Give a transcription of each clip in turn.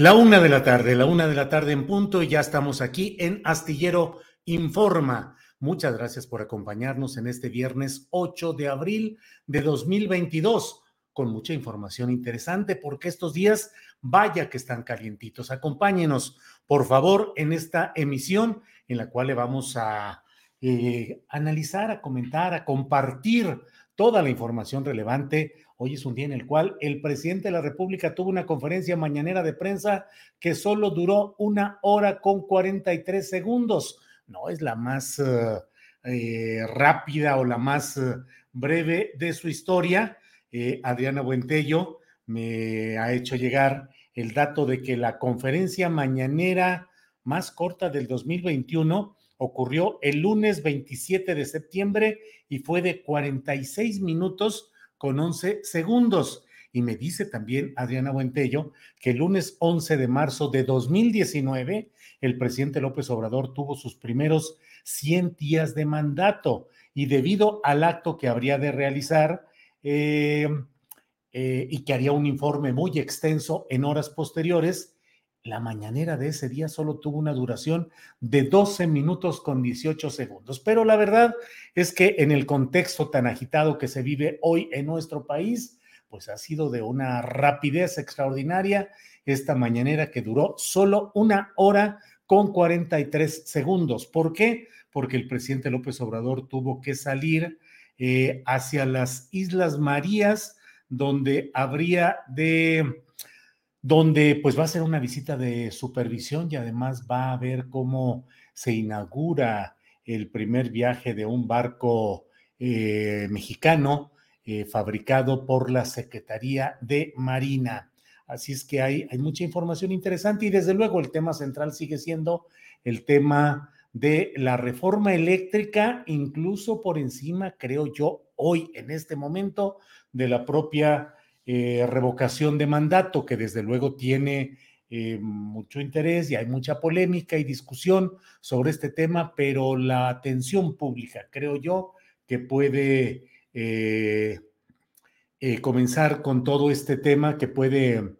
La una de la tarde, la una de la tarde en punto y ya estamos aquí en Astillero Informa. Muchas gracias por acompañarnos en este viernes 8 de abril de 2022 con mucha información interesante porque estos días vaya que están calientitos. Acompáñenos, por favor, en esta emisión en la cual le vamos a eh, analizar, a comentar, a compartir toda la información relevante. Hoy es un día en el cual el presidente de la República tuvo una conferencia mañanera de prensa que solo duró una hora con 43 segundos. No es la más eh, eh, rápida o la más eh, breve de su historia. Adriana Buentello me ha hecho llegar el dato de que la conferencia mañanera más corta del 2021 ocurrió el lunes 27 de septiembre y fue de 46 minutos con 11 segundos. Y me dice también Adriana Buentello que el lunes 11 de marzo de 2019 el presidente López Obrador tuvo sus primeros 100 días de mandato y debido al acto que habría de realizar eh, eh, y que haría un informe muy extenso en horas posteriores, la mañanera de ese día solo tuvo una duración de 12 minutos con 18 segundos. Pero la verdad es que en el contexto tan agitado que se vive hoy en nuestro país, pues ha sido de una rapidez extraordinaria esta mañanera que duró solo una hora con 43 segundos. ¿Por qué? Porque el presidente López Obrador tuvo que salir eh, hacia las Islas Marías, donde habría de donde pues va a ser una visita de supervisión y además va a ver cómo se inaugura el primer viaje de un barco eh, mexicano eh, fabricado por la Secretaría de Marina. Así es que hay, hay mucha información interesante y desde luego el tema central sigue siendo el tema de la reforma eléctrica, incluso por encima, creo yo, hoy en este momento, de la propia eh, revocación de mandato, que desde luego tiene eh, mucho interés y hay mucha polémica y discusión sobre este tema, pero la atención pública, creo yo, que puede eh, comenzar con todo este tema, que puede,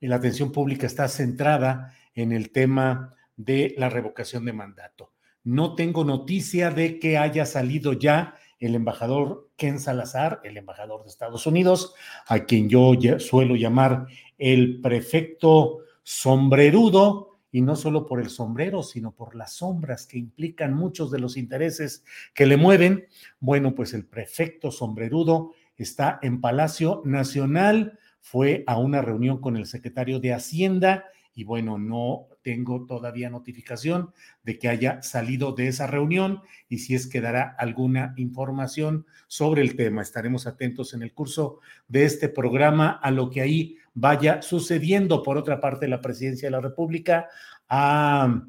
la atención pública está centrada en el tema de la revocación de mandato. No tengo noticia de que haya salido ya el embajador Ken Salazar, el embajador de Estados Unidos, a quien yo suelo llamar el prefecto sombrerudo, y no solo por el sombrero, sino por las sombras que implican muchos de los intereses que le mueven. Bueno, pues el prefecto sombrerudo está en Palacio Nacional, fue a una reunión con el secretario de Hacienda y bueno, no tengo todavía notificación de que haya salido de esa reunión y si es que dará alguna información sobre el tema. Estaremos atentos en el curso de este programa a lo que ahí vaya sucediendo. Por otra parte, la presidencia de la República ha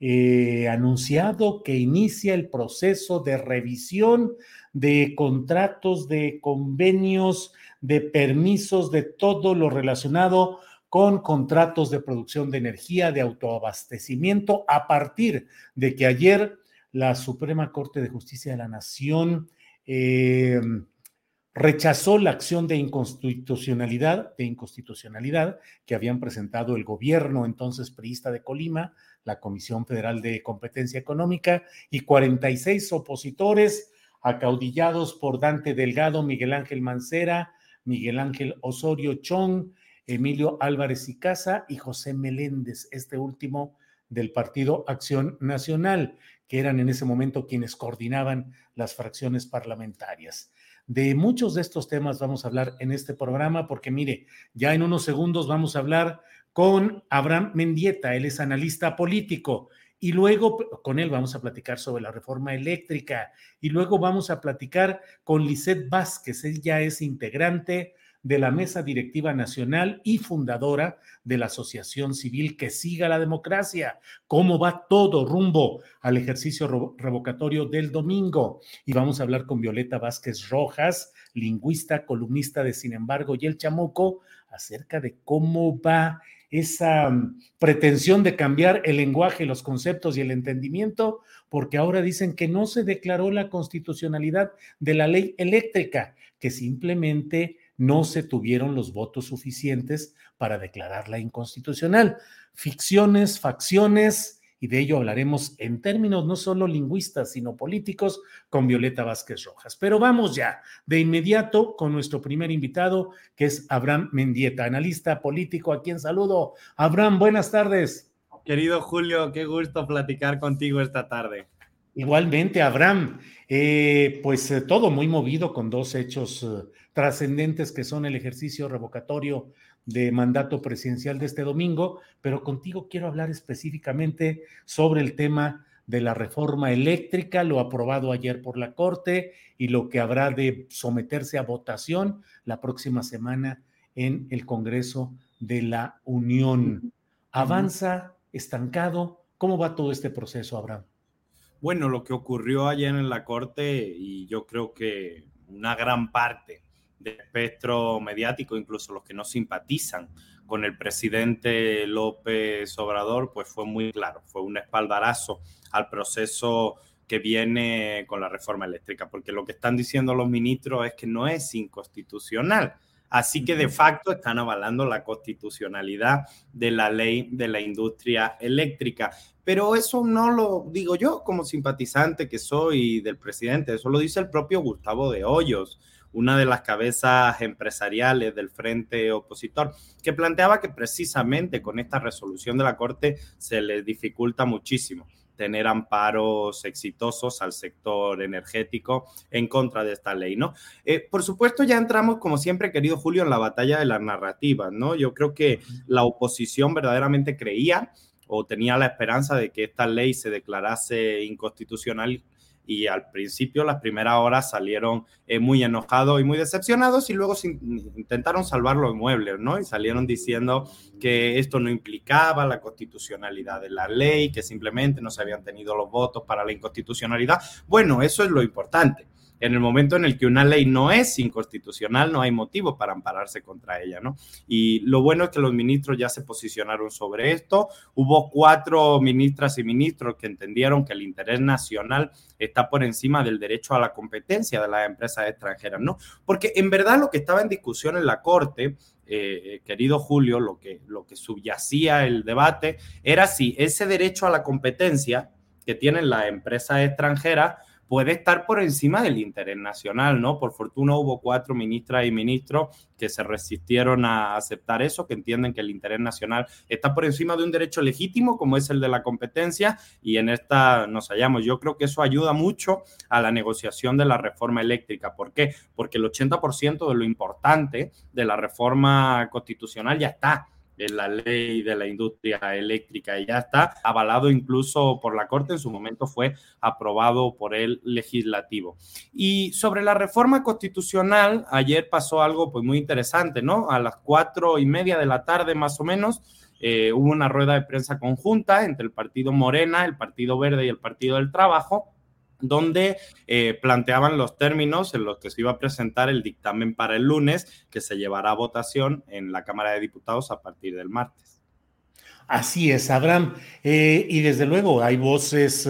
eh, anunciado que inicia el proceso de revisión de contratos, de convenios, de permisos, de todo lo relacionado con contratos de producción de energía, de autoabastecimiento, a partir de que ayer la Suprema Corte de Justicia de la Nación eh, rechazó la acción de inconstitucionalidad, de inconstitucionalidad que habían presentado el gobierno entonces priista de Colima, la Comisión Federal de Competencia Económica y 46 opositores acaudillados por Dante Delgado, Miguel Ángel Mancera, Miguel Ángel Osorio Chong, Emilio Álvarez y Casa y José Meléndez, este último del Partido Acción Nacional, que eran en ese momento quienes coordinaban las fracciones parlamentarias. De muchos de estos temas vamos a hablar en este programa porque mire, ya en unos segundos vamos a hablar con Abraham Mendieta, él es analista político. Y luego con él vamos a platicar sobre la reforma eléctrica. Y luego vamos a platicar con Lisette Vázquez. Ella es integrante de la Mesa Directiva Nacional y fundadora de la Asociación Civil Que Siga la Democracia. ¿Cómo va todo rumbo al ejercicio revocatorio del domingo? Y vamos a hablar con Violeta Vázquez Rojas, lingüista, columnista de Sin embargo y El Chamuco, acerca de cómo va esa mm, pretensión de cambiar el lenguaje, los conceptos y el entendimiento, porque ahora dicen que no se declaró la constitucionalidad de la ley eléctrica, que simplemente no se tuvieron los votos suficientes para declararla inconstitucional. Ficciones, facciones, y de ello hablaremos en términos no solo lingüistas, sino políticos con Violeta Vázquez Rojas. Pero vamos ya de inmediato con nuestro primer invitado, que es Abraham Mendieta, analista político, a quien saludo. Abraham, buenas tardes. Querido Julio, qué gusto platicar contigo esta tarde. Igualmente, Abraham, eh, pues eh, todo muy movido con dos hechos eh, trascendentes que son el ejercicio revocatorio de mandato presidencial de este domingo, pero contigo quiero hablar específicamente sobre el tema de la reforma eléctrica, lo aprobado ayer por la Corte y lo que habrá de someterse a votación la próxima semana en el Congreso de la Unión. ¿Avanza? ¿Estancado? ¿Cómo va todo este proceso, Abraham? Bueno, lo que ocurrió ayer en la Corte y yo creo que una gran parte espectro mediático, incluso los que no simpatizan con el presidente López Obrador, pues fue muy claro, fue un espaldarazo al proceso que viene con la reforma eléctrica, porque lo que están diciendo los ministros es que no es inconstitucional. Así que de facto están avalando la constitucionalidad de la ley de la industria eléctrica. Pero eso no lo digo yo como simpatizante que soy del presidente, eso lo dice el propio Gustavo de Hoyos una de las cabezas empresariales del frente opositor, que planteaba que precisamente con esta resolución de la Corte se le dificulta muchísimo tener amparos exitosos al sector energético en contra de esta ley, ¿no? Eh, por supuesto, ya entramos, como siempre, querido Julio, en la batalla de las narrativas, ¿no? Yo creo que la oposición verdaderamente creía o tenía la esperanza de que esta ley se declarase inconstitucional y al principio las primeras horas salieron eh, muy enojados y muy decepcionados y luego intentaron salvar los muebles, ¿no? Y salieron diciendo que esto no implicaba la constitucionalidad de la ley, que simplemente no se habían tenido los votos para la inconstitucionalidad. Bueno, eso es lo importante en el momento en el que una ley no es inconstitucional, no hay motivo para ampararse contra ella, ¿no? Y lo bueno es que los ministros ya se posicionaron sobre esto. Hubo cuatro ministras y ministros que entendieron que el interés nacional está por encima del derecho a la competencia de las empresas extranjeras, ¿no? Porque en verdad lo que estaba en discusión en la Corte eh, querido Julio, lo que, lo que subyacía el debate era si ese derecho a la competencia que tienen las empresas extranjeras puede estar por encima del interés nacional, ¿no? Por fortuna hubo cuatro ministras y ministros que se resistieron a aceptar eso, que entienden que el interés nacional está por encima de un derecho legítimo como es el de la competencia y en esta nos hallamos. Yo creo que eso ayuda mucho a la negociación de la reforma eléctrica. ¿Por qué? Porque el 80% de lo importante de la reforma constitucional ya está en la ley de la industria eléctrica y ya está avalado incluso por la Corte, en su momento fue aprobado por el legislativo. Y sobre la reforma constitucional, ayer pasó algo pues muy interesante, ¿no? A las cuatro y media de la tarde más o menos, eh, hubo una rueda de prensa conjunta entre el Partido Morena, el Partido Verde y el Partido del Trabajo, donde eh, planteaban los términos en los que se iba a presentar el dictamen para el lunes, que se llevará a votación en la Cámara de Diputados a partir del martes. Así es, Abraham. Eh, y desde luego hay voces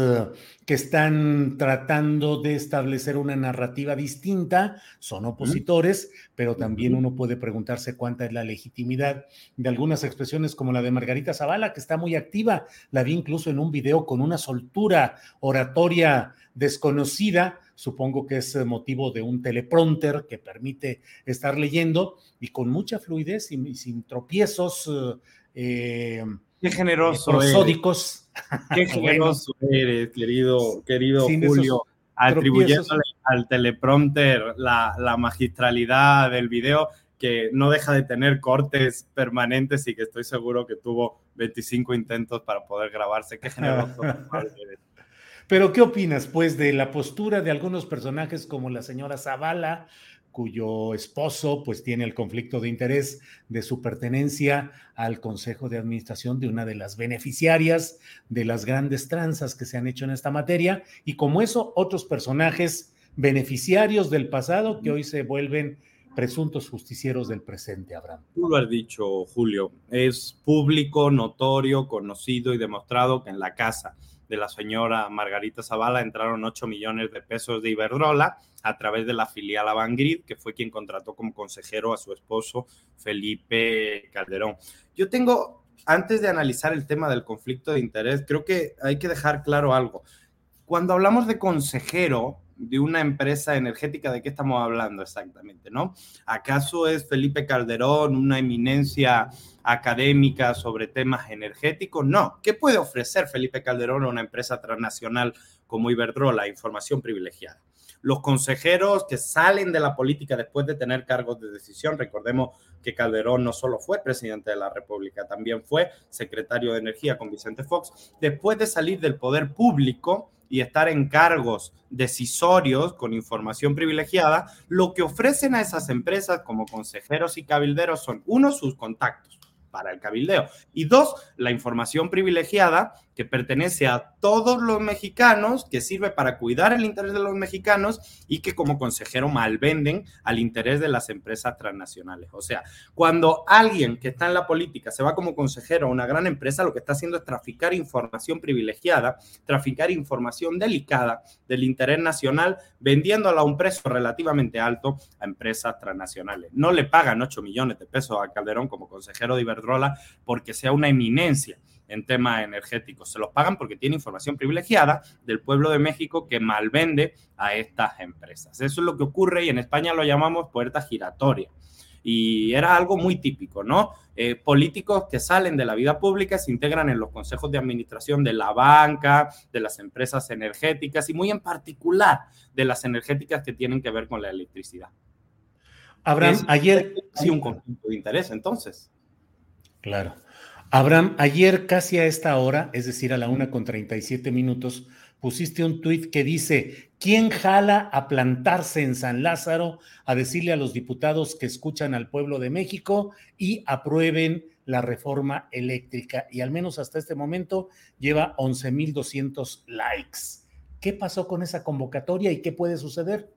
que están tratando de establecer una narrativa distinta, son opositores, pero también uno puede preguntarse cuánta es la legitimidad de algunas expresiones como la de Margarita Zavala, que está muy activa, la vi incluso en un video con una soltura oratoria desconocida, supongo que es motivo de un teleprompter que permite estar leyendo y con mucha fluidez y, sin tropiezos. Eh, Qué generoso. Prosódicos. Qué generoso eres, querido, querido Julio, atribuyéndole al teleprompter la, la magistralidad del video que no deja de tener cortes permanentes y que estoy seguro que tuvo 25 intentos para poder grabarse. Qué generoso. Pero, ¿qué opinas, pues, de la postura de algunos personajes como la señora Zavala, cuyo esposo pues tiene el conflicto de interés de su pertenencia al consejo de administración de una de las beneficiarias de las grandes tranzas que se han hecho en esta materia y como eso otros personajes beneficiarios del pasado que hoy se vuelven presuntos justicieros del presente, Abraham. Tú lo has dicho, Julio, es público, notorio, conocido y demostrado que en la casa de la señora Margarita Zavala entraron 8 millones de pesos de Iberdrola a través de la filial Avangrid, que fue quien contrató como consejero a su esposo Felipe Calderón. Yo tengo, antes de analizar el tema del conflicto de interés, creo que hay que dejar claro algo. Cuando hablamos de consejero, de una empresa energética, ¿de qué estamos hablando exactamente? ¿No? ¿Acaso es Felipe Calderón una eminencia académica sobre temas energéticos? No. ¿Qué puede ofrecer Felipe Calderón a una empresa transnacional como Iberdrola? Información privilegiada. Los consejeros que salen de la política después de tener cargos de decisión, recordemos que Calderón no solo fue presidente de la República, también fue secretario de Energía con Vicente Fox, después de salir del poder público, y estar en cargos decisorios con información privilegiada, lo que ofrecen a esas empresas como consejeros y cabilderos son, uno, sus contactos para el cabildeo. Y dos, la información privilegiada que pertenece a todos los mexicanos, que sirve para cuidar el interés de los mexicanos y que como consejero malvenden al interés de las empresas transnacionales. O sea, cuando alguien que está en la política se va como consejero a una gran empresa, lo que está haciendo es traficar información privilegiada, traficar información delicada del interés nacional, vendiéndola a un precio relativamente alto a empresas transnacionales. No le pagan 8 millones de pesos a Calderón como consejero de Iberdrola porque sea una eminencia en temas energéticos. Se los pagan porque tiene información privilegiada del pueblo de México que malvende a estas empresas. Eso es lo que ocurre y en España lo llamamos puerta giratoria. Y era algo muy típico, ¿no? Eh, políticos que salen de la vida pública se integran en los consejos de administración de la banca, de las empresas energéticas y muy en particular de las energéticas que tienen que ver con la electricidad. Abraham, ayer... Sí, un conflicto de interés, entonces. Claro. Abraham, ayer casi a esta hora, es decir, a la una con 37 minutos, pusiste un tuit que dice, ¿quién jala a plantarse en San Lázaro a decirle a los diputados que escuchan al pueblo de México y aprueben la reforma eléctrica? Y al menos hasta este momento lleva 11.200 likes. ¿Qué pasó con esa convocatoria y qué puede suceder?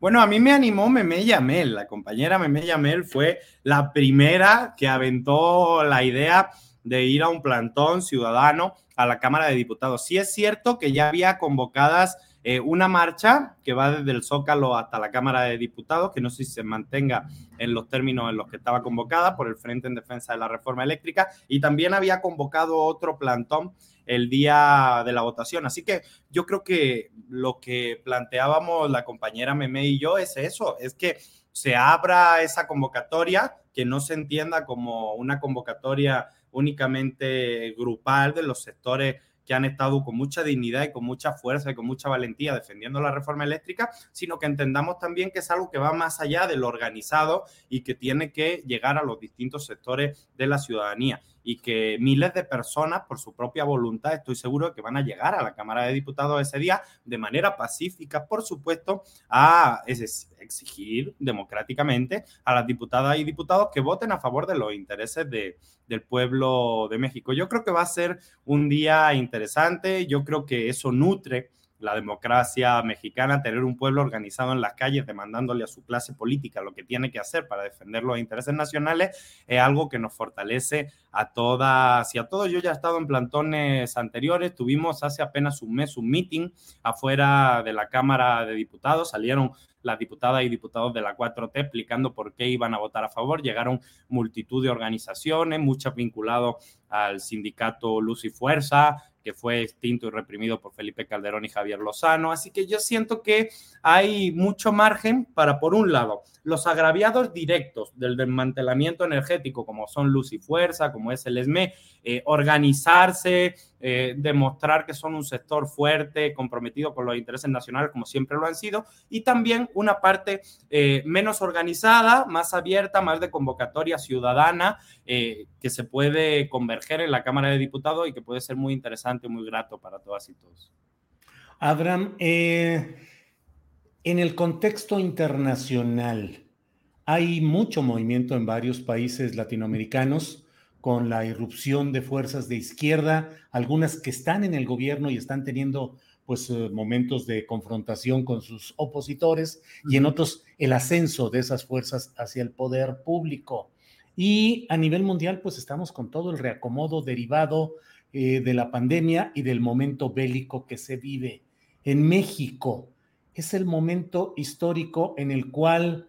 Bueno, a mí me animó Meme Yamel, la compañera Meme Yamel fue la primera que aventó la idea de ir a un plantón ciudadano a la Cámara de Diputados. Sí es cierto que ya había convocadas eh, una marcha que va desde el Zócalo hasta la Cámara de Diputados, que no sé si se mantenga en los términos en los que estaba convocada por el Frente en Defensa de la Reforma Eléctrica, y también había convocado otro plantón el día de la votación. Así que yo creo que lo que planteábamos la compañera Meme y yo es eso, es que se abra esa convocatoria, que no se entienda como una convocatoria únicamente grupal de los sectores que han estado con mucha dignidad y con mucha fuerza y con mucha valentía defendiendo la reforma eléctrica, sino que entendamos también que es algo que va más allá de lo organizado y que tiene que llegar a los distintos sectores de la ciudadanía y que miles de personas, por su propia voluntad, estoy seguro de que van a llegar a la Cámara de Diputados ese día de manera pacífica, por supuesto, a exigir democráticamente a las diputadas y diputados que voten a favor de los intereses de, del pueblo de México. Yo creo que va a ser un día interesante, yo creo que eso nutre la democracia mexicana, tener un pueblo organizado en las calles demandándole a su clase política lo que tiene que hacer para defender los intereses nacionales, es algo que nos fortalece a todas y a todos. Yo ya he estado en plantones anteriores, tuvimos hace apenas un mes un meeting afuera de la Cámara de Diputados, salieron las diputadas y diputados de la 4T explicando por qué iban a votar a favor. Llegaron multitud de organizaciones, muchas vinculadas al sindicato Luz y Fuerza, que fue extinto y reprimido por Felipe Calderón y Javier Lozano. Así que yo siento que hay mucho margen para, por un lado, los agraviados directos del desmantelamiento energético, como son Luz y Fuerza, como es el ESME, eh, organizarse, eh, demostrar que son un sector fuerte, comprometido con los intereses nacionales, como siempre lo han sido, y también una parte eh, menos organizada, más abierta, más de convocatoria ciudadana, que se puede converger en la Cámara de Diputados y que puede ser muy interesante, muy grato para todas y todos. Abraham, en el contexto internacional, hay mucho movimiento en varios países latinoamericanos con la irrupción de fuerzas de izquierda, algunas que están en el gobierno y están teniendo pues eh, momentos de confrontación con sus opositores y en otros el ascenso de esas fuerzas hacia el poder público. Y a nivel mundial pues estamos con todo el reacomodo derivado eh, de la pandemia y del momento bélico que se vive. En México es el momento histórico en el cual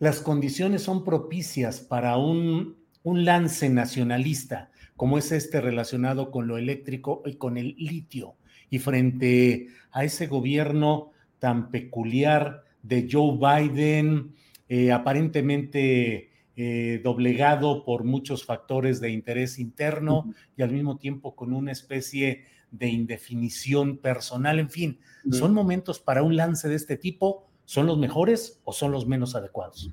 las condiciones son propicias para un un lance nacionalista, como es este relacionado con lo eléctrico y con el litio. Y frente a ese gobierno tan peculiar de Joe Biden, eh, aparentemente eh, doblegado por muchos factores de interés interno y al mismo tiempo con una especie de indefinición personal. En fin, son momentos para un lance de este tipo ¿Son los mejores o son los menos adecuados?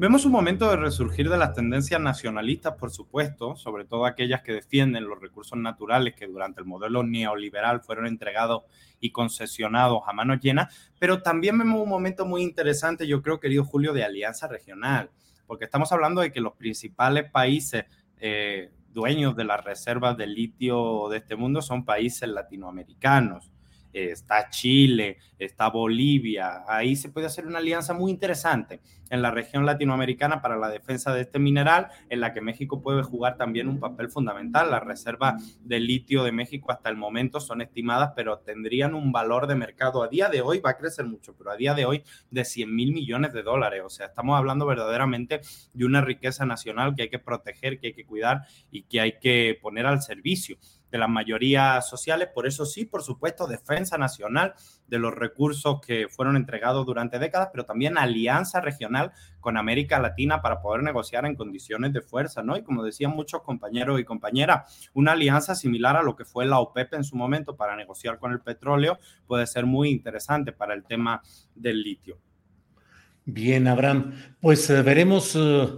Vemos un momento de resurgir de las tendencias nacionalistas, por supuesto, sobre todo aquellas que defienden los recursos naturales que durante el modelo neoliberal fueron entregados y concesionados a manos llenas, pero también vemos un momento muy interesante, yo creo, querido Julio, de alianza regional, porque estamos hablando de que los principales países eh, dueños de las reservas de litio de este mundo son países latinoamericanos está Chile, está Bolivia. Ahí se puede hacer una alianza muy interesante en la región latinoamericana para la defensa de este mineral, en la que México puede jugar también un papel fundamental. Las reservas de litio de México hasta el momento son estimadas, pero tendrían un valor de mercado a día de hoy, va a crecer mucho, pero a día de hoy de 100 mil millones de dólares. O sea, estamos hablando verdaderamente de una riqueza nacional que hay que proteger, que hay que cuidar y que hay que poner al servicio de las mayorías sociales. Por eso sí, por supuesto, defensa nacional de los recursos que fueron entregados durante décadas, pero también alianza regional con América Latina para poder negociar en condiciones de fuerza, ¿no? Y como decían muchos compañeros y compañeras, una alianza similar a lo que fue la OPEP en su momento para negociar con el petróleo puede ser muy interesante para el tema del litio. Bien, Abraham, pues eh, veremos eh,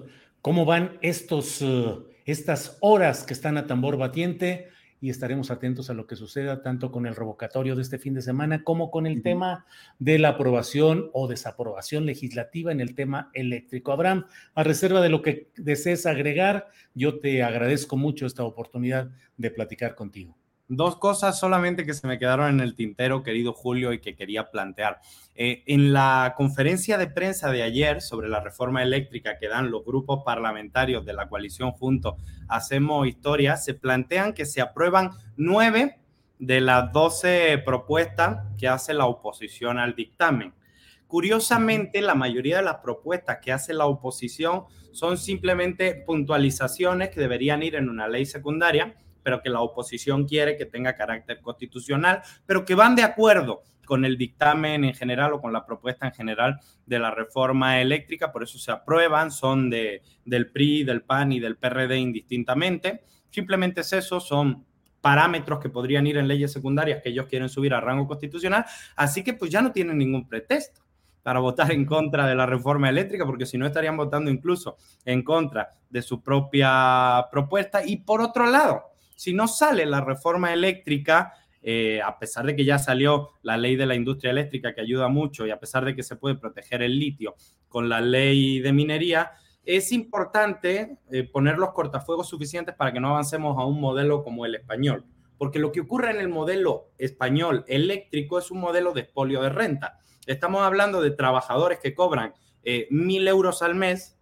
cómo van estos, eh, estas horas que están a tambor batiente y estaremos atentos a lo que suceda tanto con el revocatorio de este fin de semana como con el tema de la aprobación o desaprobación legislativa en el tema eléctrico. Abraham, a reserva de lo que desees agregar, yo te agradezco mucho esta oportunidad de platicar contigo. Dos cosas solamente que se me quedaron en el tintero, querido Julio, y que quería plantear. Eh, en la conferencia de prensa de ayer sobre la reforma eléctrica que dan los grupos parlamentarios de la coalición Juntos Hacemos Historia, se plantean que se aprueban nueve de las doce propuestas que hace la oposición al dictamen. Curiosamente, la mayoría de las propuestas que hace la oposición son simplemente puntualizaciones que deberían ir en una ley secundaria pero que la oposición quiere que tenga carácter constitucional, pero que van de acuerdo con el dictamen en general o con la propuesta en general de la reforma eléctrica, por eso se aprueban, son de, del PRI, del PAN y del PRD indistintamente. Simplemente es eso, son parámetros que podrían ir en leyes secundarias que ellos quieren subir a rango constitucional, así que pues ya no tienen ningún pretexto para votar en contra de la reforma eléctrica, porque si no estarían votando incluso en contra de su propia propuesta. Y por otro lado, si no sale la reforma eléctrica, eh, a pesar de que ya salió la ley de la industria eléctrica que ayuda mucho y a pesar de que se puede proteger el litio con la ley de minería, es importante eh, poner los cortafuegos suficientes para que no avancemos a un modelo como el español. Porque lo que ocurre en el modelo español eléctrico es un modelo de expolio de renta. Estamos hablando de trabajadores que cobran eh, mil euros al mes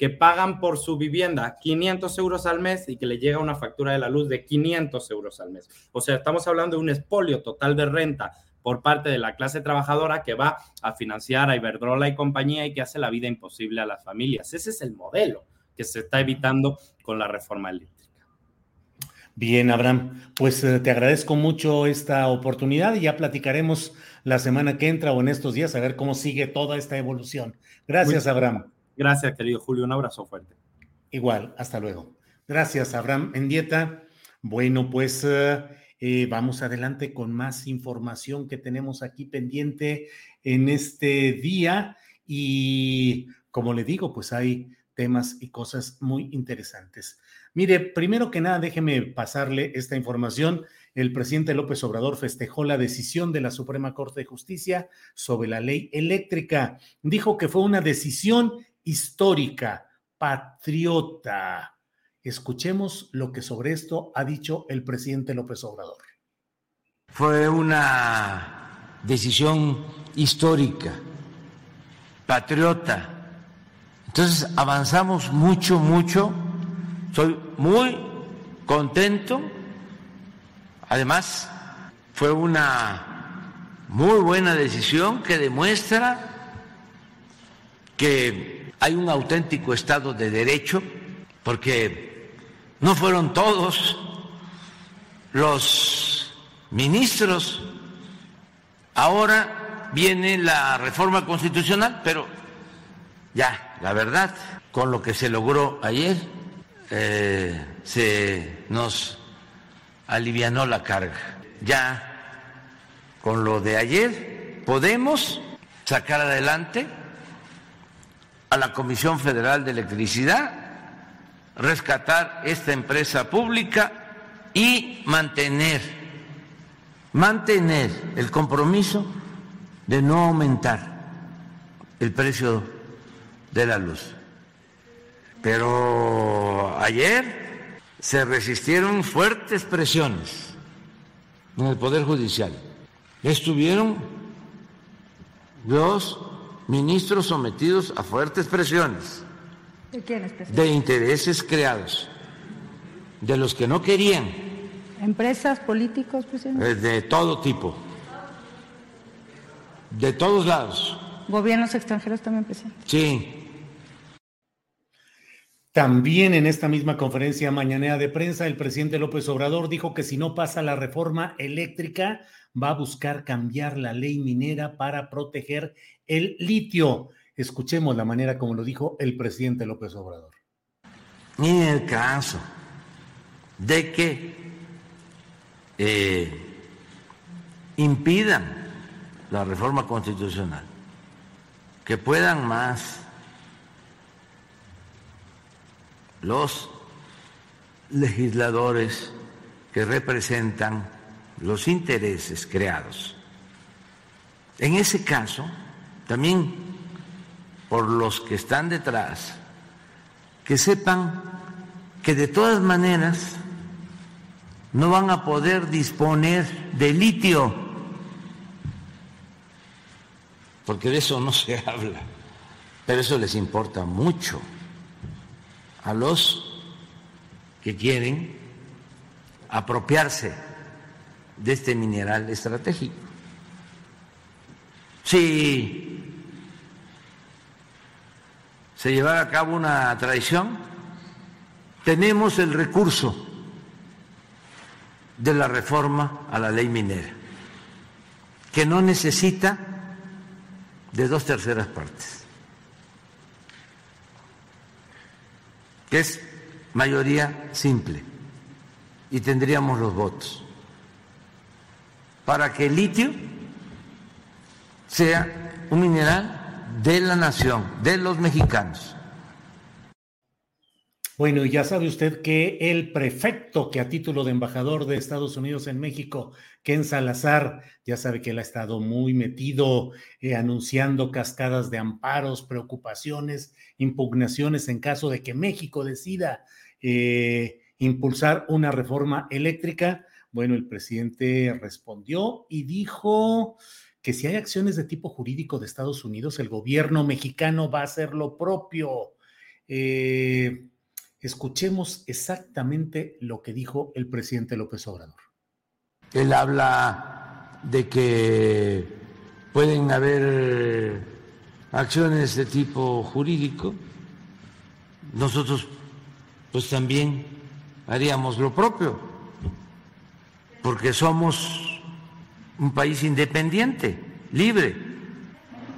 que pagan por su vivienda 500 euros al mes y que le llega una factura de la luz de 500 euros al mes. O sea, estamos hablando de un expolio total de renta por parte de la clase trabajadora que va a financiar a Iberdrola y compañía y que hace la vida imposible a las familias. Ese es el modelo que se está evitando con la reforma eléctrica. Bien, Abraham, pues eh, te agradezco mucho esta oportunidad y ya platicaremos la semana que entra o en estos días a ver cómo sigue toda esta evolución. Gracias, Abraham. Gracias, querido Julio. Un abrazo fuerte. Igual, hasta luego. Gracias, Abraham Mendieta. Bueno, pues eh, eh, vamos adelante con más información que tenemos aquí pendiente en este día. Y como le digo, pues hay temas y cosas muy interesantes. Mire, primero que nada, déjeme pasarle esta información. El presidente López Obrador festejó la decisión de la Suprema Corte de Justicia sobre la ley eléctrica. Dijo que fue una decisión histórica, patriota. Escuchemos lo que sobre esto ha dicho el presidente López Obrador. Fue una decisión histórica, patriota. Entonces avanzamos mucho, mucho. Soy muy contento. Además, fue una muy buena decisión que demuestra que hay un auténtico Estado de Derecho, porque no fueron todos los ministros. Ahora viene la reforma constitucional, pero ya, la verdad, con lo que se logró ayer, eh, se nos alivianó la carga. Ya con lo de ayer podemos sacar adelante a la Comisión Federal de Electricidad, rescatar esta empresa pública y mantener, mantener el compromiso de no aumentar el precio de la luz. Pero ayer se resistieron fuertes presiones en el Poder Judicial. Estuvieron los ministros sometidos a fuertes presiones. ¿De quiénes, De intereses creados, de los que no querían. ¿Empresas, políticos, presidente? Eh, de todo tipo, de todos lados. ¿Gobiernos extranjeros también, presidente? Sí. También en esta misma conferencia mañanera de prensa, el presidente López Obrador dijo que si no pasa la reforma eléctrica, va a buscar cambiar la ley minera para proteger el litio. Escuchemos la manera como lo dijo el presidente López Obrador. en el caso de que eh, impidan la reforma constitucional, que puedan más los legisladores que representan los intereses creados. En ese caso, también por los que están detrás, que sepan que de todas maneras no van a poder disponer de litio, porque de eso no se habla, pero eso les importa mucho a los que quieren apropiarse de este mineral estratégico. Si se llevara a cabo una tradición, tenemos el recurso de la reforma a la ley minera, que no necesita de dos terceras partes, que es mayoría simple, y tendríamos los votos para que el litio sea un mineral de la nación, de los mexicanos. Bueno, ya sabe usted que el prefecto que a título de embajador de Estados Unidos en México, Ken Salazar, ya sabe que él ha estado muy metido eh, anunciando cascadas de amparos, preocupaciones, impugnaciones en caso de que México decida eh, impulsar una reforma eléctrica. Bueno, el presidente respondió y dijo que si hay acciones de tipo jurídico de Estados Unidos, el gobierno mexicano va a hacer lo propio. Eh, escuchemos exactamente lo que dijo el presidente López Obrador. Él habla de que pueden haber acciones de tipo jurídico. Nosotros pues también haríamos lo propio, porque somos un país independiente, libre.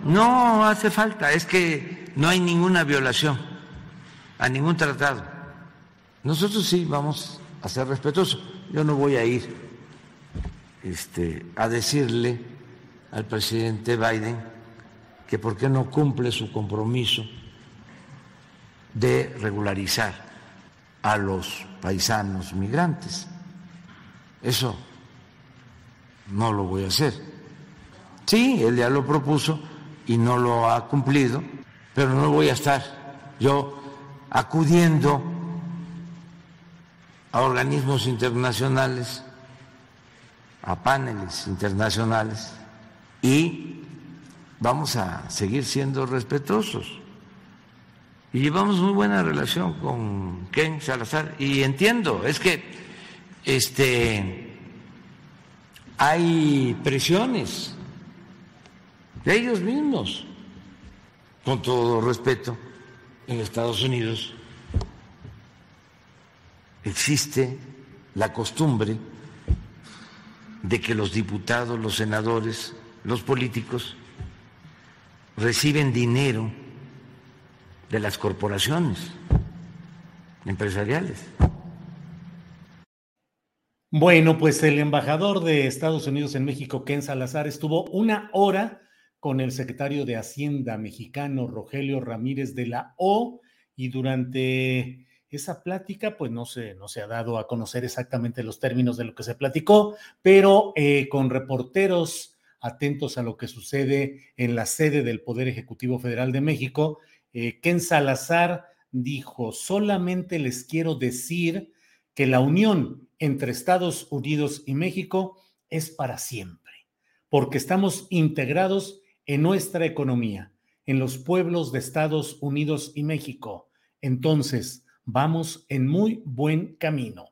No hace falta, es que no hay ninguna violación a ningún tratado. Nosotros sí vamos a ser respetuosos. Yo no voy a ir este, a decirle al presidente Biden que por qué no cumple su compromiso de regularizar a los paisanos migrantes. Eso no lo voy a hacer. Sí, él ya lo propuso y no lo ha cumplido, pero no voy a estar yo acudiendo a organismos internacionales, a paneles internacionales y vamos a seguir siendo respetuosos. Y llevamos muy buena relación con Ken Salazar y entiendo, es que este hay presiones de ellos mismos, con todo respeto, en Estados Unidos existe la costumbre de que los diputados, los senadores, los políticos reciben dinero de las corporaciones empresariales. Bueno, pues el embajador de Estados Unidos en México, Ken Salazar, estuvo una hora con el secretario de Hacienda mexicano, Rogelio Ramírez de la O, y durante esa plática, pues no se, no se ha dado a conocer exactamente los términos de lo que se platicó, pero eh, con reporteros atentos a lo que sucede en la sede del Poder Ejecutivo Federal de México, eh, Ken Salazar dijo, solamente les quiero decir que la unión entre Estados Unidos y México es para siempre, porque estamos integrados en nuestra economía, en los pueblos de Estados Unidos y México. Entonces, vamos en muy buen camino.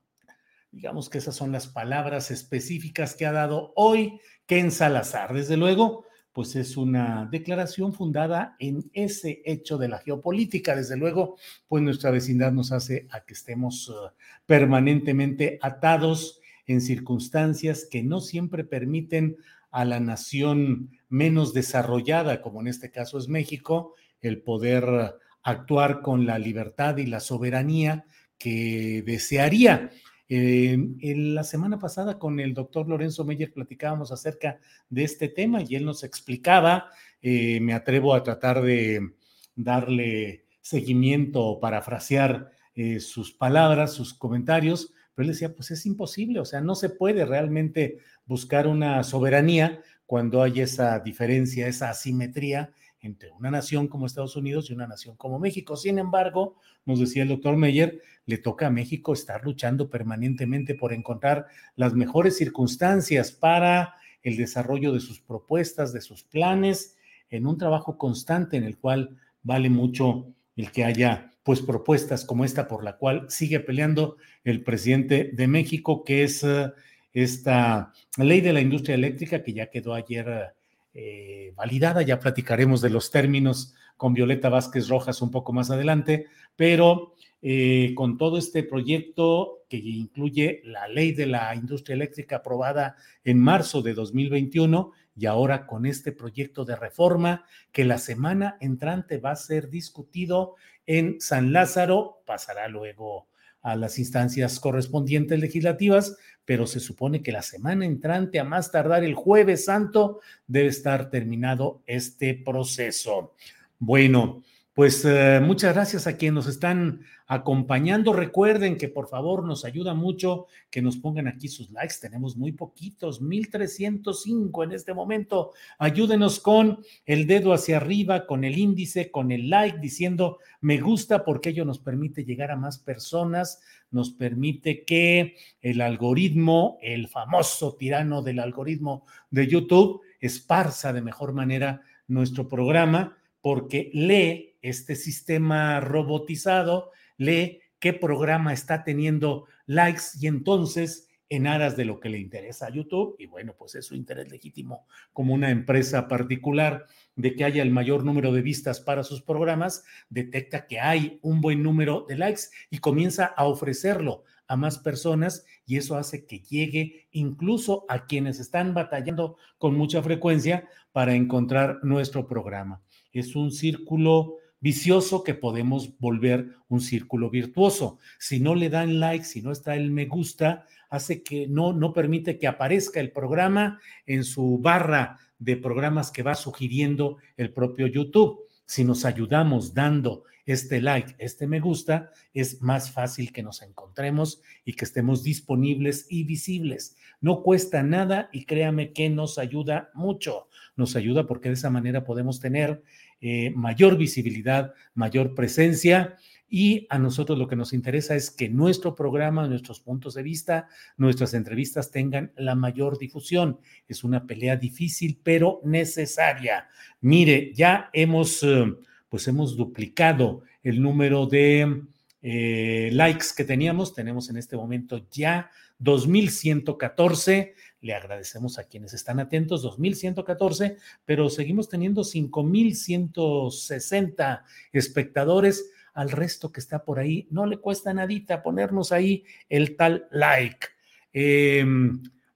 Digamos que esas son las palabras específicas que ha dado hoy Ken Salazar. Desde luego, pues es una declaración fundada en ese hecho de la geopolítica. Desde luego, pues nuestra vecindad nos hace a que estemos uh, permanentemente atados en circunstancias que no siempre permiten a la nación menos desarrollada, como en este caso es México, el poder actuar con la libertad y la soberanía que desearía. Eh, en la semana pasada con el doctor Lorenzo Meyer platicábamos acerca de este tema y él nos explicaba, eh, me atrevo a tratar de darle seguimiento o parafrasear eh, sus palabras, sus comentarios, pero él decía, pues es imposible, o sea, no se puede realmente buscar una soberanía cuando hay esa diferencia, esa asimetría entre una nación como Estados Unidos y una nación como México. Sin embargo, nos decía el doctor Meyer, le toca a México estar luchando permanentemente por encontrar las mejores circunstancias para el desarrollo de sus propuestas, de sus planes, en un trabajo constante en el cual vale mucho el que haya pues propuestas como esta por la cual sigue peleando el presidente de México, que es eh, esta ley de la industria eléctrica que ya quedó ayer eh, validada. Ya platicaremos de los términos con Violeta Vázquez Rojas un poco más adelante, pero eh, con todo este proyecto que incluye la ley de la industria eléctrica aprobada en marzo de 2021 y ahora con este proyecto de reforma que la semana entrante va a ser discutido en San Lázaro, pasará luego a las instancias correspondientes legislativas, pero se supone que la semana entrante, a más tardar el jueves santo, debe estar terminado este proceso. Bueno, Pues eh, muchas gracias a quienes nos están acompañando. Recuerden que por favor nos ayuda mucho que nos pongan aquí sus likes. Tenemos muy poquitos, 1305 en este momento. Ayúdenos con el dedo hacia arriba, con el índice, con el like, diciendo me gusta porque ello nos permite llegar a más personas, nos permite que el algoritmo, el famoso tirano del algoritmo de YouTube, esparza de mejor manera nuestro programa porque lee este sistema robotizado, lee qué programa está teniendo likes y entonces en aras de lo que le interesa a YouTube, y bueno, pues es su interés legítimo como una empresa particular de que haya el mayor número de vistas para sus programas, detecta que hay un buen número de likes y comienza a ofrecerlo a más personas y eso hace que llegue incluso a quienes están batallando con mucha frecuencia para encontrar nuestro programa. Es un círculo vicioso que podemos volver un círculo virtuoso. Si no le dan like, si no está el me gusta, hace que no, no permite que aparezca el programa en su barra de programas que va sugiriendo el propio YouTube. Si nos ayudamos dando este like, este me gusta, es más fácil que nos encontremos y que estemos disponibles y visibles. No cuesta nada y créame que nos ayuda mucho. Nos ayuda porque de esa manera podemos tener eh, mayor visibilidad, mayor presencia. Y a nosotros lo que nos interesa es que nuestro programa, nuestros puntos de vista, nuestras entrevistas tengan la mayor difusión. Es una pelea difícil, pero necesaria. Mire, ya hemos, eh, pues hemos duplicado el número de eh, likes que teníamos. Tenemos en este momento ya 2114. Le agradecemos a quienes están atentos, 2114, pero seguimos teniendo 5160 espectadores. Al resto que está por ahí, no le cuesta nadita ponernos ahí el tal like. Eh,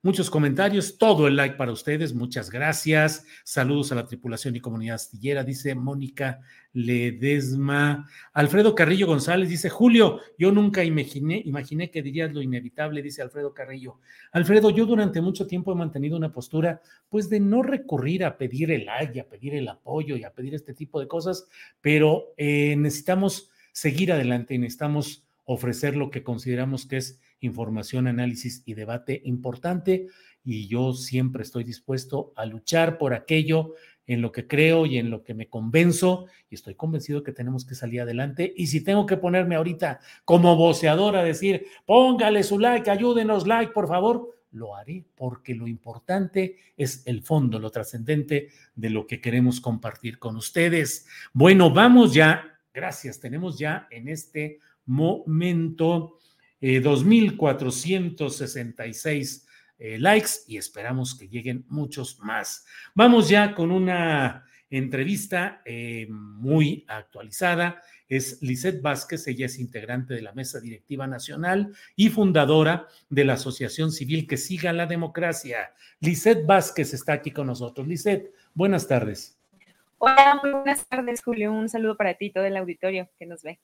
Muchos comentarios, todo el like para ustedes, muchas gracias. Saludos a la tripulación y comunidad astillera, dice Mónica Ledesma. Alfredo Carrillo González dice, Julio, yo nunca imaginé, imaginé que dirías lo inevitable, dice Alfredo Carrillo. Alfredo, yo durante mucho tiempo he mantenido una postura, pues de no recurrir a pedir el like, a pedir el apoyo y a pedir este tipo de cosas, pero eh, necesitamos seguir adelante y necesitamos ofrecer lo que consideramos que es información, análisis y debate importante y yo siempre estoy dispuesto a luchar por aquello en lo que creo y en lo que me convenzo y estoy convencido que tenemos que salir adelante y si tengo que ponerme ahorita como voceador a decir, póngale su like, ayúdenos like, por favor, lo haré porque lo importante es el fondo, lo trascendente de lo que queremos compartir con ustedes. Bueno, vamos ya, gracias, tenemos ya en este momento 2.466 eh, likes y esperamos que lleguen muchos más. Vamos ya con una entrevista eh, muy actualizada. Es Lisette Vázquez, ella es integrante de la Mesa Directiva Nacional y fundadora de la Asociación Civil Que Siga la Democracia. Lisette Vázquez está aquí con nosotros. Lisette, buenas tardes. Hola, buenas tardes, Julio. Un saludo para ti, todo el auditorio que nos ve.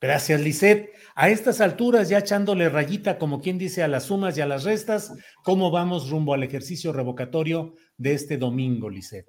Gracias, Lisette. A estas alturas, ya echándole rayita, como quien dice, a las sumas y a las restas, ¿cómo vamos rumbo al ejercicio revocatorio de este domingo, Lisette?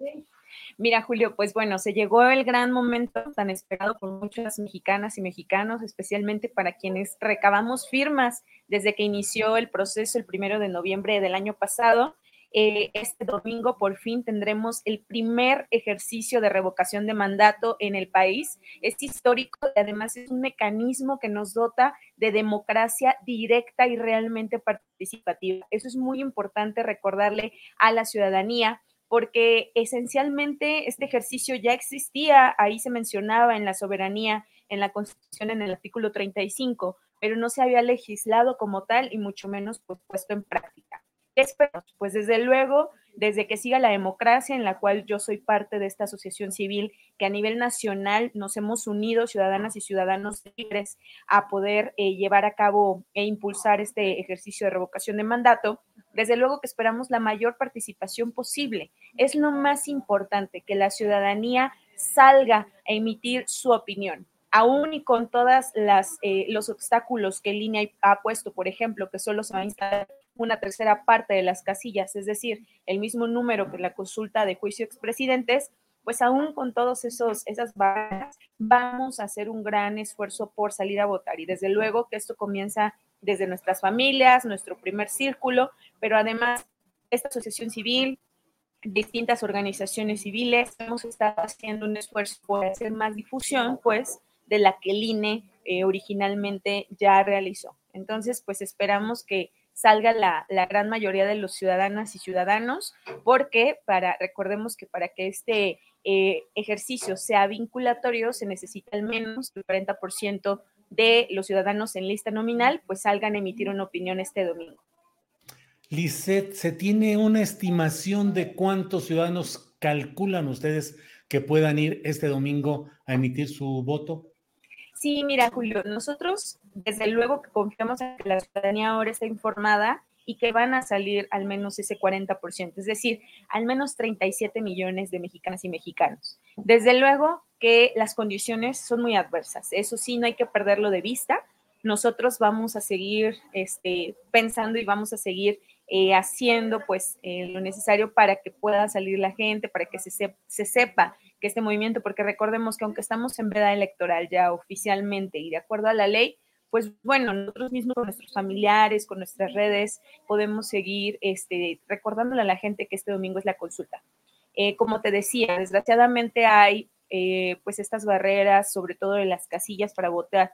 Mira, Julio, pues bueno, se llegó el gran momento tan esperado por muchas mexicanas y mexicanos, especialmente para quienes recabamos firmas desde que inició el proceso el primero de noviembre del año pasado eh, este domingo por fin tendremos el primer ejercicio de revocación de mandato en el país. Es histórico y además es un mecanismo que nos dota de democracia directa y realmente participativa. Eso es muy importante recordarle a la ciudadanía porque esencialmente este ejercicio ya existía, ahí se mencionaba en la soberanía, en la Constitución, en el artículo 35, pero no se había legislado como tal y mucho menos pues, puesto en práctica. ¿Qué esperamos? Pues desde luego, desde que siga la democracia, en la cual yo soy parte de esta asociación civil, que a nivel nacional nos hemos unido, ciudadanas y ciudadanos libres, a poder eh, llevar a cabo e impulsar este ejercicio de revocación de mandato, desde luego que esperamos la mayor participación posible. Es lo más importante, que la ciudadanía salga a emitir su opinión aún y con todas las eh, los obstáculos que línea ha puesto, por ejemplo, que solo se va a instalar una tercera parte de las casillas, es decir, el mismo número que la consulta de juicio expresidentes, pues aún con todos esos esas barreras vamos a hacer un gran esfuerzo por salir a votar y desde luego que esto comienza desde nuestras familias, nuestro primer círculo, pero además esta asociación civil, distintas organizaciones civiles, hemos estado haciendo un esfuerzo por hacer más difusión, pues, de la que el INE eh, originalmente ya realizó. Entonces, pues esperamos que salga la, gran mayoría de los ciudadanas y ciudadanos, porque para, recordemos que para que este eh, ejercicio sea vinculatorio se necesita al menos el 40% de los ciudadanos en lista nominal, pues salgan a emitir una opinión este domingo. Lisset, ¿se tiene una estimación de cuántos ciudadanos calculan ustedes que puedan ir este domingo a emitir su voto? Sí, mira, Julio, nosotros desde luego que confiamos en que la ciudadanía ahora está informada y que van a salir al menos ese 40%, es decir, al menos 37 millones de mexicanas y mexicanos. Desde luego que las condiciones son muy adversas, eso sí, no hay que perderlo de vista. Nosotros vamos a seguir este, pensando y vamos a seguir eh, haciendo pues eh, lo necesario para que pueda salir la gente, para que se, se sepa que este movimiento, porque recordemos que aunque estamos en veda electoral ya oficialmente y de acuerdo a la ley, pues bueno, nosotros mismos con nuestros familiares, con nuestras redes, podemos seguir este, recordándole a la gente que este domingo es la consulta. Eh, como te decía, desgraciadamente hay eh, pues estas barreras, sobre todo en las casillas para votar,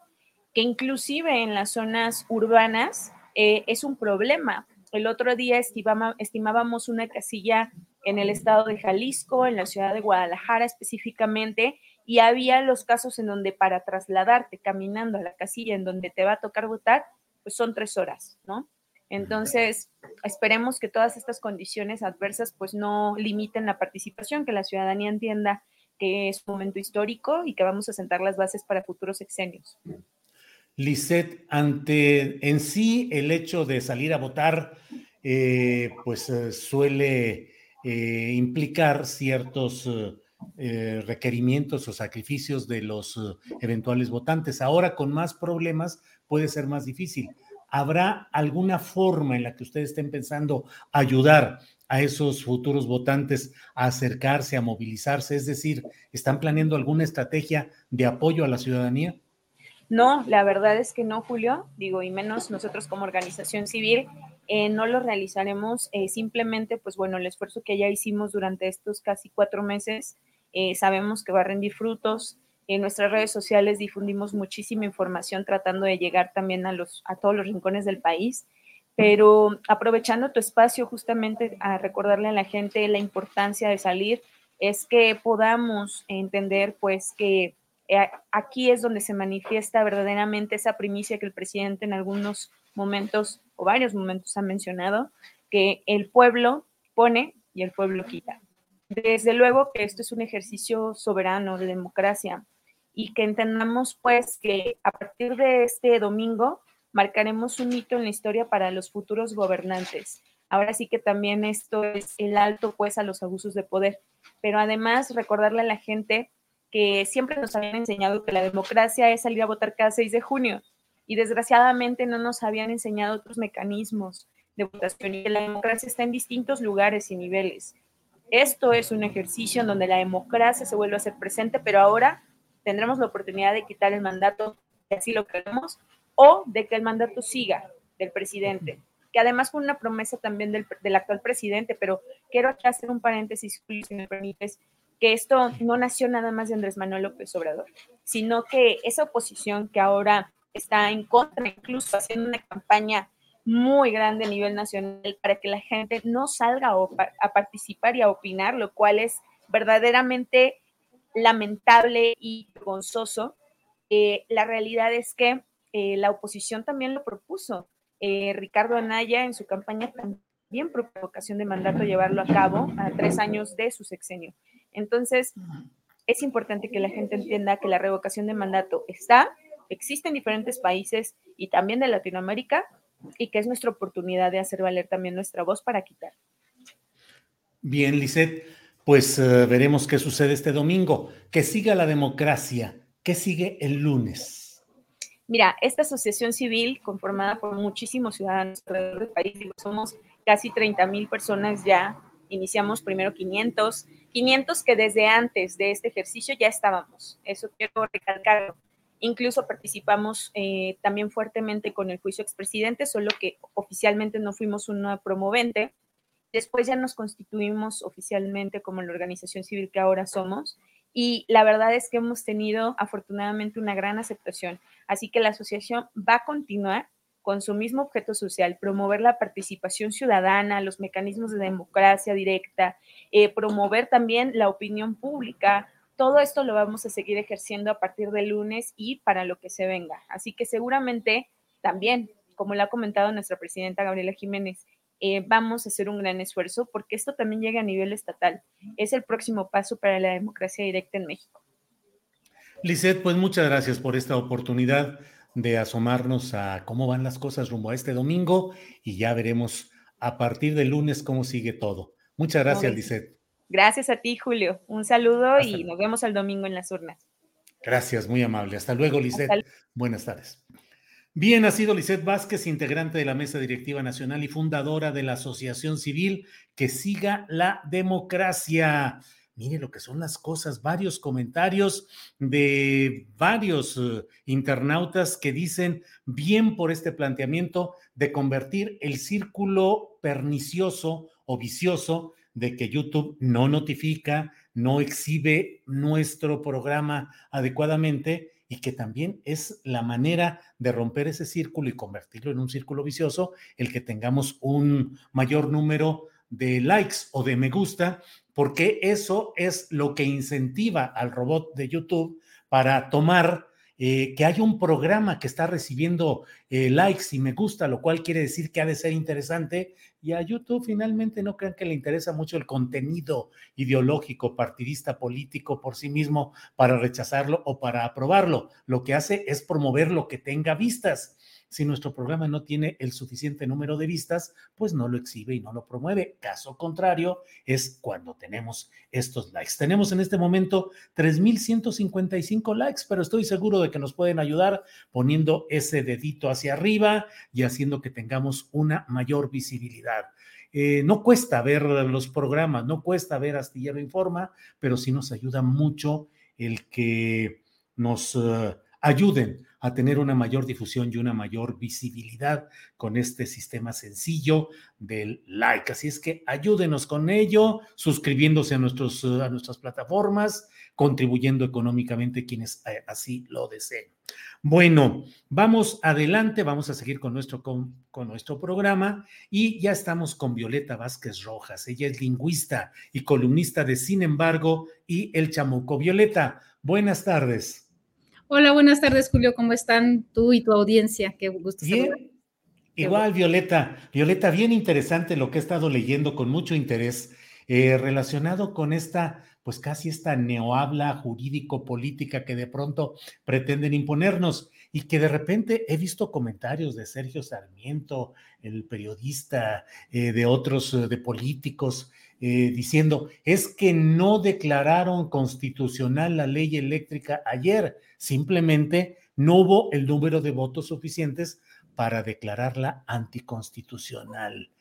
que inclusive en las zonas urbanas eh, es un problema. El otro día estimábamos una casilla en el estado de Jalisco, en la ciudad de Guadalajara específicamente, y había los casos en donde para trasladarte caminando a la casilla en donde te va a tocar votar, pues son tres horas, ¿no? Entonces, esperemos que todas estas condiciones adversas pues no limiten la participación, que la ciudadanía entienda que es un momento histórico y que vamos a sentar las bases para futuros exenios. Lisette, ante en sí el hecho de salir a votar, eh, pues eh, suele eh, implicar ciertos eh, eh, requerimientos o sacrificios de los eventuales votantes. Ahora con más problemas puede ser más difícil. ¿Habrá alguna forma en la que ustedes estén pensando ayudar a esos futuros votantes a acercarse, a movilizarse? Es decir, ¿están planeando alguna estrategia de apoyo a la ciudadanía? No, la verdad es que no, Julio, digo, y menos nosotros como organización civil, eh, no lo realizaremos eh, simplemente, pues bueno, el esfuerzo que ya hicimos durante estos casi cuatro meses, eh, sabemos que va a rendir frutos. En nuestras redes sociales difundimos muchísima información tratando de llegar también a, a todos los rincones del país, pero aprovechando tu espacio justamente a recordarle a la gente la importancia de salir, es que podamos entender pues que aquí es donde se manifiesta verdaderamente esa primicia que el presidente en algunos momentos o varios momentos ha mencionado, que el pueblo pone y el pueblo quita. Desde luego que esto es un ejercicio soberano de democracia y que entendamos pues que a partir de este domingo marcaremos un hito en la historia para los futuros gobernantes. Ahora sí que también esto es el alto pues a los abusos de poder, pero además recordarle a la gente que siempre nos habían enseñado que la democracia es salir a votar cada 6 de junio y desgraciadamente no nos habían enseñado otros mecanismos de votación y que la democracia está en distintos lugares y niveles. Esto es un ejercicio en donde la democracia se vuelve a ser presente, pero ahora tendremos la oportunidad de quitar el mandato, si así lo queremos, o de que el mandato siga del presidente, que además fue una promesa también del, del actual presidente, pero quiero hacer un paréntesis, si me permites, que esto no nació nada más de Andrés Manuel López Obrador, sino que esa oposición que ahora está en contra, incluso haciendo una campaña muy grande a nivel nacional para que la gente no salga a, participar y a opinar, lo cual es verdaderamente lamentable y vergonzoso. Eh, la realidad es que eh, la oposición también lo propuso. Eh, Ricardo Anaya en su campaña también propuso ocasión de mandato llevarlo a cabo a tres años de su sexenio. Entonces, es importante que la gente entienda que la revocación de mandato está, existe en diferentes países y también de Latinoamérica y que es nuestra oportunidad de hacer valer también nuestra voz para quitar. Bien, Lisette, pues eh, veremos qué sucede este domingo. Que siga la democracia. ¿Qué sigue el lunes? Mira, esta asociación civil conformada por muchísimos ciudadanos alrededor del país, somos casi 30 mil personas ya iniciamos primero 500, 500 que desde antes de este ejercicio ya estábamos, eso quiero recalcarlo. Incluso participamos eh, también fuertemente con el juicio expresidente, solo que oficialmente no fuimos una promovente. Después ya nos constituimos oficialmente como la organización civil que ahora somos y la verdad es que hemos tenido afortunadamente una gran aceptación. Así que la asociación va a continuar con su mismo objeto social, promover la participación ciudadana, los mecanismos de democracia directa, eh, promover también la opinión pública. Todo esto lo vamos a seguir ejerciendo a partir del lunes y para lo que se venga. Así que seguramente también, como lo ha comentado nuestra presidenta Gabriela Jiménez, eh, vamos a hacer un gran esfuerzo porque esto también llega a nivel estatal. Es el próximo paso para la democracia directa en México. Lisette, pues muchas gracias por esta oportunidad de asomarnos a cómo van las cosas rumbo a este domingo y ya veremos a partir del lunes cómo sigue todo. Muchas gracias, Lisette. Gracias a ti, Julio. Un saludo y nos vemos el domingo en las urnas. Gracias, muy amable. Hasta luego, Lisette. Buenas tardes. Bien, ha sido Lisette Vázquez, integrante de la Mesa Directiva Nacional y fundadora de la Asociación Civil Que Siga la Democracia. Mire lo que son las cosas, varios comentarios de varios eh, internautas que dicen bien por este planteamiento de convertir el círculo pernicioso o vicioso de que YouTube no notifica, no exhibe nuestro programa adecuadamente y que también es la manera de romper ese círculo y convertirlo en un círculo vicioso, el que tengamos un mayor número de likes o de me gusta porque eso es lo que incentiva al robot de YouTube para tomar eh, que hay un programa que está recibiendo eh, likes y me gusta, lo cual quiere decir que ha de ser interesante. Y a YouTube finalmente no crean que le interesa mucho el contenido ideológico, partidista, político por sí mismo para rechazarlo o para aprobarlo. Lo que hace es promover lo que tenga vistas. Si nuestro programa no tiene el suficiente número de vistas, pues no lo exhibe y no lo promueve. Caso contrario es cuando tenemos estos likes. Tenemos en este momento 3.155 likes, pero estoy seguro de que nos pueden ayudar poniendo ese dedito hacia arriba y haciendo que tengamos una mayor visibilidad. Eh, no cuesta ver los programas, no cuesta ver Astillero Informa, pero sí nos ayuda mucho el que nos uh, ayuden a tener una mayor difusión y una mayor visibilidad con este sistema sencillo del like. Así es que ayúdenos con ello, suscribiéndose a, nuestros, a nuestras plataformas, contribuyendo económicamente quienes eh, así lo deseen. Bueno, vamos adelante, vamos a seguir con nuestro, con, con nuestro programa y ya estamos con Violeta Vázquez Rojas. Ella es lingüista y columnista de Sin embargo y El Chamuco. Violeta, buenas tardes. Hola, buenas tardes, Julio. ¿Cómo están tú y tu audiencia? Qué gusto Bien. Igual, Violeta. Violeta, bien interesante lo que he estado leyendo con mucho interés eh, relacionado con esta, pues casi esta neohabla jurídico-política que de pronto pretenden imponernos y que de repente he visto comentarios de Sergio Sarmiento, el periodista, eh, de otros, eh, de políticos, diciendo, es que no declararon constitucional la ley eléctrica ayer Simplemente no hubo el número de votos suficientes para declararla anticonstitucional.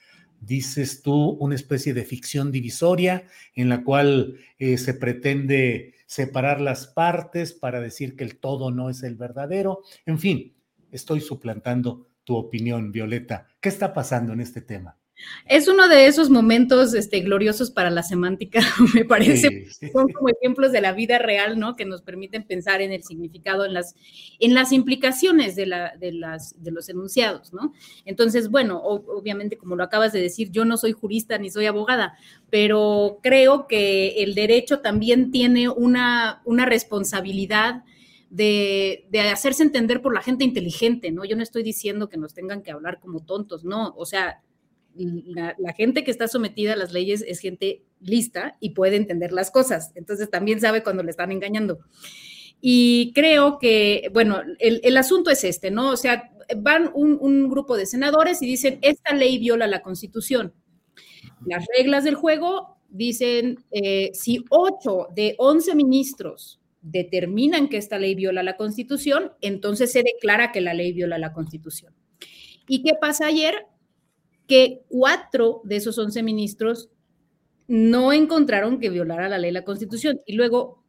Dices tú una especie de ficción divisoria en la cual eh, se pretende separar las partes para decir que el todo no es el verdadero. En fin, estoy suplantando tu opinión, Violeta. ¿Qué está pasando en este tema? Es uno de esos momentos este, gloriosos para la semántica, me parece. Son como ejemplos de la vida real, ¿no? Que nos permiten pensar en el significado, en las, en las implicaciones de, la, de, las, de los enunciados, ¿no? Entonces, bueno, obviamente, como lo acabas de decir, yo no soy jurista ni soy abogada, pero creo que el derecho también tiene una, una responsabilidad. De, de, hacerse entender por la gente inteligente, ¿no? Yo no estoy diciendo que nos tengan que hablar como tontos, no, o sea, la, gente que está sometida a las leyes es gente lista y puede entender las cosas. Entonces también sabe cuando le están engañando. Y creo que, bueno, el, asunto es este, ¿no? O sea, van un, grupo de senadores y dicen, esta ley viola la constitución. Las reglas del juego dicen, eh, si ocho de once ministros determinan que esta ley viola la constitución, entonces se declara que la ley viola la constitución. ¿Y qué pasa ayer? Que cuatro de esos once ministros no encontraron que violara la ley la constitución. Y luego,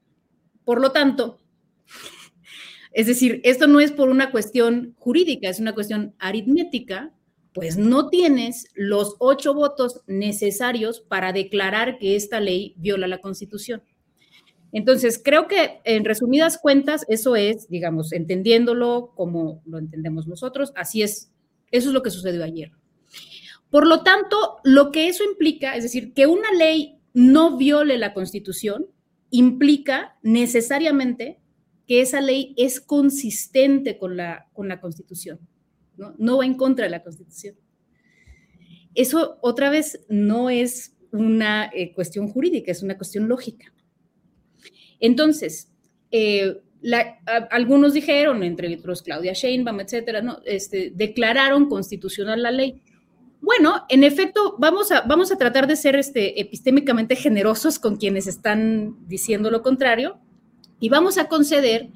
por lo tanto, es decir, esto no es por una cuestión jurídica, es una cuestión aritmética, pues no tienes los ocho votos necesarios para declarar que esta ley viola la constitución. Entonces, creo que en resumidas cuentas, eso es, digamos, entendiéndolo como lo entendemos nosotros, así es, eso es lo que sucedió ayer. Por lo tanto, lo que eso implica, es decir, que una ley no viole la Constitución, implica necesariamente que esa ley es consistente con la, con la Constitución, ¿no? no va en contra de la Constitución. Eso, otra vez, no es una eh, cuestión jurídica, es una cuestión lógica. Entonces, eh, algunos dijeron, entre otros Claudia Sheinbaum, etcétera, ¿no? este, declararon constitucional la ley. Bueno, en efecto, vamos a, vamos a tratar de ser este, epistémicamente generosos con quienes están diciendo lo contrario y vamos a conceder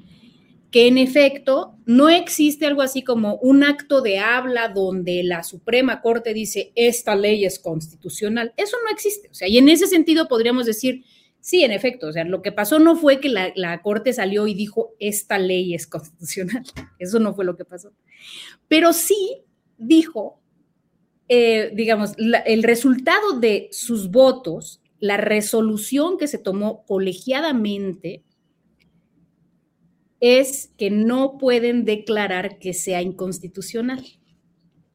que en efecto no existe algo así como un acto de habla donde la Suprema Corte dice esta ley es constitucional. Eso no existe. O sea, y en ese sentido podríamos decir, Sí, en efecto, o sea, lo que pasó no fue que la, Corte salió y dijo, esta ley es constitucional, eso no fue lo que pasó, pero sí dijo, eh, digamos, el resultado de sus votos, la resolución que se tomó colegiadamente, es que no pueden declarar que sea inconstitucional.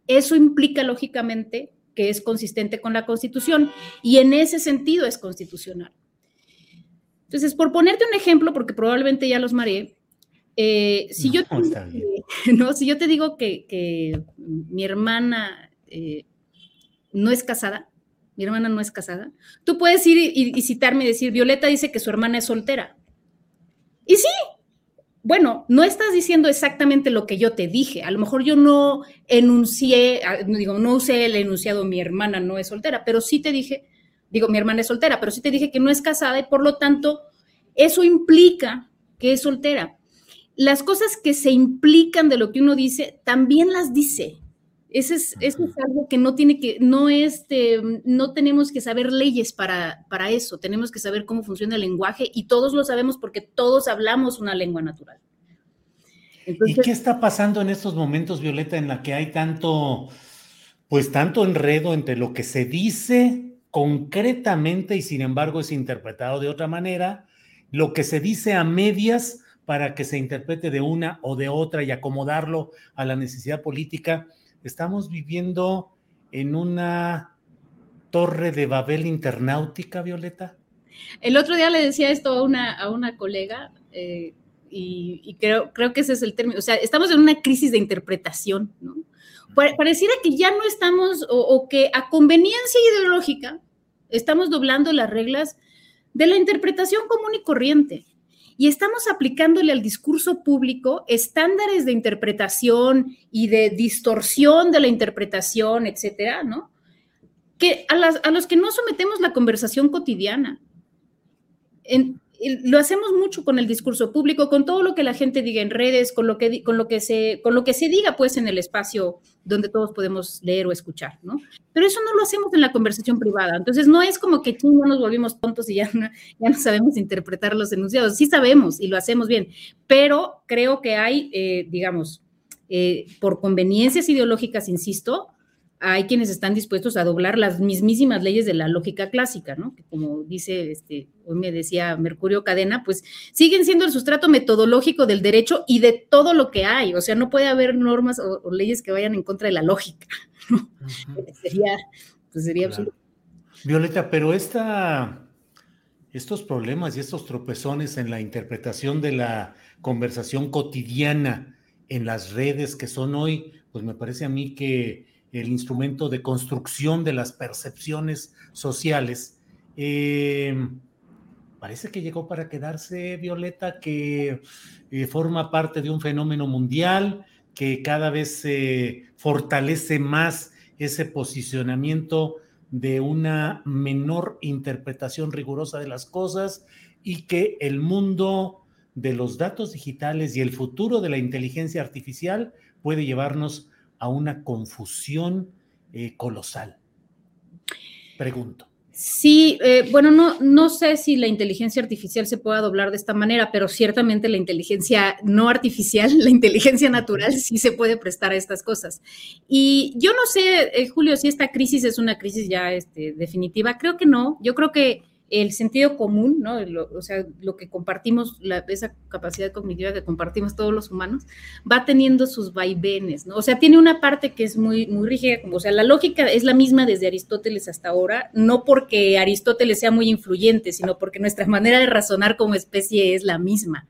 Eso implica, lógicamente, que es consistente con la Constitución y en ese sentido es constitucional. Entonces, por ponerte un ejemplo, porque probablemente ya los mareé, eh, si, yo te, no, si yo te digo que, mi hermana eh, no es casada, mi hermana no es casada, tú puedes ir y, citarme y decir, Violeta dice que su hermana es soltera. Y sí, bueno, no estás diciendo exactamente lo que yo te dije. A lo mejor yo no enuncié, digo, no usé el enunciado mi hermana no es soltera, pero sí te dije digo, mi hermana es soltera, pero sí te dije que no es casada y por lo tanto eso implica que es soltera. Las cosas que se implican de lo que uno dice, también las dice. Eso es, es algo que no tiene que, no este, no tenemos que saber leyes para, para eso, tenemos que saber cómo funciona el lenguaje y todos lo sabemos porque todos hablamos una lengua natural. ¿Y qué está pasando en estos momentos, Violeta, en la que hay tanto, pues tanto enredo entre lo que se dice concretamente y sin embargo es interpretado de otra manera, lo que se dice a medias para que se interprete de una o de otra y acomodarlo a la necesidad política. Estamos viviendo en una torre de Babel internautica, Violeta. El otro día le decía esto a una, a una colega eh, y, creo, creo que ese es el término. O sea, estamos en una crisis de interpretación, ¿no? pareciera que ya no estamos, o, que a conveniencia ideológica, estamos doblando las reglas de la interpretación común y corriente. Y estamos aplicándole al discurso público estándares de interpretación y de distorsión de la interpretación, etcétera, ¿no? Que a, a los que no sometemos la conversación cotidiana. En, lo hacemos mucho con el discurso público, con todo lo que la gente diga en redes, con lo que, con lo que, se, con lo que se diga pues en el espacio donde todos podemos leer o escuchar, ¿no? Pero eso no lo hacemos en la conversación privada. Entonces no es como que no nos volvimos tontos y ya no, ya no sabemos interpretar los enunciados. Sí sabemos y lo hacemos bien, pero creo que hay, eh, digamos, eh, por conveniencias ideológicas, insisto, hay quienes están dispuestos a doblar las mismísimas leyes de la lógica clásica, ¿no? Que como dice, este, hoy me decía Mercurio Cadena, pues siguen siendo el sustrato metodológico del derecho y de todo lo que hay. O sea, no puede haber normas o, leyes que vayan en contra de la lógica. Sería, pues sería absurdo. Violeta, pero esta, estos problemas y estos tropezones en la interpretación de la conversación cotidiana en las redes que son hoy, pues me parece a mí que el instrumento de construcción de las percepciones sociales. Em, parece que llegó para quedarse, Violeta, que eh, forma parte de un fenómeno mundial, que cada vez se fortalece más ese posicionamiento de una menor interpretación rigurosa de las cosas y que el mundo de los datos digitales y el futuro de la inteligencia artificial puede llevarnos a una confusión eh, colosal. Pregunto. Sí, eh, bueno, no, no sé si la inteligencia artificial se pueda doblar de esta manera, pero ciertamente la inteligencia no artificial, la inteligencia natural, sí se puede prestar a estas cosas. Y yo no sé, eh, Julio, si esta crisis es una crisis ya este, definitiva. Creo que no. Yo creo que el sentido común, ¿no? o sea, lo que compartimos, esa capacidad cognitiva que compartimos todos los humanos, va teniendo sus vaivenes, ¿no? O sea, tiene una parte que es muy, muy rígida, como, o sea, la lógica es la misma desde Aristóteles hasta ahora, no porque Aristóteles sea muy influyente, sino porque nuestra manera de razonar como especie es la misma.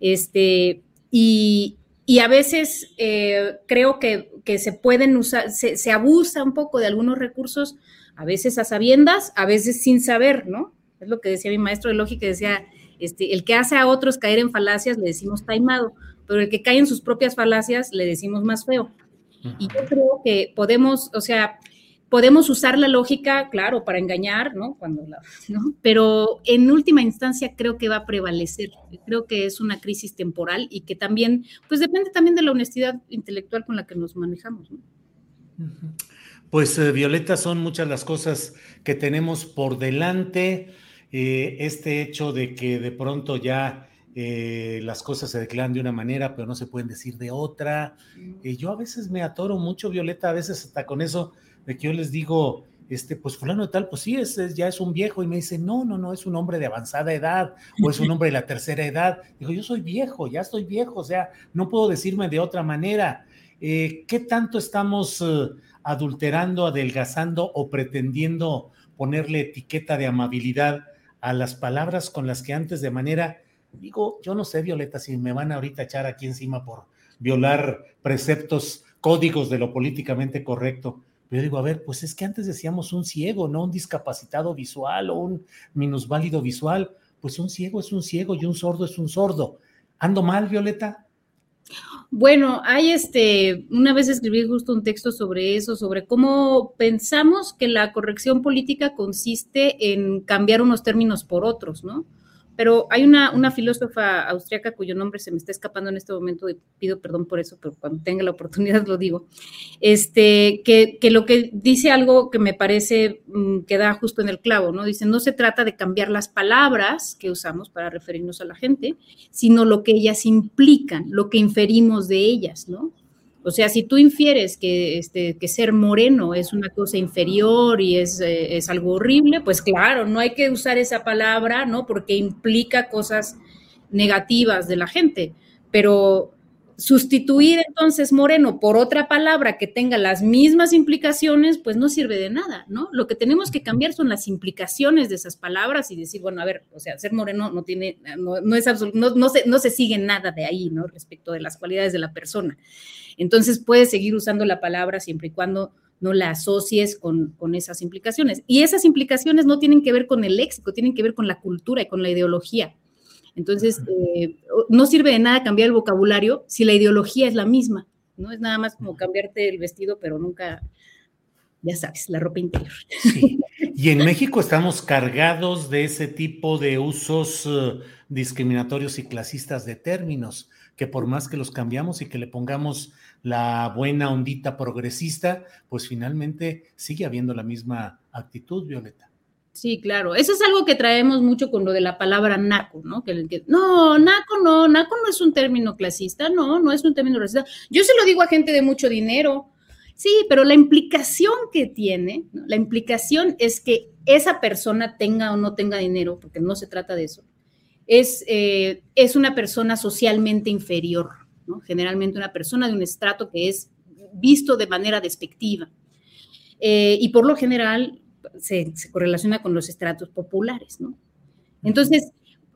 Este, y, a veces eh, creo que, se pueden usar, se, se abusa un poco de algunos recursos a veces a sabiendas, a veces sin saber, ¿no? Es lo que decía mi maestro de lógica, decía, este, el que hace a otros caer en falacias le decimos taimado, pero el que cae en sus propias falacias le decimos más feo. Y yo creo que podemos, o sea, podemos usar la lógica, claro, para engañar, ¿no? Cuando ¿no? Pero en última instancia creo que va a prevalecer. Creo que es una crisis temporal y que también, pues depende también de la honestidad intelectual con la que nos manejamos, ¿no? Pues eh, Violeta, son muchas las cosas que tenemos por delante. Eh, este hecho de que de pronto ya eh, las cosas se declaran de una manera, pero no se pueden decir de otra. yo a veces me atoro mucho, Violeta, a veces hasta con eso de que yo les digo, este, pues fulano de tal, pues sí, es, ya es un viejo y me dice, no, no, no, es un hombre de avanzada edad o es un hombre de la tercera edad. Digo, yo soy viejo, ya estoy viejo, o sea, no puedo decirme de otra manera. ¿Qué tanto estamos adulterando, adelgazando o pretendiendo ponerle etiqueta de amabilidad a las palabras con las que antes de manera, digo, yo no sé, Violeta, si me van ahorita a echar aquí encima por violar preceptos, códigos de lo políticamente correcto. Pero digo, a ver, pues es que antes decíamos un ciego, no un discapacitado visual o un minusválido visual. Pues un ciego es un ciego y un sordo es un sordo. ¿Ando mal, Violeta? Bueno, hay este, una vez escribí justo un texto sobre eso, sobre cómo pensamos que la corrección política consiste en cambiar unos términos por otros, ¿no? Pero hay una, una filósofa austriaca cuyo nombre se me está escapando en este momento y pido perdón por eso, pero cuando tenga la oportunidad lo digo, este, que, que lo que dice algo que me parece mm, que da justo en el clavo, ¿no? Dice, no se trata de cambiar las palabras que usamos para referirnos a la gente, sino lo que ellas implican, lo que inferimos de ellas, ¿no? O sea, si tú infieres que, este, que ser moreno es una cosa inferior y es, eh, es, algo horrible, pues claro, no hay que usar esa palabra, ¿no? Porque implica cosas negativas de la gente. Pero sustituir entonces moreno por otra palabra que tenga las mismas implicaciones, pues no sirve de nada, ¿no? Lo que tenemos que cambiar son las implicaciones de esas palabras y decir, bueno, a ver, o sea, ser moreno no tiene, no, no es absoluto, no, no, se, no se sigue nada de ahí, ¿no? Respecto de las cualidades de la persona. Entonces puedes seguir usando la palabra siempre y cuando no la asocies con, con, esas implicaciones. Y esas implicaciones no tienen que ver con el léxico, tienen que ver con la cultura y con la ideología. Entonces, eh, no sirve de nada cambiar el vocabulario si la ideología es la misma, ¿no? Es nada más como cambiarte el vestido, pero nunca, ya sabes, la ropa interior. Y en México estamos cargados de ese tipo de usos eh, discriminatorios y clasistas de términos, que por más que los cambiamos y que le pongamos la buena ondita progresista, pues finalmente sigue habiendo la misma actitud, Violeta. Sí, claro. Eso es algo que traemos mucho con lo de la palabra naco, ¿no? Que, no, naco no, naco no es un término clasista, no, no es un término racista. Yo se lo digo a gente de mucho dinero. Sí, pero la implicación que tiene, la implicación es que esa persona tenga o no tenga dinero, porque no se trata de eso, es, eh, es una persona socialmente inferior, ¿no? Generalmente una persona de un estrato que es visto de manera despectiva. Eh, y por lo general se, correlaciona con los estratos populares, ¿no? Entonces,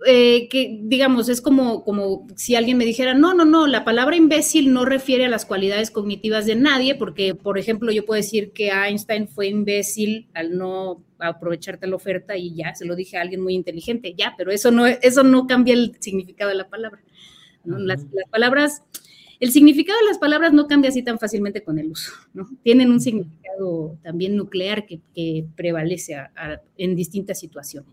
eh, que digamos, es como, como si alguien me dijera, no, no, no, la palabra imbécil no refiere a las cualidades cognitivas de nadie, porque, por ejemplo, yo puedo decir que Einstein fue imbécil al no aprovecharte la oferta y ya, se lo dije a alguien muy inteligente, ya, pero eso no, eso no cambia el significado de la palabra. Las, las, palabras el significado de las palabras no cambia así tan fácilmente con el uso, ¿no? Tienen un significado también nuclear que, prevalece en distintas situaciones.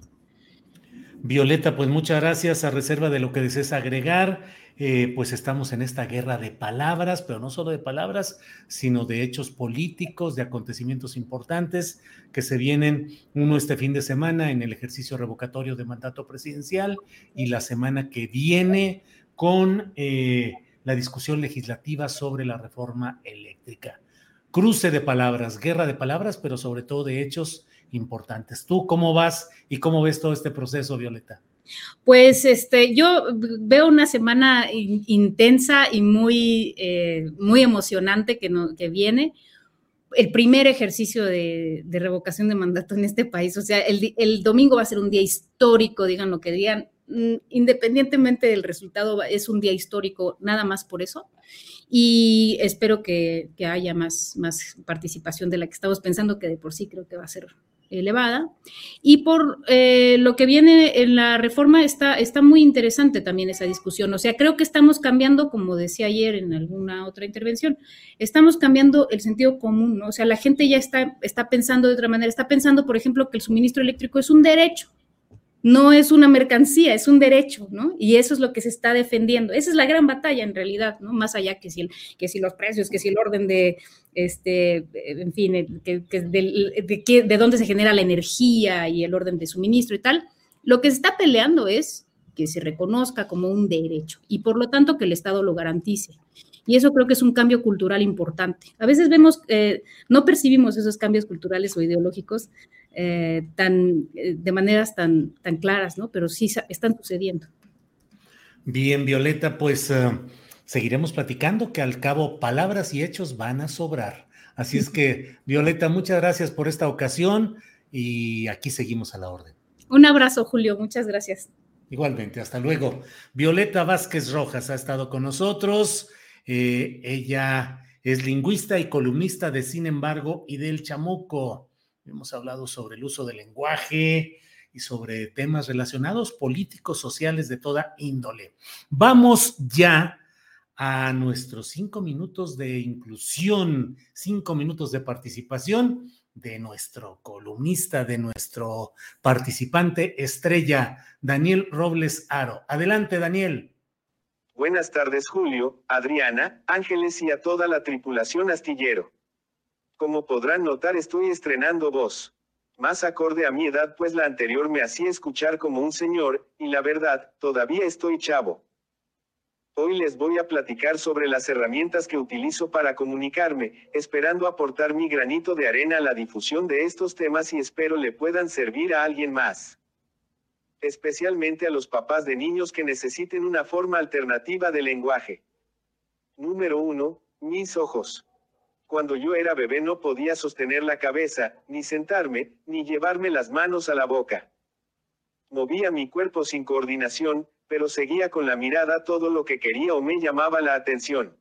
Violeta, pues muchas gracias a reserva de lo que desees agregar. eh, pues estamos en esta guerra de palabras, pero no solo de palabras, sino de hechos políticos, de acontecimientos importantes que se vienen uno este fin de semana en el ejercicio revocatorio de mandato presidencial y la semana que viene con eh, la discusión legislativa sobre la reforma eléctrica. Cruce de palabras, guerra de palabras, pero sobre todo de hechos importantes. ¿Tú cómo vas y cómo ves todo este proceso, Violeta? Pues este, yo veo una semana intensa y muy, eh, muy emocionante que, no, que viene. El primer ejercicio de, revocación de mandato en este país. O sea, el, el, domingo va a ser un día histórico, digan lo que digan. Mm, independientemente del resultado, es un día histórico, nada más por eso. Y espero que, haya más, más participación de la que estamos pensando, que de por sí creo que va a ser elevada. Y por eh, lo que viene en la reforma está, está muy interesante también esa discusión. O sea, creo que estamos cambiando, como decía ayer en alguna otra intervención, estamos cambiando el sentido común, ¿no? O sea, la gente ya está, está pensando de otra manera, está pensando, por ejemplo, que el suministro eléctrico es un derecho no es una mercancía, es un derecho, ¿no? Y eso es lo que se está defendiendo. Esa es la gran batalla en realidad, ¿no? Más allá que si, que si los precios, que si el orden de, este, en fin, que, de, de, dónde se genera la energía y el orden de suministro y tal, lo que se está peleando es que se reconozca como un derecho y por lo tanto que el Estado lo garantice. Y eso creo que es un cambio cultural importante. A veces vemos, eh, no percibimos esos cambios culturales o ideológicos eh, tan, eh, de maneras tan, tan claras, ¿no? Pero sí están sucediendo. Bien, Violeta, pues seguiremos platicando que al cabo palabras y hechos van a sobrar. Así es que, Violeta, muchas gracias por esta ocasión y aquí seguimos a la orden. Un abrazo, Julio, muchas gracias. Igualmente, hasta luego. Violeta Vázquez Rojas ha estado con nosotros. Eh, ella es lingüista y columnista de Sin embargo y del Chamuco. Hemos hablado sobre el uso del lenguaje y sobre temas relacionados políticos, sociales de toda índole. Vamos ya a nuestros cinco minutos de inclusión, cinco minutos de participación de nuestro columnista, de nuestro participante estrella, Daniel Robles Aro. Adelante, Daniel. Buenas tardes Julio, Adriana, Ángeles y a toda la tripulación astillero. Como podrán notar estoy estrenando voz. Más acorde a mi edad pues la anterior me hacía escuchar como un señor, y la verdad, todavía estoy chavo. Hoy les voy a platicar sobre las herramientas que utilizo para comunicarme, esperando aportar mi granito de arena a la difusión de estos temas y espero le puedan servir a alguien más especialmente a los papás de niños que necesiten una forma alternativa de lenguaje. Número 1. Mis ojos. Cuando yo era bebé no podía sostener la cabeza, ni sentarme, ni llevarme las manos a la boca. Movía mi cuerpo sin coordinación, pero seguía con la mirada todo lo que quería o me llamaba la atención.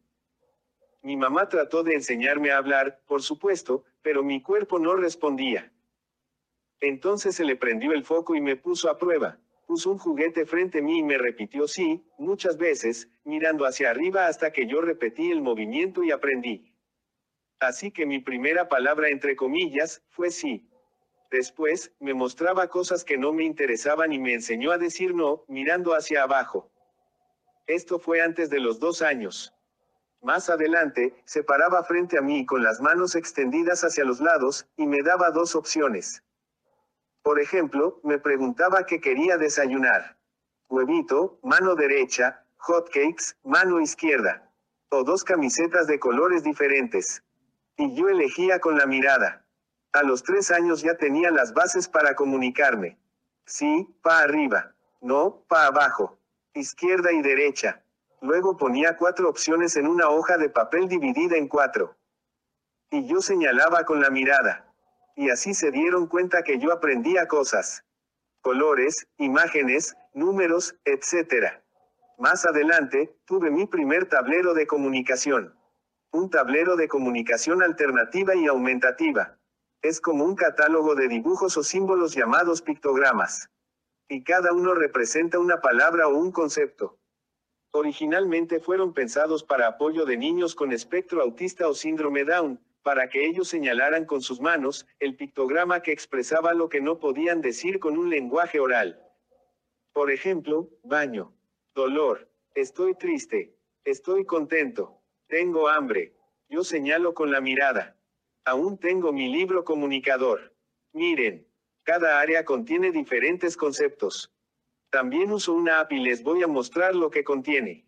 Mi mamá trató de enseñarme a hablar, por supuesto, pero mi cuerpo no respondía. Entonces se le prendió el foco y me puso a prueba. Puso un juguete frente a mí y me repitió sí, muchas veces, mirando hacia arriba hasta que yo repetí el movimiento y aprendí. Así que mi primera palabra entre comillas, fue sí. Después, me mostraba cosas que no me interesaban y me enseñó a decir no, mirando hacia abajo. Esto fue antes de los dos años. Más adelante, se paraba frente a mí con las manos extendidas hacia los lados, y me daba dos opciones. Por ejemplo, me preguntaba qué quería desayunar. Huevito, mano derecha, hotcakes, mano izquierda. O dos camisetas de colores diferentes. Y yo elegía con la mirada. A los tres años ya tenía las bases para comunicarme. Sí, pa arriba. No, pa abajo. Izquierda y derecha. Luego ponía cuatro opciones en una hoja de papel dividida en cuatro. Y yo señalaba con la mirada y así se dieron cuenta que yo aprendía cosas. Colores, imágenes, números, etc. Más adelante, tuve mi primer tablero de comunicación. Un tablero de comunicación alternativa y aumentativa. Es como un catálogo de dibujos o símbolos llamados pictogramas. Y cada uno representa una palabra o un concepto. Originalmente fueron pensados para apoyo de niños con espectro autista o síndrome Down, para que ellos señalaran con sus manos, el pictograma que expresaba lo que no podían decir con un lenguaje oral. Por ejemplo, baño, dolor, Estoy triste. Estoy contento. Tengo hambre. Yo señalo con la mirada. Aún tengo mi libro comunicador. Miren. Cada área contiene diferentes conceptos. También uso una app y les voy a mostrar lo que contiene.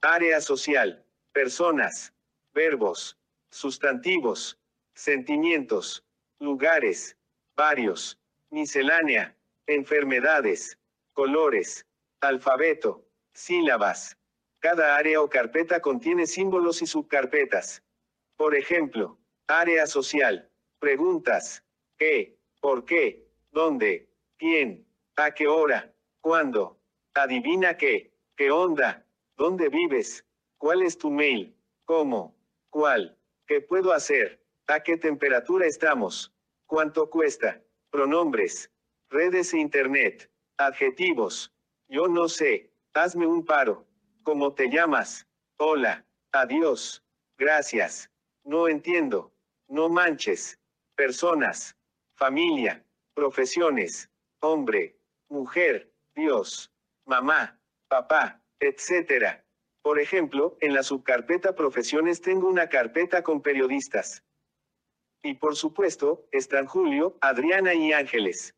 Área social. Personas. Verbos. Sustantivos. Sentimientos. Lugares. Varios. Miscelánea. Enfermedades. Colores. Alfabeto. Sílabas. Cada área o carpeta contiene símbolos y subcarpetas. Por ejemplo, área social. Preguntas. ¿Qué? ¿Por qué? ¿Dónde? ¿Quién? ¿A qué hora? ¿Cuándo? Adivina qué. ¿Qué onda? ¿Dónde vives? ¿Cuál es tu mail? ¿Cómo? ¿Cuál? ¿Qué puedo hacer? ¿A qué temperatura estamos? ¿Cuánto cuesta? Pronombres. Redes e internet. Adjetivos. Yo no sé. Hazme un paro. ¿Cómo te llamas? Hola. Adiós. Gracias. No entiendo. No manches. Personas. Familia. Profesiones. Hombre. Mujer. Dios. Mamá. Papá. Etcétera. Por ejemplo, en la subcarpeta Profesiones tengo una carpeta con periodistas. Y por supuesto, están Julio, Adriana y Ángeles.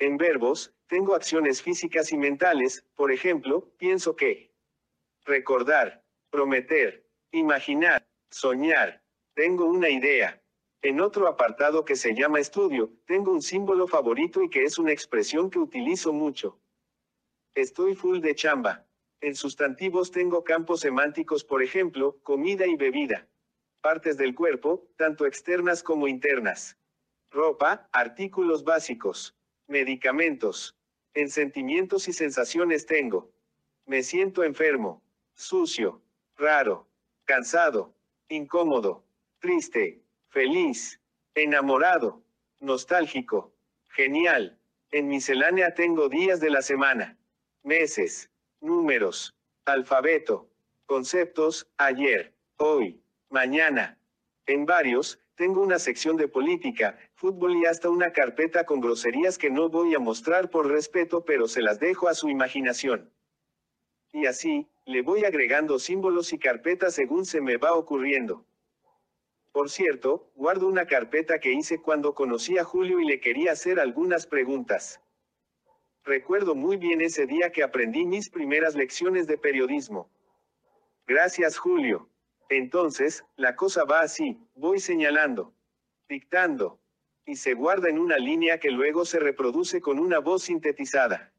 En verbos, tengo acciones físicas y mentales, por ejemplo, pienso que. Recordar, prometer, imaginar, soñar. Tengo una idea. En otro apartado que se llama estudio, tengo un símbolo favorito y que es una expresión que utilizo mucho. Estoy full de chamba. En sustantivos tengo campos semánticos, por ejemplo, comida y bebida. Partes del cuerpo, tanto externas como internas. Ropa, artículos básicos. Medicamentos. En sentimientos y sensaciones tengo. Me siento enfermo sucio, raro, cansado, incómodo, triste, feliz, enamorado, nostálgico, genial. En miscelánea tengo días de la semana, meses, números, alfabeto, conceptos, ayer, hoy, mañana. En varios, tengo una sección de política, fútbol y hasta una carpeta con groserías que no voy a mostrar por respeto pero se las dejo a su imaginación. Y así, le voy agregando símbolos y carpetas según se me va ocurriendo. Por cierto, guardo una carpeta que hice cuando conocí a Julio y le quería hacer algunas preguntas. Recuerdo muy bien ese día que aprendí mis primeras lecciones de periodismo. Gracias Julio. Entonces, la cosa va así, voy señalando, dictando, y se guarda en una línea que luego se reproduce con una voz sintetizada.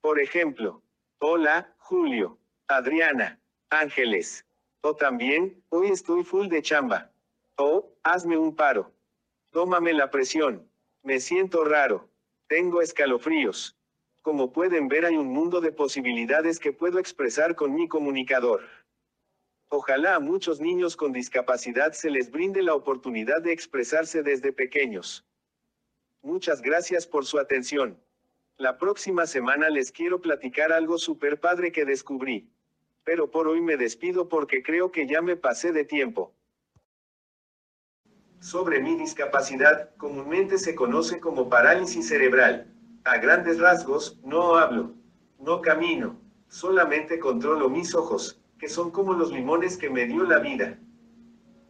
Por ejemplo, hola, Julio. Adriana, Ángeles. O también, hoy estoy full de chamba. O, hazme un paro. Tómame la presión. Me siento raro. Tengo escalofríos. Como pueden ver hay un mundo de posibilidades que puedo expresar con mi comunicador. Ojalá a muchos niños con discapacidad se les brinde la oportunidad de expresarse desde pequeños. Muchas gracias por su atención. La próxima semana les quiero platicar algo super padre que descubrí pero por hoy me despido porque creo que ya me pasé de tiempo. Sobre mi discapacidad, comúnmente se conoce como parálisis cerebral. A grandes rasgos, no hablo, no camino, solamente controlo mis ojos, que son como los limones que me dio la vida.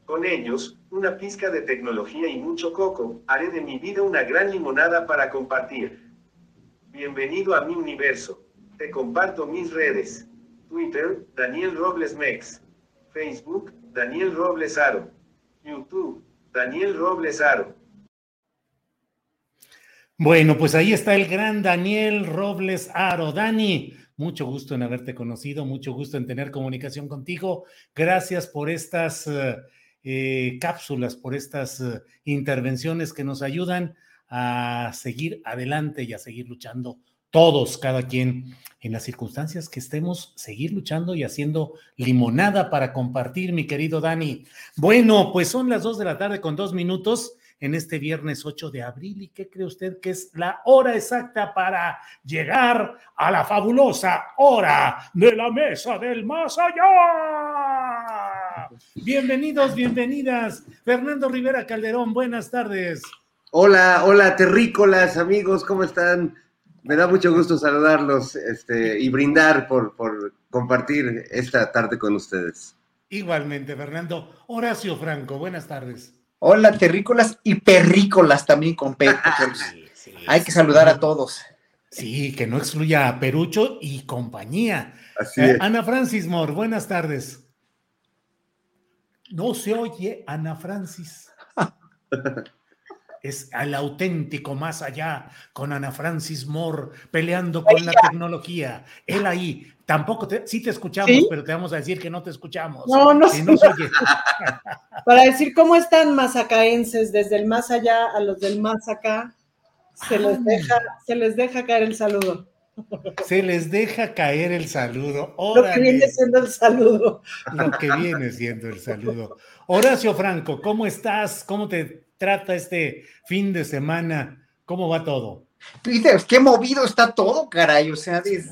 Con ellos, una pizca de tecnología y mucho coco, haré de mi vida una gran limonada para compartir. Bienvenido a mi universo. Te comparto mis redes. Twitter, Daniel Robles Mex. Facebook, Daniel Robles Aro. YouTube, Daniel Robles Aro. Bueno, pues ahí está el gran Daniel Robles Aro. Dani, mucho gusto en haberte conocido, mucho gusto en tener comunicación contigo. Gracias por estas eh, eh, cápsulas, por estas eh, intervenciones que nos ayudan a seguir adelante y a seguir luchando todos, cada quien, en las circunstancias que estemos, seguir luchando y haciendo limonada para compartir, mi querido Dani. Bueno, pues son las dos de la tarde con dos minutos en este viernes 8 de abril. ¿Y qué cree usted que es la hora exacta para llegar a la fabulosa hora de la mesa del más allá? Bienvenidos, bienvenidas. Fernando Rivera Calderón, buenas tardes. Hola, hola, terrícolas, amigos, ¿cómo están? Me da mucho gusto saludarlos este, y brindar por, por compartir esta tarde con ustedes. Igualmente, Fernando. Horacio Franco, buenas tardes. Hola, terrícolas y perrícolas también con P. Hay que saludar a todos. Sí, que no excluya a Perucho y compañía. Así es. Ana Francis Moore, buenas tardes. No se oye Ana Francis. es al auténtico más allá con Ana Francis Moore peleando con la tecnología. Él ahí, tampoco te, sí te escuchamos, ¿Sí? pero te vamos a decir que no te escuchamos. No, no Que sé. no se oye. Para decir cómo están mazacaenses desde el más allá a los del más acá, se les deja, se les deja caer el saludo. Se les deja caer el saludo. Lo que Órale. viene siendo el saludo. Lo que viene siendo el saludo. Horacio Franco, ¿cómo estás? ¿Cómo te trata este fin de semana? ¿Cómo va todo? Viste, qué movido está todo, caray. O sea, des-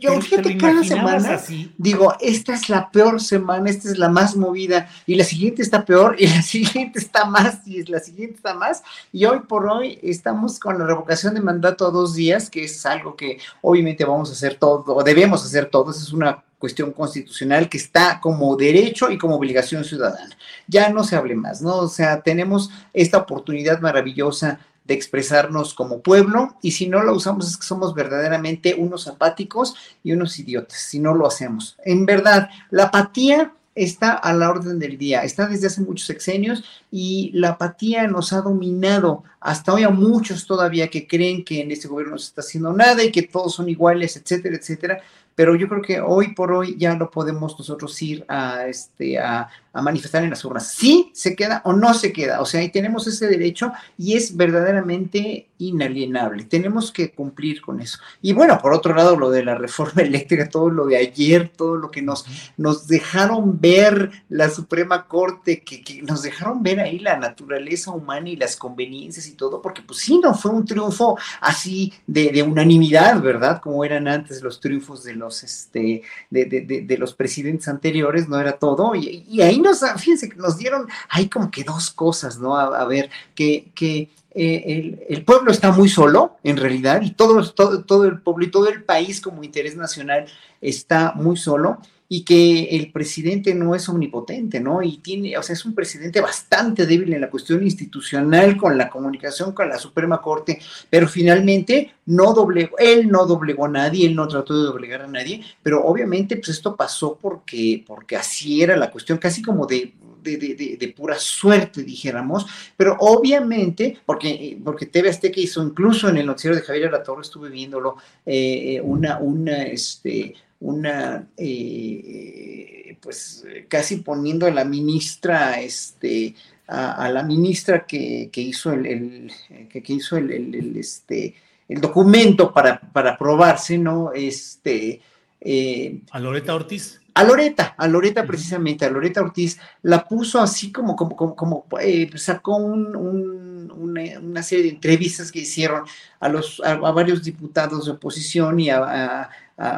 yo ¿Te- te fíjate cada semana así? digo, esta es la peor semana, esta es la más movida, y la siguiente está peor, y la siguiente está más, y la siguiente está más, y hoy por hoy estamos con la revocación de mandato a dos días, que es algo que obviamente vamos a hacer todo, o debemos hacer todos, es una cuestión constitucional que está como derecho y como obligación ciudadana. Ya no se hable más, ¿no? O sea, tenemos esta oportunidad maravillosa de expresarnos como pueblo y si no lo usamos es que somos verdaderamente unos apáticos y unos idiotas, si no lo hacemos. En verdad, la apatía está a la orden del día, está desde hace muchos sexenios y la apatía nos ha dominado hasta hoy a muchos todavía que creen que en este gobierno no se está haciendo nada y que todos son iguales, etcétera, etcétera. Pero yo creo que hoy por hoy ya lo podemos nosotros ir a, este, a, manifestar en las urnas. Sí se queda o no se queda. O sea, ahí tenemos ese derecho y es verdaderamente inalienable. Tenemos que cumplir con eso. Y bueno, por otro lado, lo de la reforma eléctrica, todo lo de ayer, todo lo que nos, nos dejaron ver la Suprema Corte, que, que nos dejaron ver ahí la naturaleza humana y las conveniencias y todo, porque pues sí, no fue un triunfo así de, de unanimidad, ¿verdad? Como eran antes los triunfos de los, este, de, de, de, de los presidentes anteriores, no era todo. Y, ahí nos, fíjense, que nos dieron ahí como que dos cosas, ¿no? A, a ver, que, que eh, el, el, pueblo está muy solo, en realidad, y todo, todo, todo el pueblo y todo el país como interés nacional está muy solo y que el presidente no es omnipotente, ¿no? Y tiene, o sea, es un presidente bastante débil en la cuestión institucional, con la comunicación con la Suprema Corte, pero finalmente no doblegó, él no doblegó a nadie, él no trató de doblegar a nadie, pero obviamente pues esto pasó porque, porque así era la cuestión, casi como de de, de, de, pura suerte, dijéramos, pero obviamente, porque, porque TV Azteca hizo, incluso en el noticiero de Javier Alatorre, estuve viéndolo, eh, una, una, este, una, eh, pues casi poniendo a la ministra, este, a, la ministra que, que hizo el, que, hizo el, este, el documento para, para aprobarse, ¿no? Este, eh, a Loreta Ortiz. A Loreta, a Loreta precisamente, a Loreta Ortiz la puso así como, como, como, como eh, sacó un, un, una, una, serie de entrevistas que hicieron a, los, a, a varios diputados de oposición y a,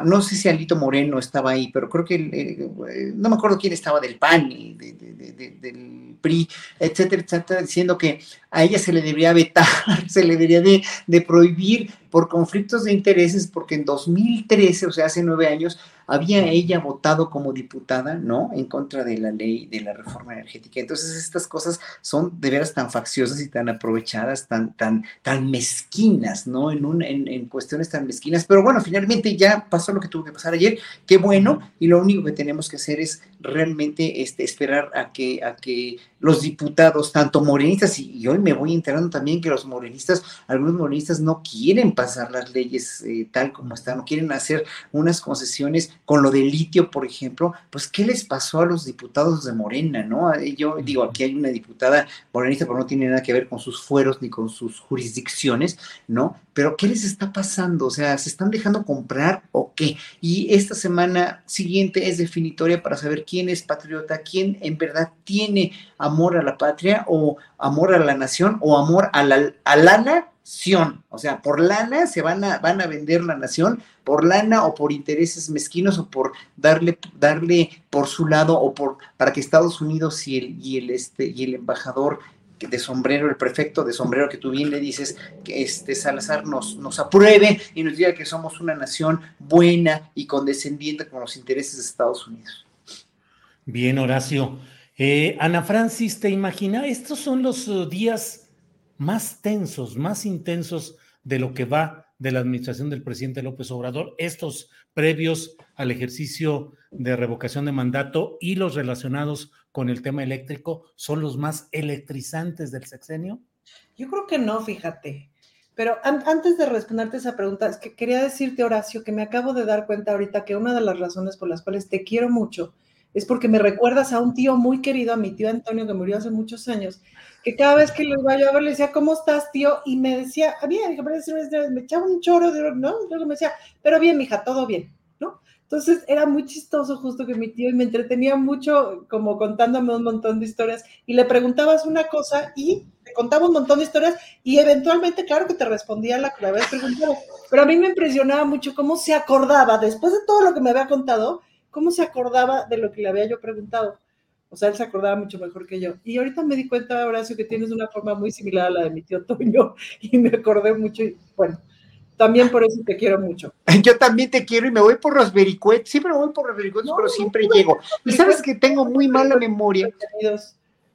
no sé si Alito Moreno estaba ahí, pero creo que, eh, no me acuerdo quién estaba del PAN y de, de, de, del PRI, etcétera, etcétera, diciendo que a ella se le debería vetar, se le debería de, de prohibir por conflictos de intereses, porque en 2013, o sea, hace nueve años, había ella votado como diputada, ¿no? En contra de la ley de la reforma energética. Entonces, estas cosas son de veras tan facciosas y tan aprovechadas, tan, tan, tan mezquinas, ¿no? En, un, en, en cuestiones tan mezquinas. Pero bueno, finalmente ya pasó lo que tuvo que pasar ayer. Qué bueno. Y lo único que tenemos que hacer es realmente este, esperar a que, a que los diputados, tanto morenistas, y, hoy me voy enterando también que los morenistas, algunos morenistas no quieren pasar las leyes eh, tal como están, no quieren hacer unas concesiones con lo del litio, por ejemplo, pues ¿qué les pasó a los diputados de Morena, no? Yo digo, aquí hay una diputada morenista, pero no tiene nada que ver con sus fueros ni con sus jurisdicciones, ¿no? Pero ¿qué les está pasando? O sea, ¿se están dejando comprar o qué? Y esta semana siguiente es definitoria para saber quién es patriota, quién en verdad tiene amor a la patria o amor a la nación o amor a la, a la nación. O sea, por lana se van a, van a vender la nación, por lana o por intereses mezquinos o por darle, darle por su lado o por para que Estados Unidos y el, y el, este, y el embajador de sombrero, el prefecto de sombrero que tú bien le dices, que este Salazar nos, nos apruebe y nos diga que somos una nación buena y condescendiente con los intereses de Estados Unidos. Bien, Horacio. Eh, Ana Francis, ¿te imaginas? Estos son los uh, días más tensos, más intensos de lo que va de la administración del presidente López Obrador, estos previos al ejercicio de revocación de mandato y los relacionados con el tema eléctrico son los más electrizantes del sexenio? Yo creo que no, fíjate. Pero an antes de responderte esa pregunta, es que quería decirte, Horacio, que me acabo de dar cuenta ahorita que una de las razones por las cuales te quiero mucho es porque me recuerdas a un tío muy querido, a mi tío Antonio, que murió hace muchos años, que cada vez que lo iba yo a ver le decía, ¿cómo estás, tío? Y me decía, ah, bien, me echaba un choro, de, ¿no? Luego me decía, pero bien, mija, todo bien, ¿no? Entonces era muy chistoso justo que mi tío y me entretenía mucho como contándome un montón de historias y le preguntabas una cosa y te contaba un montón de historias y eventualmente, claro que te respondía la que le habías preguntado, pero a mí me impresionaba mucho cómo se acordaba, después de todo lo que me había contado, cómo se acordaba de lo que le había yo preguntado. O sea, él se acordaba mucho mejor que yo. Y ahorita me di cuenta, Horacio, que tienes una forma muy similar a la de mi tío Toño y me acordé mucho. Y bueno, también por eso te quiero mucho. Yo también te quiero y me voy por los vericuetos. Siempre me voy por los vericuetos, pero siempre llego. Y sabes que tengo muy mala memoria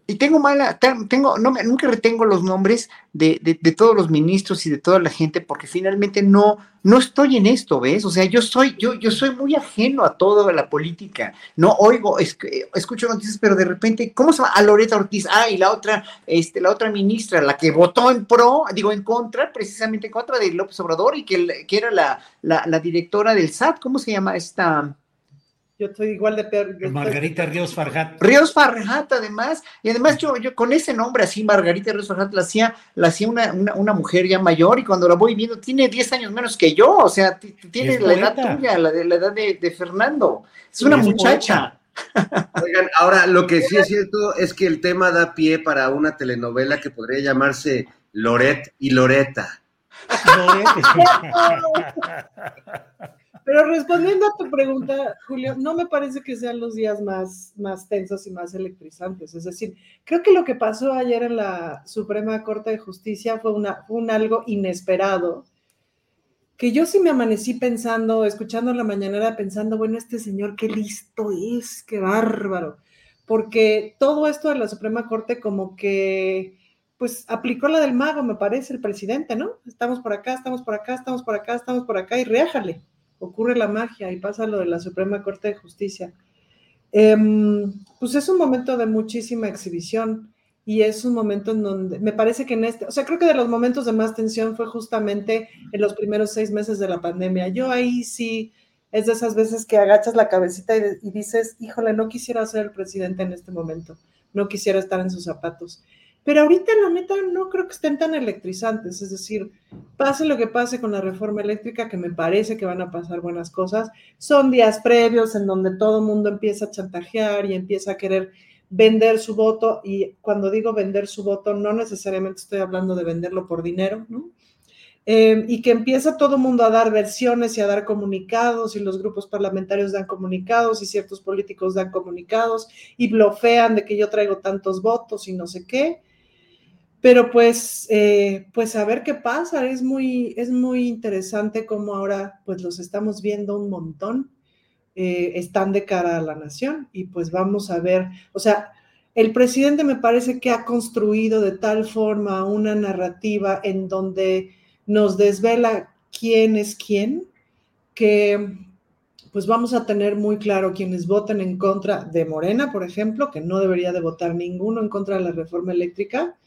y tengo mala, tengo, no, nunca retengo los nombres de, de, todos los ministros y de toda la gente, porque finalmente no, no estoy en esto, ¿ves? O sea, yo soy, yo, yo soy muy ajeno a toda la política. No oigo, es, escucho noticias, pero de repente, ¿cómo se llama? A Loreta Ortiz, ah, y la otra, este, la otra ministra, la que votó en pro, digo, en contra, precisamente en contra de López Obrador, y que, que era la, la directora del SAT, ¿cómo se llama esta? Yo estoy igual de peor. Margarita Ríos Farjat. Ríos Farjat, además. Y además yo, yo con ese nombre así, Margarita Ríos Farjat, la hacía, la hacía una, una, mujer ya mayor y cuando la voy viendo tiene 10 años menos que yo. O sea, tiene la edad tuya, la, de, la edad de, Fernando. Es una muchacha. Oigan, ahora lo que sí es cierto es que el tema da pie para una telenovela que podría llamarse Loret y Loreta. Pero respondiendo a tu pregunta, Julio, no me parece que sean los días más, más tensos y más electrizantes. Es decir, creo que lo que pasó ayer en la Suprema Corte de Justicia fue, una, un algo inesperado, que yo sí me amanecí pensando, escuchando la mañanera, pensando, bueno, este señor qué listo es, qué bárbaro. Porque todo esto de la Suprema Corte como que pues aplicó la del mago, me parece, el presidente, ¿no? Estamos por acá, estamos por acá, estamos por acá, estamos por acá y réjale ocurre la magia y pasa lo de la Suprema Corte de Justicia. Em, pues es un momento de muchísima exhibición y es un momento en donde me parece que en este, o sea, creo que de los momentos de más tensión fue justamente en los primeros seis meses de la pandemia. Yo ahí sí es de esas veces que agachas la cabecita y, y dices, híjole, no quisiera ser el presidente en este momento, no quisiera estar en sus zapatos. Pero ahorita, la neta, no creo que estén tan electrizantes. Es decir, pase lo que pase con la reforma eléctrica, que me parece que van a pasar buenas cosas, son días previos en donde todo el mundo empieza a chantajear y empieza a querer vender su voto. Y cuando digo vender su voto, no necesariamente estoy hablando de venderlo por dinero, ¿no? Eh, y que empieza todo el mundo a dar versiones y a dar comunicados y los grupos parlamentarios dan comunicados y ciertos políticos dan comunicados y blofean de que yo traigo tantos votos y no sé qué. Pero pues, eh, pues a ver qué pasa, es muy, es muy interesante cómo ahora pues los estamos viendo un montón, eh, están de cara a la nación y pues vamos a ver, o sea, el presidente me parece que ha construido de tal forma una narrativa en donde nos desvela quién es quién, que pues vamos a tener muy claro quienes voten en contra de Morena, por ejemplo, que no debería de votar ninguno en contra de la reforma eléctrica,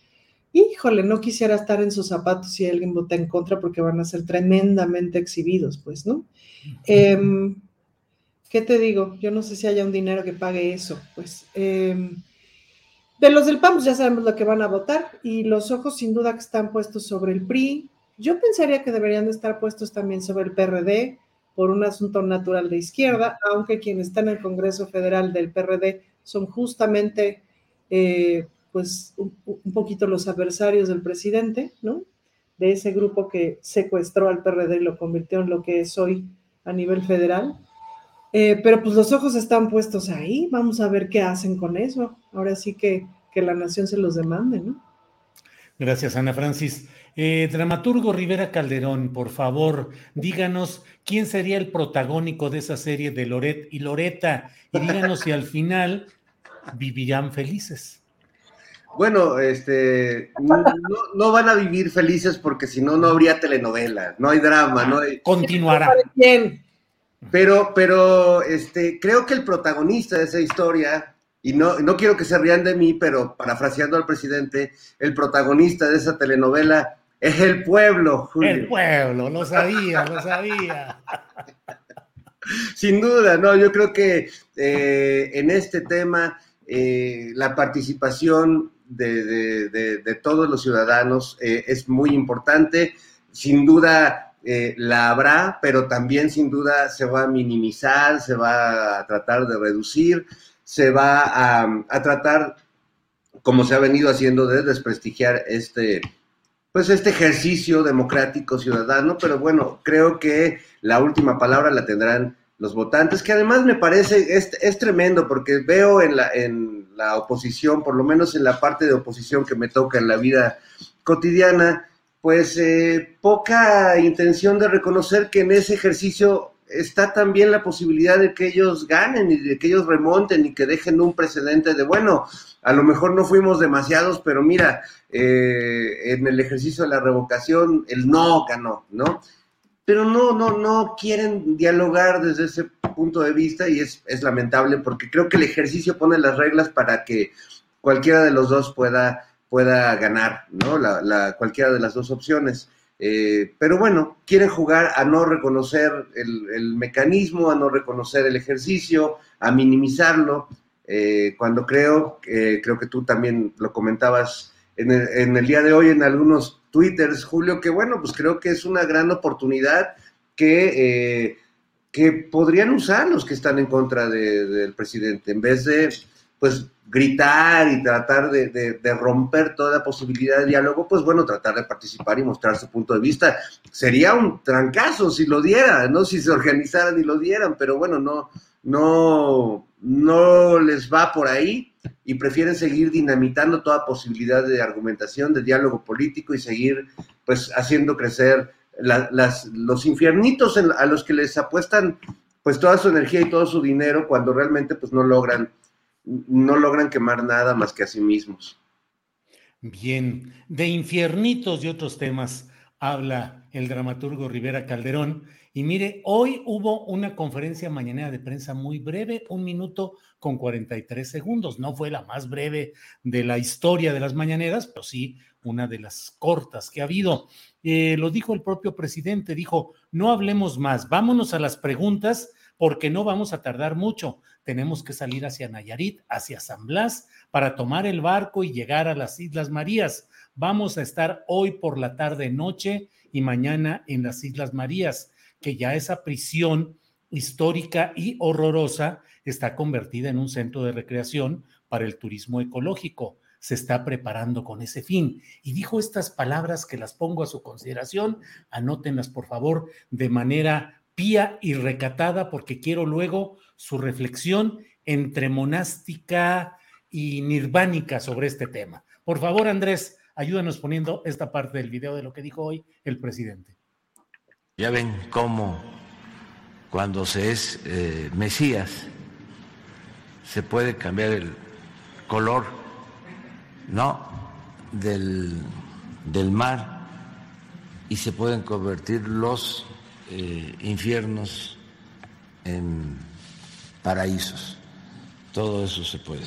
híjole, no quisiera estar en sus zapatos si alguien vota en contra porque van a ser tremendamente exhibidos, pues, ¿no? Em, ¿Qué te digo? Yo no sé si haya un dinero que pague eso, pues. Em, de los del PAN, pues ya sabemos lo que van a votar y los ojos sin duda que están puestos sobre el PRI. Yo pensaría que deberían de estar puestos también sobre el PRD por un asunto natural de izquierda, aunque quienes están en el Congreso Federal del PRD son justamente eh, pues un, poquito los adversarios del presidente, ¿no? De ese grupo que secuestró al PRD y lo convirtió en lo que es hoy a nivel federal. Eh, pero pues los ojos están puestos ahí, vamos a ver qué hacen con eso. Ahora sí que, que la nación se los demande, ¿no? Gracias, Ana Francis. Eh, dramaturgo Rivera Calderón, por favor, díganos quién sería el protagónico de esa serie de Loret y Loreta y díganos si al final vivirán felices. Bueno, este, no, no, van a vivir felices porque si no, no habría telenovela, no hay drama, no hay... Continuará. Pero, pero, este, creo que el protagonista de esa historia, y no, no quiero que se rían de mí, pero parafraseando al presidente, el protagonista de esa telenovela es el pueblo, Julio. El pueblo, lo sabía, lo sabía. Sin duda, no, yo creo que eh, en este tema eh, la participación de, todos los ciudadanos eh, es muy importante. Sin duda la habrá, pero también sin duda se va a minimizar, se va a tratar de reducir, se va a, a tratar, como se ha venido haciendo, de desprestigiar este, pues este ejercicio democrático ciudadano, pero bueno, creo que la última palabra la tendrán los votantes, que además me parece, es, es tremendo, porque veo en la, en la oposición, por lo menos en la parte de oposición que me toca en la vida cotidiana, pues eh, poca intención de reconocer que en ese ejercicio está también la posibilidad de que ellos ganen y de que ellos remonten y que dejen un precedente de, bueno, a lo mejor no fuimos demasiados, pero mira, eh, en el ejercicio de la revocación el no ganó, ¿no? Pero no, no, no quieren dialogar desde ese punto de vista y es, es lamentable porque creo que el ejercicio pone las reglas para que cualquiera de los dos pueda, pueda ganar, ¿no? La, la, cualquiera de las dos opciones. Eh, pero bueno, quieren jugar a no reconocer el, mecanismo, a no reconocer el ejercicio, a minimizarlo, eh, cuando creo, creo que tú también lo comentabas en el, día de hoy en algunos twitters, Julio, que bueno, pues creo que es una gran oportunidad que, eh, que podrían usar los que están en contra del presidente, en vez de pues gritar y tratar de, romper toda posibilidad de diálogo, pues bueno, tratar de participar y mostrar su punto de vista. Sería un trancazo si lo diera, ¿no? Si se organizaran y lo dieran, pero bueno, no, no, no les va por ahí y prefieren seguir dinamitando toda posibilidad de argumentación, de diálogo político y seguir pues haciendo crecer los infiernitos a los que les apuestan pues toda su energía y todo su dinero cuando realmente pues no logran no logran quemar nada más que a sí mismos. Bien, de infiernitos y otros temas habla el dramaturgo Rivera Calderón. Y mire, hoy hubo una conferencia mañanera de prensa muy breve, un minuto con 43 segundos. No fue la más breve de la historia de las mañaneras, pero sí una de las cortas que ha habido. Eh, lo dijo el propio presidente, dijo, no hablemos más, vámonos a las preguntas porque no vamos a tardar mucho. Tenemos que salir hacia Nayarit, hacia San Blas, para tomar el barco y llegar a las Islas Marías. Vamos a estar hoy por la tarde, noche y mañana en las Islas Marías, que ya esa prisión histórica y horrorosa está convertida en un centro de recreación para el turismo ecológico. Se está preparando con ese fin. Y dijo estas palabras que las pongo a su consideración, anótenlas por favor de manera pía y recatada porque quiero luego su reflexión entre monástica y nirvánica sobre este tema. Por favor, Andrés, ayúdanos poniendo esta parte del video de lo que dijo hoy el presidente. Ya ven cómo cuando se es eh, Mesías se puede cambiar el color, ¿no? Del, del mar y se pueden convertir los eh, infiernos en paraísos. Todo eso se puede.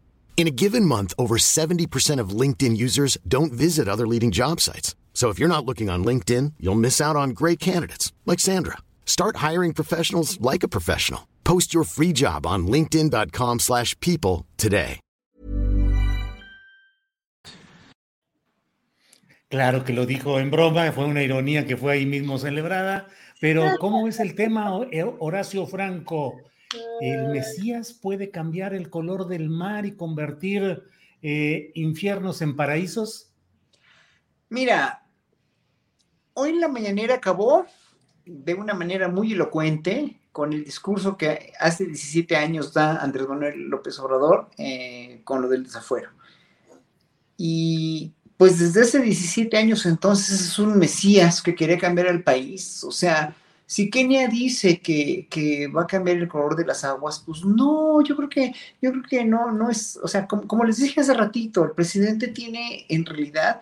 In a given month, over 70% of LinkedIn users don't visit other leading job sites. So if you're not looking on LinkedIn, you'll miss out on great candidates like Sandra. Start hiring professionals like a professional. Post your free job on linkedin.com/people today. Claro que lo dijo en broma, fue una ironía que fue ahí mismo celebrada, pero ¿cómo es el tema, Horacio Franco? ¿El Mesías puede cambiar el color del mar y convertir eh, infiernos en paraísos? Mira, hoy la mañanera acabó de una manera muy elocuente con el discurso que hace 17 años da Andrés Manuel López Obrador eh, con lo del desafuero. Y pues desde hace 17 años entonces es un Mesías que quiere cambiar el país. O sea, si Kenia dice que, que, va a cambiar el color de las aguas, pues no, yo creo que, yo creo que no, no es, o sea, como, les dije hace ratito, el presidente tiene en realidad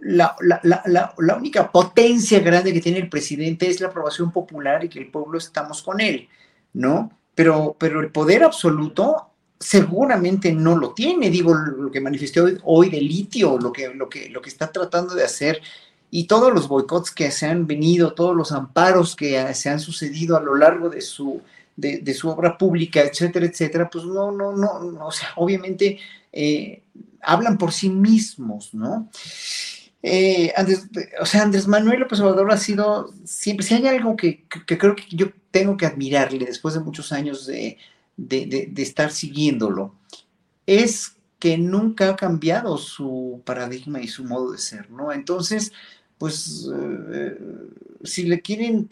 la, la, la, la, única potencia grande que tiene el presidente es la aprobación popular y que el pueblo estamos con él, ¿no? Pero, pero el poder absoluto seguramente no lo tiene, digo, lo que manifestó hoy, hoy de litio, lo que, lo, que, lo que está tratando de hacer y todos los boicots que se han venido, todos los amparos que se han sucedido a lo largo de su, de, de su obra pública, etcétera, etcétera, pues no, no, no, no o sea, obviamente eh, hablan por sí mismos, ¿no? Eh, Andrés, o sea, Andrés Manuel López Obrador ha sido siempre, si hay algo que, que, creo que yo tengo que admirarle después de muchos años de, de, de, estar siguiéndolo, es que nunca ha cambiado su paradigma y su modo de ser, ¿no? Entonces, pues, eh, si, le quieren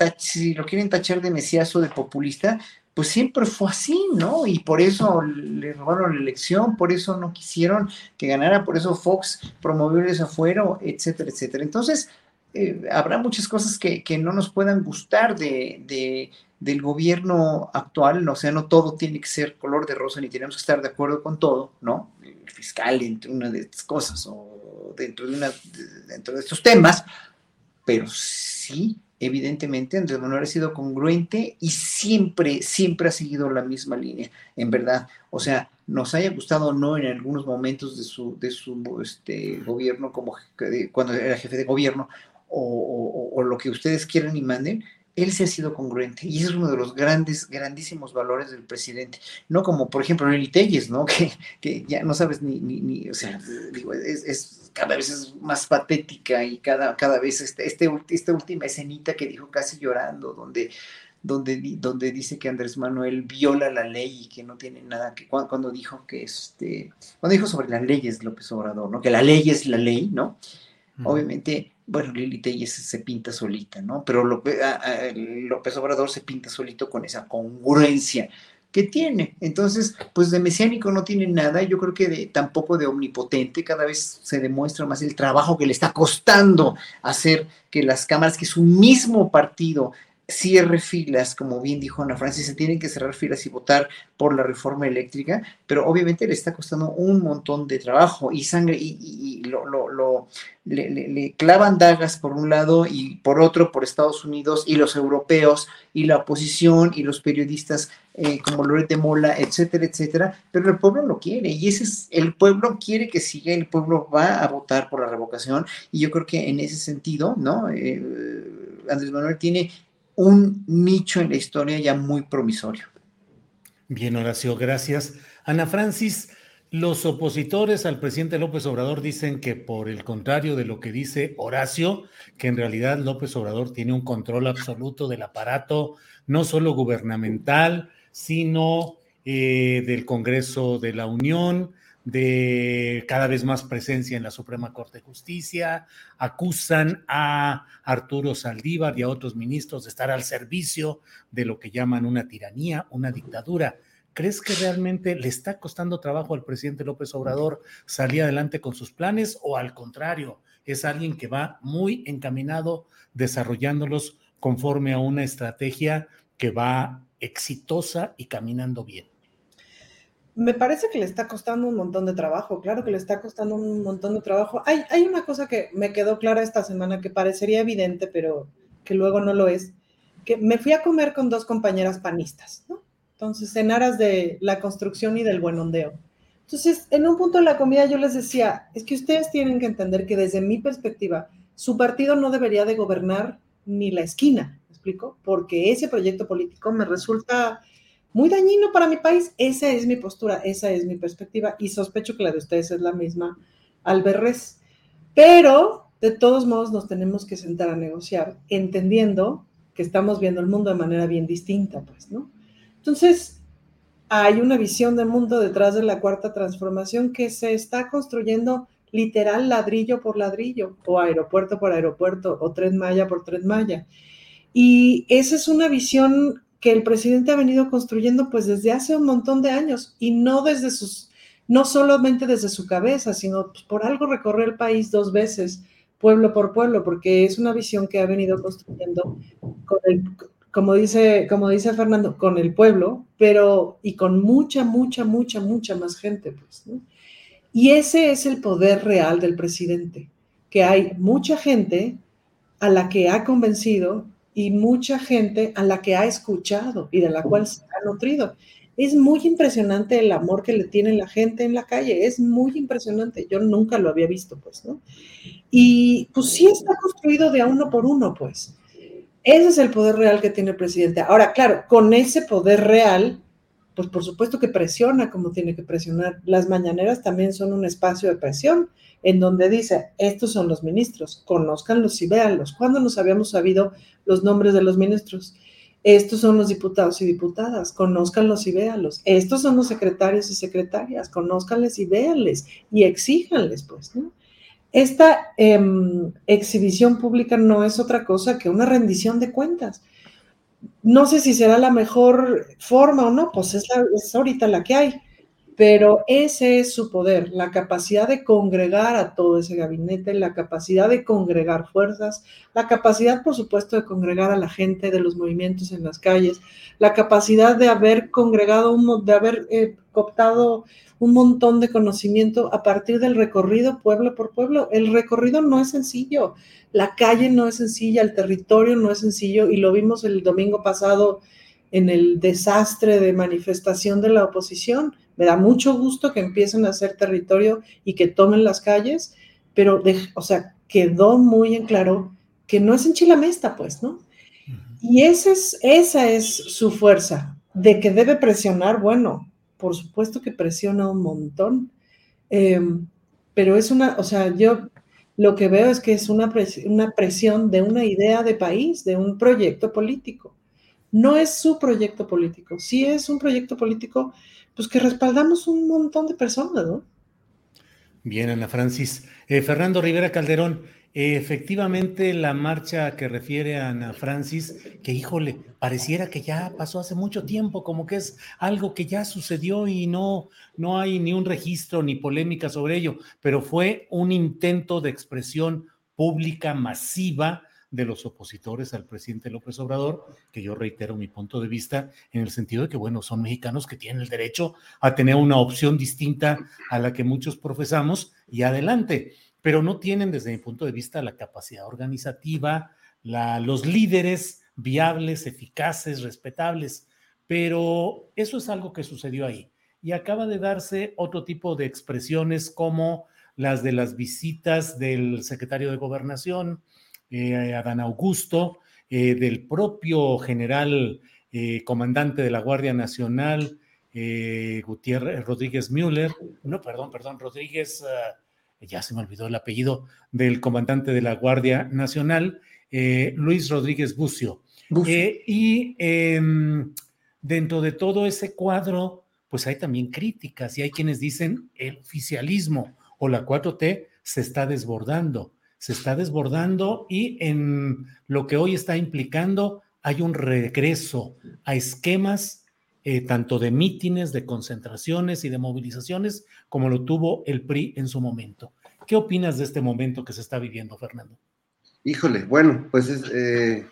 lo quieren tachar de mesías o de populista, pues siempre fue así, ¿no? Y por eso le robaron la elección, por eso no quisieron que ganara, por eso Fox promovió el desafuero, etcétera, etcétera. Entonces, eh, habrá muchas cosas que, que, no nos puedan gustar de, de, del gobierno actual, o sea, no todo tiene que ser color de rosa, ni tenemos que estar de acuerdo con todo, ¿no? Fiscal, entre una de estas cosas, o dentro de, una, dentro de estos temas, pero sí evidentemente Andrés Manuel ha sido congruente y siempre, siempre ha seguido la misma línea, en verdad. O sea, nos haya gustado o no en algunos momentos de su, de su este, gobierno, como cuando era jefe de gobierno, o, o, lo que ustedes quieran y manden, él se ha sido congruente y es uno de los grandes, grandísimos valores del presidente. No como, por ejemplo, Nelly Telles, ¿no? Que, que ya no sabes ni, ni, ni o sea, digo, es, es, cada vez es más patética y cada, cada vez este, este, esta última escenita que dijo casi llorando, donde, donde, donde dice que Andrés Manuel viola la ley y que no tiene nada que, cuando, cuando dijo que este, cuando dijo sobre las leyes López Obrador, ¿no? Que la ley es la ley, ¿no? Obviamente bueno, Lili Telles se pinta solita, ¿no? Pero López, López Obrador se pinta solito con esa congruencia que tiene. Entonces, pues de mesiánico no tiene nada, yo creo que tampoco de omnipotente, cada vez se demuestra más el trabajo que le está costando hacer que las cámaras, que su mismo partido cierre filas, como bien dijo Ana Francis, se tienen que cerrar filas y votar por la reforma eléctrica, pero obviamente le está costando un montón de trabajo y sangre y, lo, le, clavan dagas por un lado y por otro por Estados Unidos y los europeos y la oposición y los periodistas eh, como Loret de Mola, etcétera, etcétera, pero el pueblo lo quiere y ese es, el pueblo quiere que siga, el pueblo va a votar por la revocación y yo creo que en ese sentido, ¿no? Eh, Andrés Manuel tiene un nicho en la historia ya muy promisorio. Bien, Horacio, gracias. Ana Francis, los opositores al presidente López Obrador dicen que por el contrario de lo que dice Horacio, que en realidad López Obrador tiene un control absoluto del aparato, no solo gubernamental, sino eh, del Congreso de la Unión, de cada vez más presencia en la Suprema Corte de Justicia, acusan a Arturo Saldívar y a otros ministros de estar al servicio de lo que llaman una tiranía, una dictadura. ¿Crees que realmente le está costando trabajo al presidente López Obrador salir adelante con sus planes o al contrario, es alguien que va muy encaminado desarrollándolos conforme a una estrategia que va exitosa y caminando bien? Me parece que le está costando un montón de trabajo, claro que le está costando un montón de trabajo. Hay, una cosa que me quedó clara esta semana que parecería evidente, pero que luego no lo es, que me fui a comer con dos compañeras panistas, ¿no? Entonces, en aras de la construcción y del buen ondeo. Entonces, en un punto de la comida yo les decía, es que ustedes tienen que entender que desde mi perspectiva, su partido no debería de gobernar ni la esquina, ¿me explico? Porque ese proyecto político me resulta muy dañino para mi país. Esa es mi postura, esa es mi perspectiva y sospecho que la de ustedes es la misma al verres. Pero, de todos modos, nos tenemos que sentar a negociar, entendiendo que estamos viendo el mundo de manera bien distinta, pues, ¿no? Entonces, hay una visión de mundo detrás de la cuarta transformación que se está construyendo literal ladrillo por ladrillo, o aeropuerto por aeropuerto, o tren malla por tren malla. Y esa es una visión que el presidente ha venido construyendo pues desde hace un montón de años y no desde sus, no solamente desde su cabeza, sino pues, por algo recorrer el país dos veces, pueblo por pueblo, porque es una visión que ha venido construyendo como dice, como dice Fernando, con el pueblo, pero y con mucha, mucha, mucha, mucha más gente, pues, Y ese es el poder real del presidente, que hay mucha gente a la que ha convencido y mucha gente a la que ha escuchado y de la cual se ha nutrido. Es muy impresionante el amor que le tiene la gente en la calle, es muy impresionante. Yo nunca lo había visto, pues, ¿no? Y pues sí está construido de a uno por uno, pues. Ese es el poder real que tiene el presidente. Ahora, claro, con ese poder real, pues por supuesto que presiona como tiene que presionar. Las mañaneras también son un espacio de presión en donde dice, estos son los ministros, conózcanlos y véanlos. ¿Cuándo nos habíamos sabido los nombres de los ministros? Estos son los diputados y diputadas, conózcanlos y véanlos. Estos son los secretarios y secretarias, conózcanles y véanles y exíjanles, pues. Esta em, exhibición pública no es otra cosa que una rendición de cuentas. No sé si será la mejor forma o no, pues es, es ahorita la que hay, pero ese es su poder, la capacidad de congregar a todo ese gabinete, la capacidad de congregar fuerzas, la capacidad, por supuesto, de congregar a la gente de los movimientos en las calles, la capacidad de haber congregado, de haber eh, cooptado un montón de conocimiento a partir del recorrido pueblo por pueblo. El recorrido no es sencillo, la calle no es sencilla, el territorio no es sencillo y lo vimos el domingo pasado en el desastre de manifestación de la oposición. Me da mucho gusto que empiecen a hacer territorio y que tomen las calles, pero, o sea, quedó muy en claro que no es en Chilamesta, pues, ¿no? Y esa es, esa es su fuerza, de que debe presionar, bueno, por supuesto que presiona un montón, em, pero es una, o sea, yo lo que veo es que es una, una presión de una idea de país, de un proyecto político. No es su proyecto político, sí es un proyecto político, pues que respaldamos un montón de personas, ¿no? Bien, Ana Francis. Eh, Fernando Rivera Calderón, Efectivamente, la marcha que refiere a Ana Francis, que híjole, pareciera que ya pasó hace mucho tiempo, como que es algo que ya sucedió y no, no hay ni un registro ni polémica sobre ello, pero fue un intento de expresión pública masiva de los opositores al presidente López Obrador, que yo reitero mi punto de vista en el sentido de que, bueno, son mexicanos que tienen el derecho a tener una opción distinta a la que muchos profesamos y adelante pero no tienen desde mi punto de vista la capacidad organizativa, los líderes viables, eficaces, respetables. Pero eso es algo que sucedió ahí. Y acaba de darse otro tipo de expresiones como las de las visitas del secretario de Gobernación, eh, Adán Augusto, eh, del propio general eh, comandante de la Guardia Nacional, Gutiérrez Rodríguez Müller, no, perdón, perdón, Rodríguez, ya se me olvidó el apellido del comandante de la Guardia Nacional, Luis Rodríguez Bucio. Y em, dentro de todo ese cuadro, pues hay también críticas y hay quienes dicen el oficialismo o la 4T se está desbordando, se está desbordando y en lo que hoy está implicando hay un regreso a esquemas eh, tanto de mítines, de concentraciones y de movilizaciones, como lo tuvo el PRI en su momento. ¿Qué opinas de este momento que se está viviendo, Fernando? Híjole, bueno, pues eh,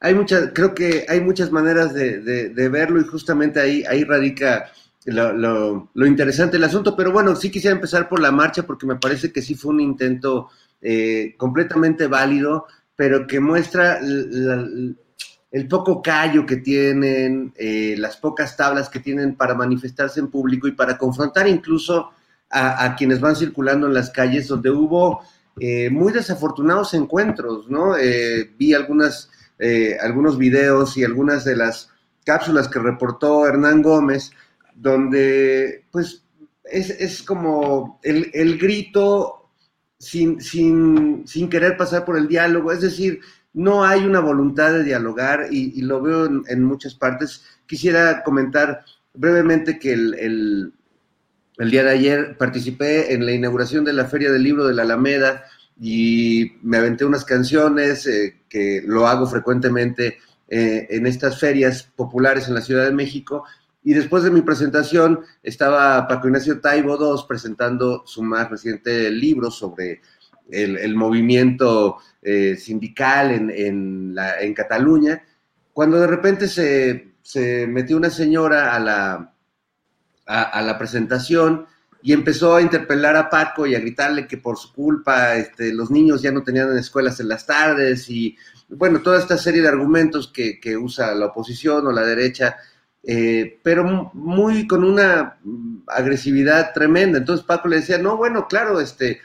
hay muchas, creo que hay muchas maneras de, verlo y justamente ahí, ahí radica lo, interesante del asunto, pero bueno, sí quisiera empezar por la marcha porque me parece que sí fue un intento eh, completamente válido, pero que muestra el poco callo que tienen, eh, las pocas tablas que tienen para manifestarse en público y para confrontar incluso a, quienes van circulando en las calles, donde hubo eh, muy desafortunados encuentros, ¿no? Vi algunas, algunos videos y algunas de las cápsulas que reportó Hernán Gómez, donde pues es, como el, el grito sin, sin, sin, querer pasar por el diálogo, es decir, no hay una voluntad de dialogar y, lo veo en, muchas partes. Quisiera comentar brevemente que el, día de ayer participé en la inauguración de la Feria del Libro de la Alameda y me aventé unas canciones eh, que lo hago frecuentemente eh, en estas ferias populares en la Ciudad de México. Y después de mi presentación estaba Paco Ignacio Taibo II presentando su más reciente libro sobre el, movimiento eh, sindical en, en, Cataluña, cuando de repente se, metió una señora a la, a, la presentación y empezó a interpelar a Paco y a gritarle que por su culpa este, los niños ya no tenían escuelas en las tardes y bueno, toda esta serie de argumentos que, usa la oposición o la derecha, eh, pero muy con una agresividad tremenda. Entonces Paco le decía, no, bueno, claro, este,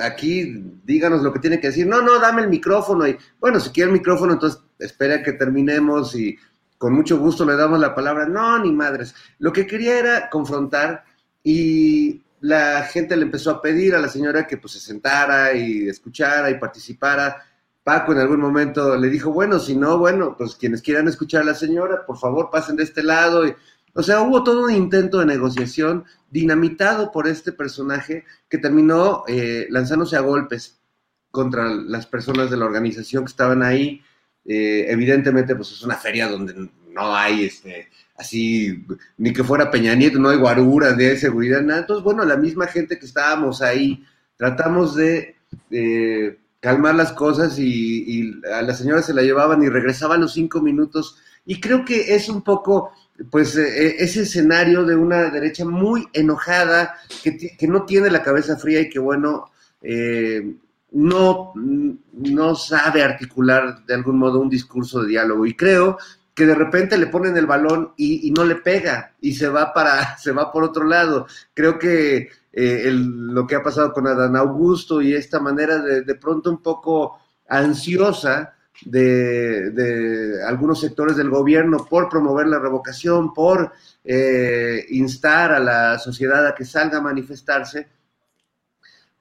aquí díganos lo que tiene que decir. No, no, dame el micrófono. Y bueno, si quiere el micrófono, entonces espera que terminemos y con mucho gusto le damos la palabra. No, ni madres. Lo que quería era confrontar y la gente le empezó a pedir a la señora que pues se sentara y escuchara y participara. Paco en algún momento le dijo, bueno, si no, bueno, pues quienes quieran escuchar a la señora, por favor pasen de este lado. Y, o sea, hubo todo un intento de negociación dinamitado por este personaje que terminó eh, lanzándose a golpes contra las personas de la organización que estaban ahí. Eh, evidentemente, pues es una feria donde no hay este, así, ni que fuera Peña Nieto, no hay guaruras, ni hay seguridad, nada. Entonces, bueno, la misma gente que estábamos ahí, tratamos de eh, calmar las cosas y, a la señora se la llevaban y regresaba a los cinco minutos. Y creo que es un poco pues eh, eh, ese escenario de una derecha muy enojada, que, no tiene la cabeza fría y que bueno, eh, no, no sabe articular de algún modo un discurso de diálogo. Y creo que de repente le ponen el balón y, no le pega y se va para, se va por otro lado. Creo que lo que ha pasado con Adán Augusto y esta manera de, de pronto un poco ansiosa, de, algunos sectores del gobierno por promover la revocación, por eh, instar a la sociedad a que salga a manifestarse,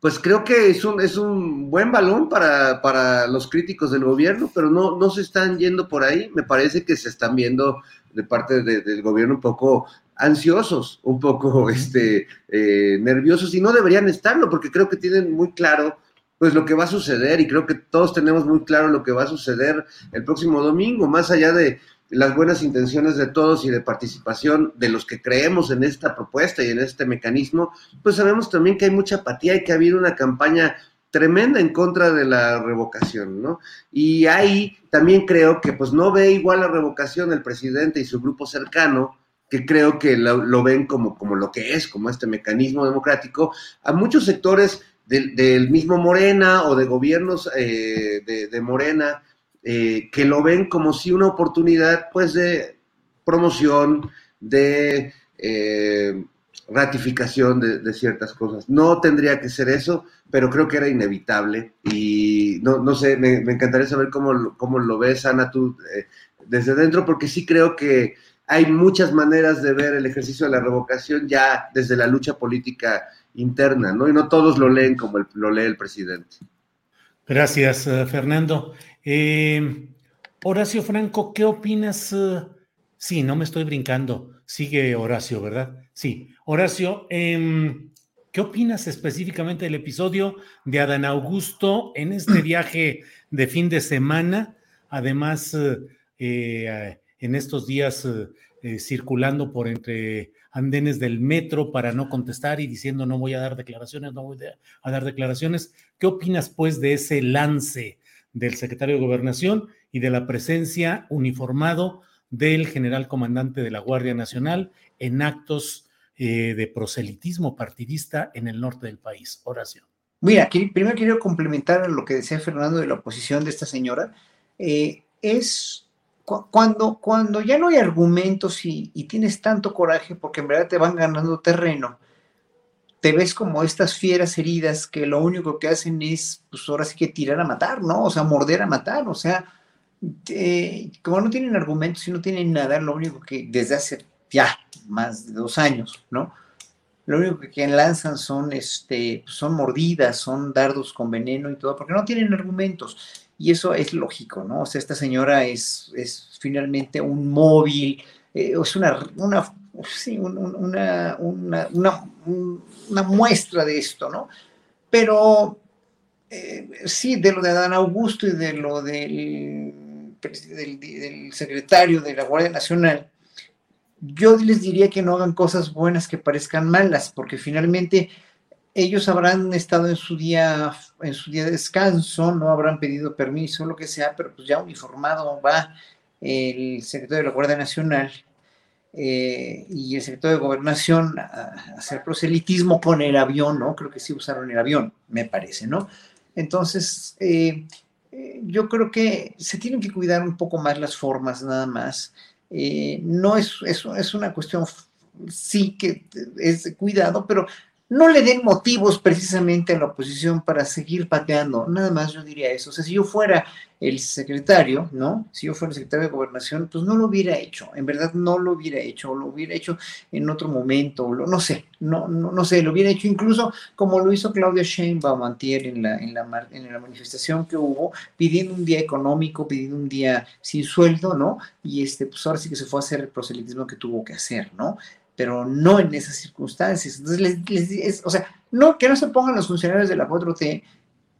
pues creo que es un, es un buen balón para, los críticos del gobierno, pero no, no se están yendo por ahí. Me parece que se están viendo de parte del gobierno un poco ansiosos, un poco este, eh, nerviosos, y no deberían estarlo, porque creo que tienen muy claro pues lo que va a suceder y creo que todos tenemos muy claro lo que va a suceder el próximo domingo, más allá de las buenas intenciones de todos y de participación de los que creemos en esta propuesta y en este mecanismo, pues sabemos también que hay mucha apatía y que ha habido una campaña tremenda en contra de la revocación, ¿no? Y ahí también creo que pues no ve igual la revocación el presidente y su grupo cercano, que creo que lo, ven como, como lo que es, como este mecanismo democrático, a muchos sectores del, mismo Morena o de gobiernos eh, de, Morena eh, que lo ven como si una oportunidad pues de promoción, de eh, ratificación de, ciertas cosas. No tendría que ser eso, pero creo que era inevitable y no, no sé, me, encantaría saber cómo, cómo lo ves, Ana, tú desde dentro, porque sí creo que hay muchas maneras de ver el ejercicio de la revocación ya desde la lucha política interna, ¿no? Y no todos lo leen como lo lee el presidente. Gracias, eh, Fernando. Eh, Horacio Franco, ¿qué opinas? Eh? sí, no me estoy brincando. Sigue Horacio, ¿verdad? Sí. Horacio, em, ¿qué opinas específicamente del episodio de Adán Augusto en este viaje de fin de semana? Además, en estos días circulando por entre andenes del metro para no contestar y diciendo no voy a dar declaraciones, no voy a dar declaraciones. ¿Qué opinas pues de ese lance del secretario de Gobernación y de la presencia uniformado del general comandante de la Guardia Nacional en actos eh, de proselitismo partidista en el norte del país? Oración. Mira, primero quiero complementar lo que decía Fernando de la oposición de esta señora. Eh, es cuando, cuando ya no hay argumentos y, y, tienes tanto coraje porque en verdad te van ganando terreno, te ves como estas fieras heridas que lo único que hacen es, pues ahora sí que tirar a matar, ¿no? O sea, morder a matar, o sea, como no tienen argumentos y no tienen nada, lo único que desde hace ya más de dos años, ¿no? Lo único que lanzan son, este, son mordidas, son dardos con veneno y todo, porque no tienen argumentos. Y eso es lógico, ¿no? O sea, esta señora es, es finalmente un móvil, eh, es una, una, una, muestra de esto, ¿no? Pero eh, sí, de lo de Adán Augusto y de lo del, del, del secretario de la Guardia Nacional, yo les diría que no hagan cosas buenas que parezcan malas, porque finalmente ellos habrán estado en su día, en su día de descanso, no habrán pedido permiso, lo que sea, pero pues ya uniformado va el secretario de la Guardia Nacional eh, y el secretario de Gobernación a, hacer proselitismo con el avión, ¿no? Creo que sí usaron el avión, me parece, ¿no? Entonces, eh, eh, yo creo que se tienen que cuidar un poco más las formas, nada más. No es, es, es, una cuestión, sí que es de cuidado, pero no le den motivos precisamente a la oposición para seguir pateando. Nada más yo diría eso. O sea, si yo fuera el secretario, ¿no? Si yo fuera el secretario de gobernación, pues no lo hubiera hecho. En verdad no lo hubiera hecho, o lo hubiera hecho en otro momento, no sé, no, no, no, sé, lo hubiera hecho incluso como lo hizo Claudia Sheinbaum antier en la, en la, en la manifestación que hubo, pidiendo un día económico, pidiendo un día sin sueldo, ¿no? Y este, pues ahora sí que se fue a hacer el proselitismo que tuvo que hacer, ¿no? Pero no en esas circunstancias. Entonces, les, o sea, no, que no se pongan los funcionarios de la 4T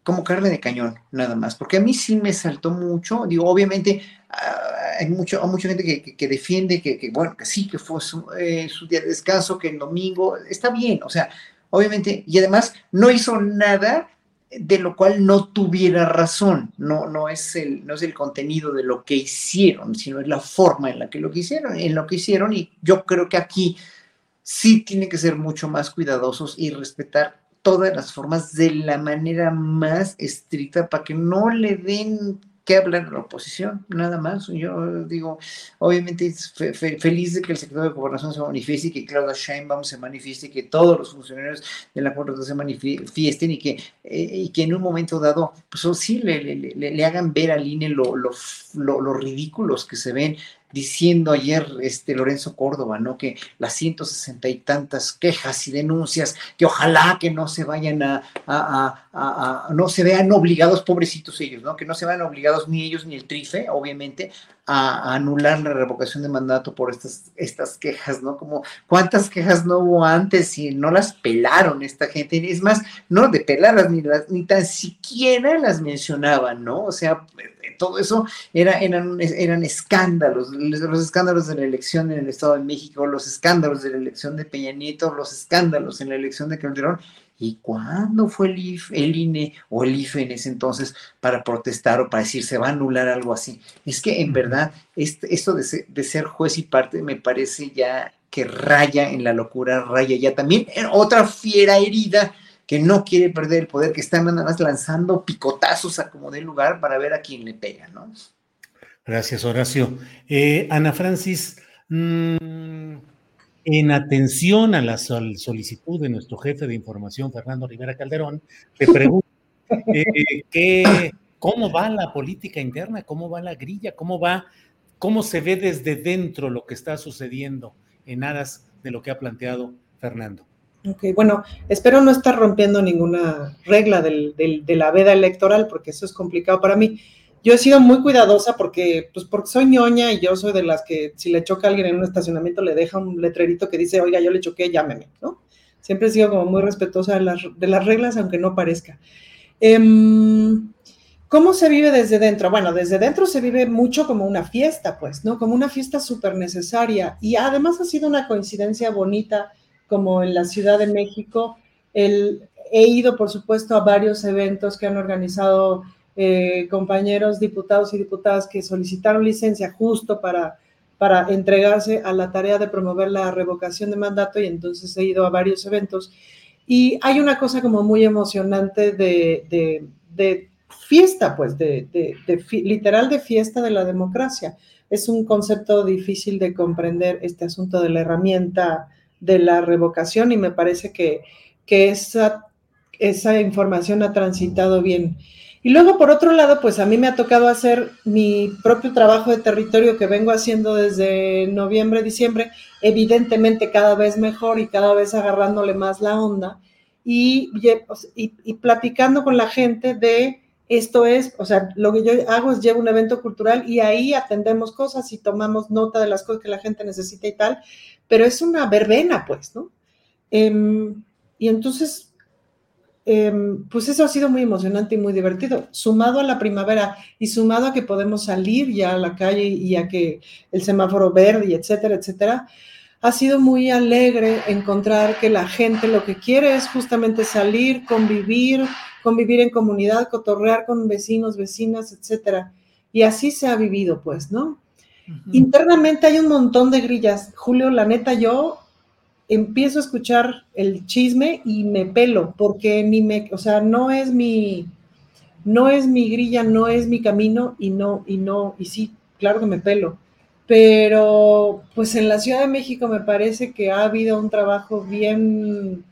como carne de cañón, nada más, porque a mí sí me saltó mucho, digo, obviamente ah, hay, mucho, hay mucha gente que, que, defiende que, bueno, que sí, que fue su, eh, su, día de descanso, que el domingo, está bien, o sea, obviamente, y además no hizo nada de lo cual no tuviera razón, no, no, es el, no es el contenido de lo que hicieron, sino es la forma en la que lo hicieron, en lo que hicieron, y yo creo que aquí sí tienen que ser mucho más cuidadosos y respetar todas las formas de la manera más estricta para que no le den que hablar a la oposición, nada más. Yo digo, obviamente feliz de que el secretario de Gobernación se manifieste y que Claudia Sheinbaum se manifieste y que todos los funcionarios de la Corte se manifiesten y que, eh, y que en un momento dado, pues sí, le, le, le, hagan ver al INE lo, lo, lo, ridículos que se ven diciendo ayer este Lorenzo Córdoba, ¿no? Que las 160 y tantas quejas y denuncias, que ojalá que no se vayan a, a, a, a, no se vean obligados, pobrecitos ellos, ¿no? Que no se vean obligados ni ellos ni el TRIFE, obviamente, a, anular la revocación de mandato por estas, estas quejas, ¿no? Como cuántas quejas no hubo antes y no las pelaron esta gente, es más, no de pelarlas, ni, las, ni tan siquiera las mencionaban, ¿no? O sea, todo eso era, eran, eran escándalos, los escándalos de la elección en el Estado de México, los escándalos de la elección de Peña Nieto, los escándalos en la elección de Calderón. ¿Y cuándo fue el, IF, el INE o el IFE en ese entonces para protestar o para decir se va a anular algo así? Es que en verdad este, esto de ser, de ser juez y parte me parece ya que raya en la locura, raya ya también en otra fiera herida que no quiere perder el poder, que está nada más lanzando picotazos a como dé lugar para ver a quién le pega, ¿no? Gracias, Horacio. Eh, Ana Francis, mm, en atención a la solicitud de nuestro jefe de información, Fernando Rivera Calderón, te pregunto, eh, ¿cómo va la política interna? ¿Cómo va la grilla? ¿Cómo va, cómo se ve desde dentro lo que está sucediendo en aras de lo que ha planteado Fernando? Ok, bueno, espero no estar rompiendo ninguna regla del, de la veda electoral, porque eso es complicado para mí. Yo he sido muy cuidadosa porque, pues porque soy ñoña y yo soy de las que si le choca a alguien en un estacionamiento le deja un letrerito que dice, oiga, yo le choqué, llámeme, ¿no? Siempre he sido como muy respetuosa de las, de las reglas, aunque no parezca. Em, ¿Cómo se vive desde dentro? Bueno, desde dentro se vive mucho como una fiesta, pues, ¿no? Como una fiesta súper necesaria. Y además ha sido una coincidencia bonita como en la Ciudad de México. El, he ido, por supuesto, a varios eventos que han organizado eh, compañeros diputados y diputadas que solicitaron licencia justo para, para entregarse a la tarea de promover la revocación de mandato y entonces he ido a varios eventos. Y hay una cosa como muy emocionante de, de, fiesta, pues, de, literal de fiesta de la democracia es un concepto difícil de comprender este asunto de la herramienta de la revocación y me parece que, que esa, esa información ha transitado bien. Y luego, por otro lado, pues a mí me ha tocado hacer mi propio trabajo de territorio que vengo haciendo desde noviembre, diciembre, evidentemente cada vez mejor y cada vez agarrándole más la onda y, y, platicando con la gente de esto es, o sea, lo que yo hago es llevo un evento cultural y ahí atendemos cosas y tomamos nota de las cosas que la gente necesita y tal, pero es una verbena, pues, ¿no? Em, y entonces, em, pues eso ha sido muy emocionante y muy divertido, sumado a la primavera y sumado a que podemos salir ya a la calle y a que el semáforo verde y etcétera, etcétera, ha sido muy alegre encontrar que la gente lo que quiere es justamente salir, convivir, convivir en comunidad, cotorrear con vecinos, vecinas, etcétera. Y así se ha vivido, pues, ¿no? Internamente hay un montón de grillas. Julio, la neta, yo empiezo a escuchar el chisme y me pelo, porque ni me, o sea, no es mi, no es mi grilla, no es mi camino y no, y no, y sí, claro que me pelo. Pero, pues en la Ciudad de México me parece que ha habido un trabajo bien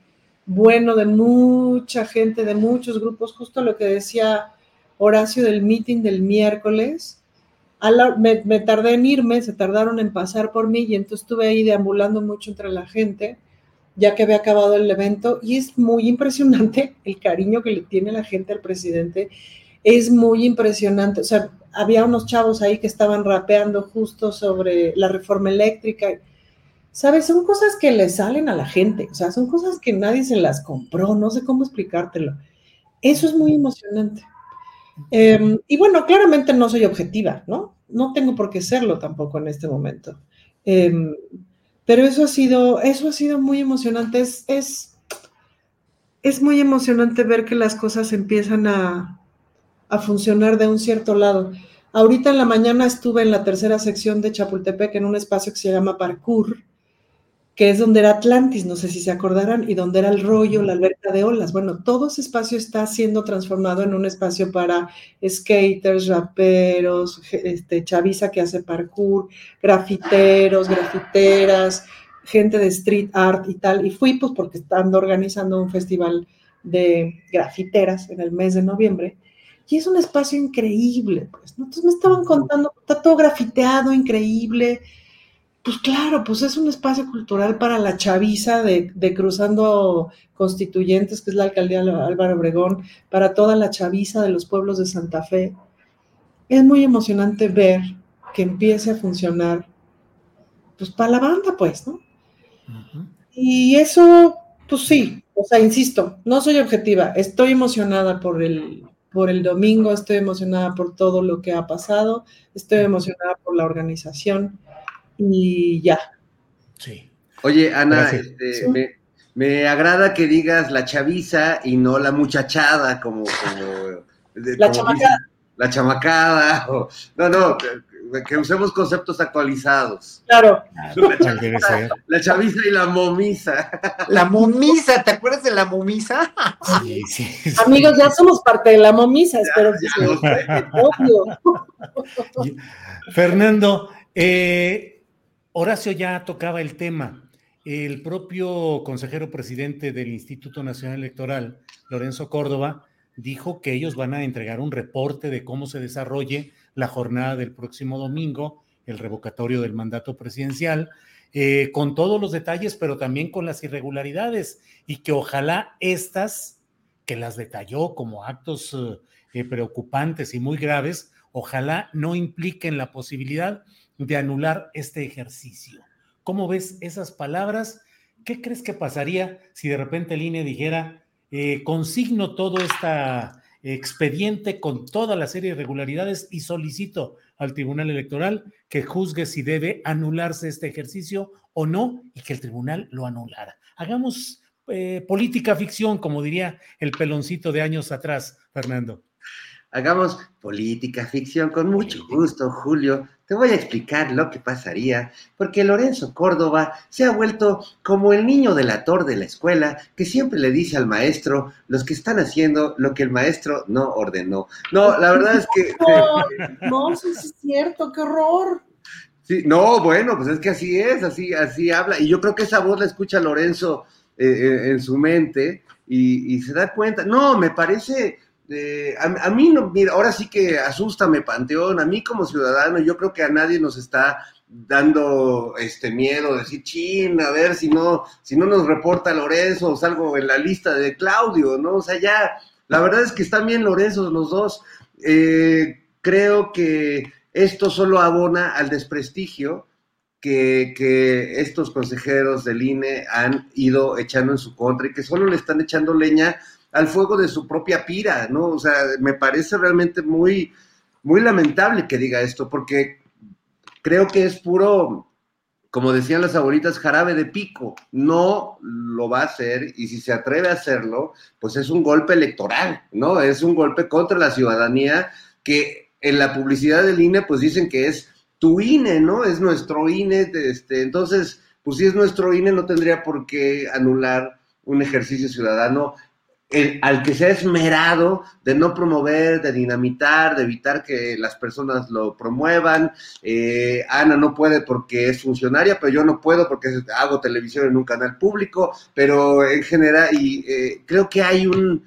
bueno de mucha gente, de muchos grupos, justo lo que decía Horacio del meeting del miércoles. Me, me, tardé en irme, se tardaron en pasar por mí y entonces estuve ahí deambulando mucho entre la gente, ya que había acabado el evento y es muy impresionante el cariño que le tiene la gente al presidente. Es muy impresionante, o sea, había unos chavos ahí que estaban rapeando justo sobre la reforma eléctrica ¿Sabes? Son cosas que le salen a la gente, o sea, son cosas que nadie se las compró, no sé cómo explicártelo. Eso es muy emocionante. Em, y bueno, claramente no soy objetiva, ¿no? No tengo por qué serlo tampoco en este momento. Em, pero eso ha sido, eso ha sido muy emocionante. Es, es, es muy emocionante ver que las cosas empiezan a, a funcionar de un cierto lado. Ahorita en la mañana estuve en la tercera sección de Chapultepec en un espacio que se llama Parkour, que es donde era Atlantis, no sé si se acordarán, y donde era el rollo, la alberca de olas. Bueno, todo ese espacio está siendo transformado en un espacio para skaters, raperos, este, chaviza que hace parkour, grafiteros, grafiteras, gente de street art y tal. Y fui pues porque están organizando un festival de grafiteras en el mes de noviembre. Y es un espacio increíble, pues. Entonces me estaban contando, está todo grafiteado, increíble, pues claro, pues es un espacio cultural para la chaviza de, Cruzando Constituyentes, que es la alcaldía Álvaro Obregón, para toda la chaviza de los pueblos de Santa Fe. Es muy emocionante ver que empiece a funcionar, pues para la banda, pues, ¿no? Y eso, pues sí, o sea, insisto, no soy objetiva, estoy emocionada por el, por el domingo, estoy emocionada por todo lo que ha pasado, estoy emocionada por la organización y ya. Sí. Oye, Ana, este, me, agrada que digas la chaviza y no la muchachada, como. la chamacada. la chamacada. no, no, que, usemos conceptos actualizados. Claro. La chaviza, y la momisa. La momisa, ¿te acuerdas de la momisa? Sí, sí, Amigos, ya somos parte de la momisa, espero que obvio. Fernando, eh, Horacio ya tocaba el tema. El propio consejero presidente del Instituto Nacional Electoral, Lorenzo Córdoba, dijo que ellos van a entregar un reporte de cómo se desarrolle la jornada del próximo domingo, el revocatorio del mandato presidencial, eh, con todos los detalles, pero también con las irregularidades, y que ojalá estas, que las detalló como actos eh, preocupantes y muy graves, ojalá no impliquen la posibilidad de anular este ejercicio. ¿Cómo ves esas palabras? ¿Qué crees que pasaría si de repente el INE dijera, eh, consigno todo este expediente con toda la serie de irregularidades y solicito al Tribunal Electoral que juzgue si debe anularse este ejercicio o no y que el tribunal lo anulara? Hagamos eh, política ficción, como diría el peloncito de años atrás, Fernando. Hagamos política ficción con mucho gusto, Julio. Te voy a explicar lo que pasaría, porque Lorenzo Córdoba se ha vuelto como el niño delator de la escuela que siempre le dice al maestro los que están haciendo lo que el maestro no ordenó. No, la verdad es que... No, no, eso es cierto, qué horror. Sí, no, bueno, pues es que así es, así, así habla. Y yo creo que esa voz la escucha Lorenzo eh, eh, en su mente y, se da cuenta. No, me parece, eh, a, mí, no, mira, ahora sí que asústame, Panteón, a mí como ciudadano, yo creo que a nadie nos está dando este miedo, decir, chin, a ver si no, si no nos reporta Lorenzo o salgo en la lista de Claudio, ¿no? O sea, ya, la verdad es que están bien Lorenzo los dos. creo que esto solo abona al desprestigio que, estos consejeros del INE han ido echando en su contra y que solo le están echando leña al fuego de su propia pira, ¿no? O sea, me parece realmente muy, muy lamentable que diga esto, porque creo que es puro, como decían las abuelitas, jarabe de pico. No lo va a hacer y si se atreve a hacerlo, pues es un golpe electoral, ¿no? Es un golpe contra la ciudadanía que en la publicidad del INE, pues dicen que es tu INE, ¿no? Es nuestro INE, este, entonces, pues si es nuestro INE, no tendría por qué anular un ejercicio ciudadano al que se ha esmerado de no promover, de dinamitar, de evitar que las personas lo promuevan. Eh, Ana no puede porque es funcionaria, pero yo no puedo porque hago televisión en un canal público, pero en general, y eh, creo que hay un,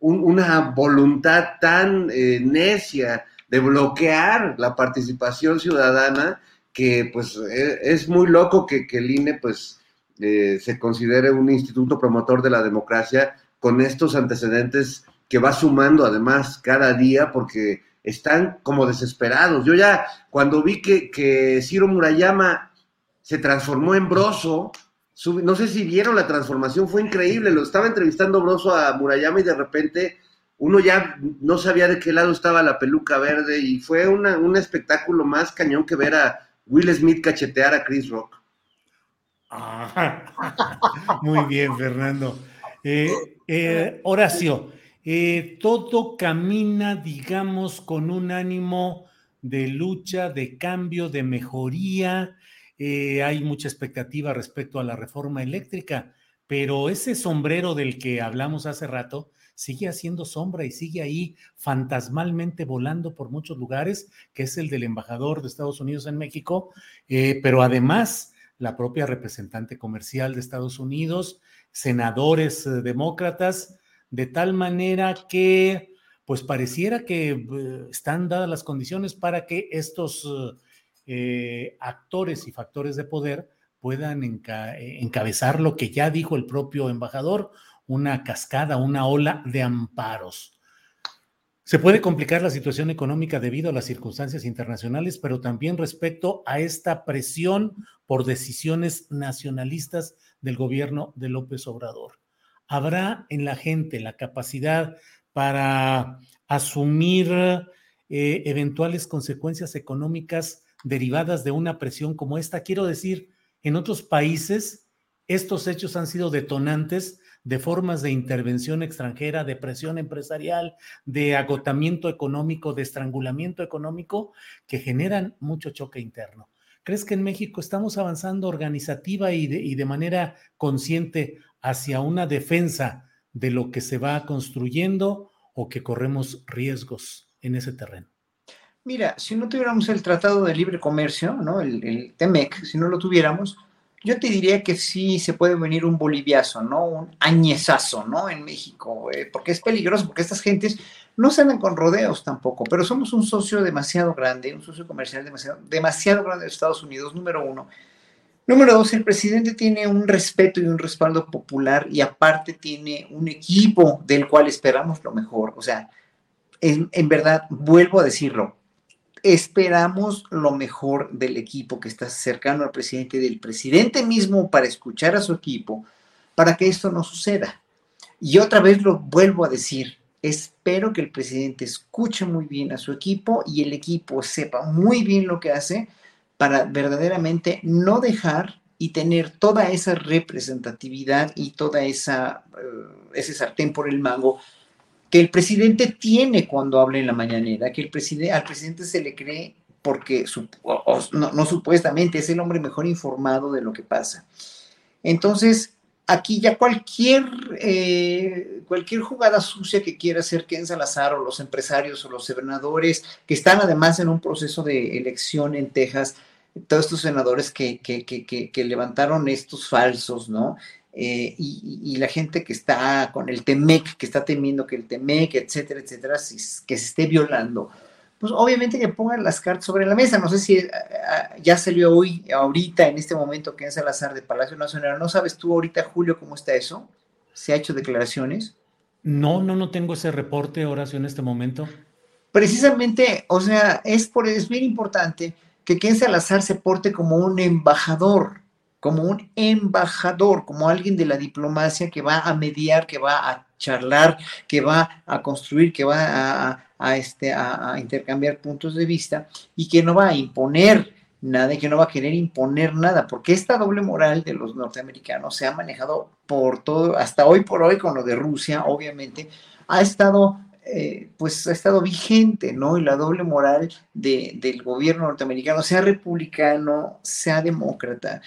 una voluntad tan eh, necia de bloquear la participación ciudadana, que pues e, es, muy loco que, el INE pues eh, se considere un instituto promotor de la democracia con estos antecedentes que va sumando además cada día porque están como desesperados. Yo ya cuando vi que, que Ciro Murayama se transformó en Broso, no sé si vieron la transformación, fue increíble, lo estaba entrevistando Broso a Murayama y de repente uno ya no sabía de qué lado estaba la peluca verde y fue un espectáculo más cañón que ver a Will Smith cachetear a Chris Rock. muy bien, Fernando. Eh, eh, Horacio, eh, todo camina, digamos, con un ánimo de lucha, de cambio, de mejoría. hay mucha expectativa respecto a la reforma eléctrica, pero ese sombrero del que hablamos hace rato, sigue haciendo sombra y sigue ahí fantasmalmente volando por muchos lugares, que es el del embajador de Estados Unidos en México, eh, pero además la propia representante comercial de Estados Unidos, senadores eh, demócratas, de tal manera que pues pareciera que eh, están dadas las condiciones para que estos actores y factores de poder puedan encabezar lo que ya dijo el propio embajador, una cascada, una ola de amparos. Se puede complicar la situación económica debido a las circunstancias internacionales, pero también respecto a esta presión por decisiones nacionalistas del gobierno de López Obrador. ¿Habrá en la gente la capacidad para asumir eh, eventuales consecuencias económicas derivadas de una presión como esta? Quiero decir, en otros países estos hechos han sido detonantes de formas de intervención extranjera, de presión empresarial, de agotamiento económico, de estrangulamiento económico, que generan mucho choque interno. ¿Crees que en México estamos avanzando organizativa y de, manera consciente hacia una defensa de lo que se va construyendo o que corremos riesgos en ese terreno? Mira, si no tuviéramos el Tratado de Libre Comercio, ¿no? el, el TEMEC, si no lo tuviéramos, yo te diría que sí se puede venir un boliviazo, ¿no? Un añezazo, ¿no? En México, eh, porque es peligroso, porque estas gentes no se con rodeos tampoco, pero somos un socio demasiado grande, un socio comercial demasiado, demasiado grande de Estados Unidos, número uno. Número dos, el presidente tiene un respeto y un respaldo popular y aparte tiene un equipo del cual esperamos lo mejor. O sea, en verdad, vuelvo a decirlo, esperamos lo mejor del equipo que está cercano al presidente, del presidente mismo para escuchar a su equipo, para que esto no suceda. Y otra vez lo vuelvo a decir, espero que el presidente escuche muy bien a su equipo y el equipo sepa muy bien lo que hace para verdaderamente no dejar y tener toda esa representatividad y toda esa uh, ese sartén por el mango que el presidente tiene cuando habla en la mañanera, que el presidente, al presidente se le cree porque no, supuestamente es el hombre mejor informado de lo que pasa. Entonces, aquí ya cualquier, eh, cualquier jugada sucia que quiera hacer Ken Salazar o los empresarios o los senadores que están además en un proceso de elección en Texas, todos estos senadores que, que, que, que levantaron estos falsos, ¿no? Eh, y, y, la gente que está con el TEMEC, que está temiendo que el TEMEC, etcétera, etcétera, que se esté violando, pues obviamente que pongan las cartas sobre la mesa. No sé si eh, ya salió hoy, ahorita, en este momento, que es Salazar de Palacio Nacional. ¿No sabes tú ahorita, Julio, cómo está eso? ¿Se ha hecho declaraciones? No, no, no tengo ese reporte, Horacio, en este momento. Precisamente, o sea, es, por, es bien importante que Ken Salazar se porte como un embajador, como un embajador, como alguien de la diplomacia que va a mediar, que va a charlar, que va a construir, que va a, este, a, intercambiar puntos de vista y que no va a imponer nada y que no va a querer imponer nada, porque esta doble moral de los norteamericanos se ha manejado por todo, hasta hoy por hoy con lo de Rusia, obviamente, ha estado eh, pues ha estado vigente, ¿no? Y la doble moral de, del gobierno norteamericano, sea republicano, sea demócrata,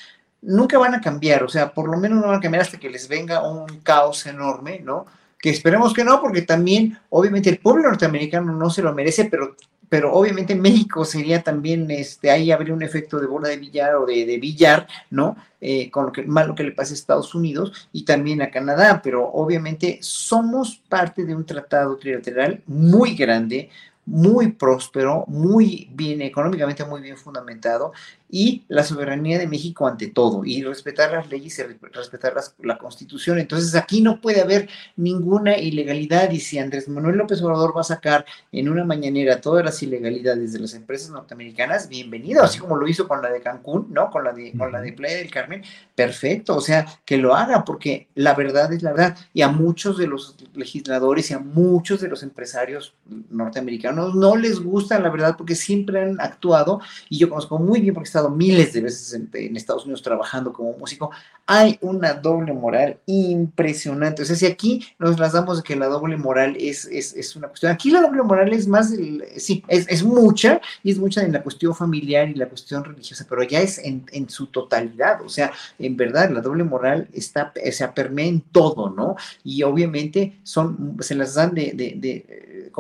nunca van a cambiar, o sea, por lo menos no van a cambiar hasta que les venga un caos enorme, ¿no? Que esperemos que no, porque también, obviamente, el pueblo norteamericano no se lo merece, pero, pero obviamente México sería también, este, ahí habría un efecto de bola de billar o de, de billar, ¿no? Eh, con lo que malo que le pase a Estados Unidos y también a Canadá, pero obviamente somos parte de un tratado trilateral muy grande, muy próspero, muy bien, económicamente muy bien fundamentado, y la soberanía de México ante todo, y respetar las leyes y respetar la constitución. Entonces aquí no puede haber ninguna ilegalidad, y si Andrés Manuel López Obrador va a sacar en una mañanera todas las ilegalidades de las empresas norteamericanas, bienvenido, así como lo hizo con la de Cancún, ¿no? Con la de, con la de Playa del Carmen, perfecto, o sea, que lo haga, porque la verdad es la verdad, y a muchos de los legisladores y a muchos de los empresarios norteamericanos no les gusta la verdad porque siempre han actuado, y yo conozco muy bien porque he estado miles de veces en, Estados Unidos trabajando como músico, hay una doble moral impresionante. O sea, si aquí nos las damos de que la doble moral es, es, una cuestión, aquí la doble moral es más, sí, es, mucha, y es mucha en la cuestión familiar y la cuestión religiosa, pero ya es en, su totalidad. O sea, en verdad, la doble moral está, se permea en todo, ¿no? Y obviamente son, se las dan de, de, de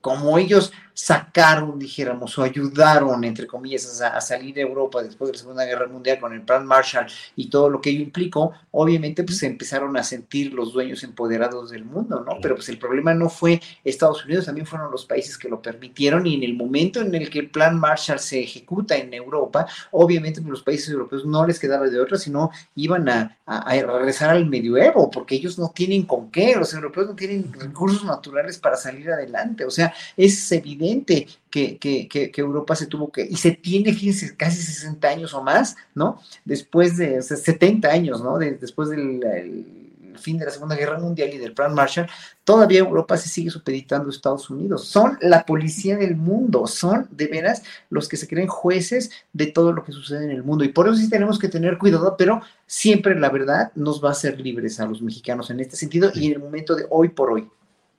como ellos sacaron, dijéramos, o ayudaron, entre comillas, a, salir de Europa después de la Segunda Guerra Mundial con el Plan Marshall y todo lo que ello implicó, obviamente pues se empezaron a sentir los dueños empoderados del mundo, ¿no? Pero pues el problema no fue Estados Unidos, también fueron los países que lo permitieron y en el momento en el que el Plan Marshall se ejecuta en Europa, obviamente pues, los países europeos no les quedaba de otra, sino iban a, a regresar al medioevo, porque ellos no tienen con qué, los europeos no tienen recursos naturales para salir adelante, o sea, es evidente que, que, que, Europa se tuvo que, y se tiene, fíjense, casi 60 años o más, ¿no? Después de, o 70 años, ¿no? después del fin de la Segunda Guerra Mundial y del Plan Marshall, todavía Europa se sigue supeditando a Estados Unidos. Son la policía del mundo, son de veras los que se creen jueces de todo lo que sucede en el mundo. Y por eso sí tenemos que tener cuidado, pero siempre la verdad nos va a hacer libres a los mexicanos en este sentido y en el momento de hoy por hoy.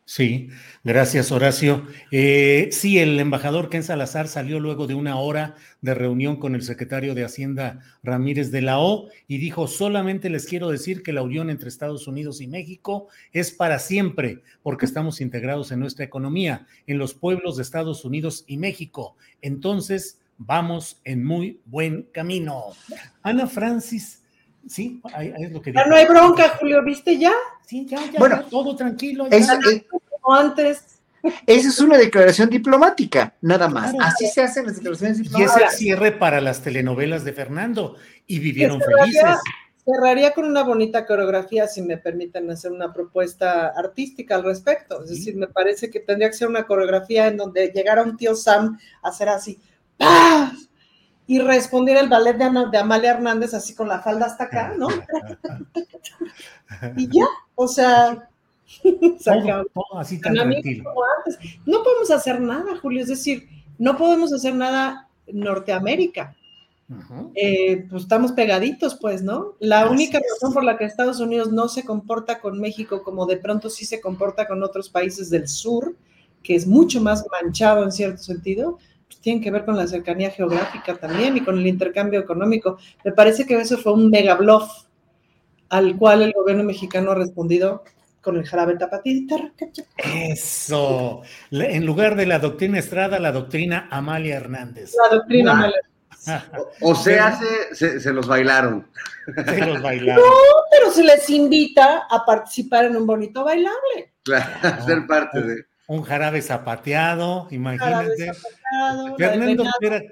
Sí, gracias Horacio. Eh, sí, el embajador Ken Salazar salió luego de una hora de reunión con el secretario de Hacienda Ramírez de la O y dijo, solamente les quiero decir que la unión entre Estados Unidos y México es para siempre, porque estamos integrados en nuestra economía, en los pueblos de Estados Unidos y México. Entonces, vamos en muy buen camino. Ana Francis Sí, ahí, es lo que Ya no hay bronca, Julio, ¿viste ya? Sí, ya, ya, bueno, todo tranquilo. Es, como antes. Esa es una declaración diplomática, nada más. Así se hacen las declaraciones diplomáticas. Y es el cierre para las telenovelas de Fernando. Y vivieron felices. Cerraría con una bonita coreografía, si me permiten hacer una propuesta artística al respecto. Es decir, me parece que tendría que ser una coreografía en donde llegara un tío Sam a hacer así. ¡Pah! Y responder el ballet de, Amalia Hernández así con la falda hasta acá, ¿no? y ya, o sea, así tan tranquilo. No podemos hacer nada, Julio, es decir, no podemos hacer nada Norteamérica. Eh, pues estamos pegaditos, pues, ¿no? La única razón por la que Estados Unidos no se comporta con México como de pronto sí se comporta con otros países del sur, que es mucho más manchado en cierto sentido, pues, tienen que ver con la cercanía geográfica también y con el intercambio económico. Me parece que eso fue un mega bluff al cual el gobierno mexicano ha respondido con el jarabe tapatito. Eso. En lugar de la doctrina Estrada, la doctrina Amalia Hernández. La doctrina Amalia. O, se hace, se, los bailaron. Se los bailaron. No, pero se les invita a participar en un bonito bailable. Claro, ser parte de. Un jarabe zapateado, imagínate. Fernando Rivera,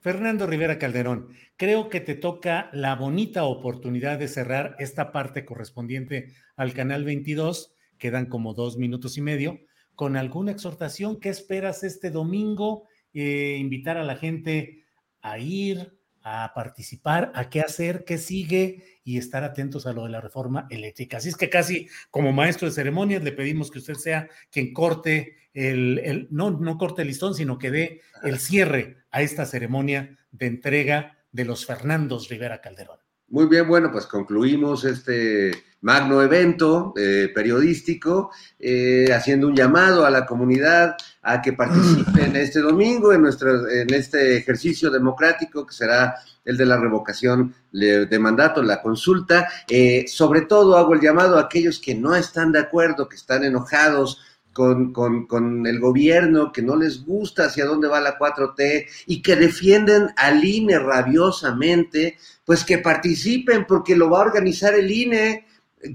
Fernando Rivera Calderón, creo que te toca la bonita oportunidad de cerrar esta parte correspondiente al canal 22, quedan como dos minutos y medio, con alguna exhortación. ¿Qué esperas este domingo? Eh, invitar a la gente a ir, a participar, a qué hacer, qué sigue y estar atentos a lo de la reforma eléctrica. Así es que casi como maestro de ceremonias le pedimos que usted sea quien corte el, no, no corte el listón, sino que dé el cierre a esta ceremonia de entrega de los Fernandos Rivera Calderón. Muy bien, bueno, pues concluimos este magno evento eh, periodístico, eh, haciendo un llamado a la comunidad a que participen este domingo en, nuestro, en este ejercicio democrático que será el de la revocación de mandato, la consulta. Eh, sobre todo hago el llamado a aquellos que no están de acuerdo, que están enojados, con, con, con, el gobierno, que no les gusta hacia dónde va la 4T y que defienden al INE rabiosamente, pues que participen porque lo va a organizar el INE,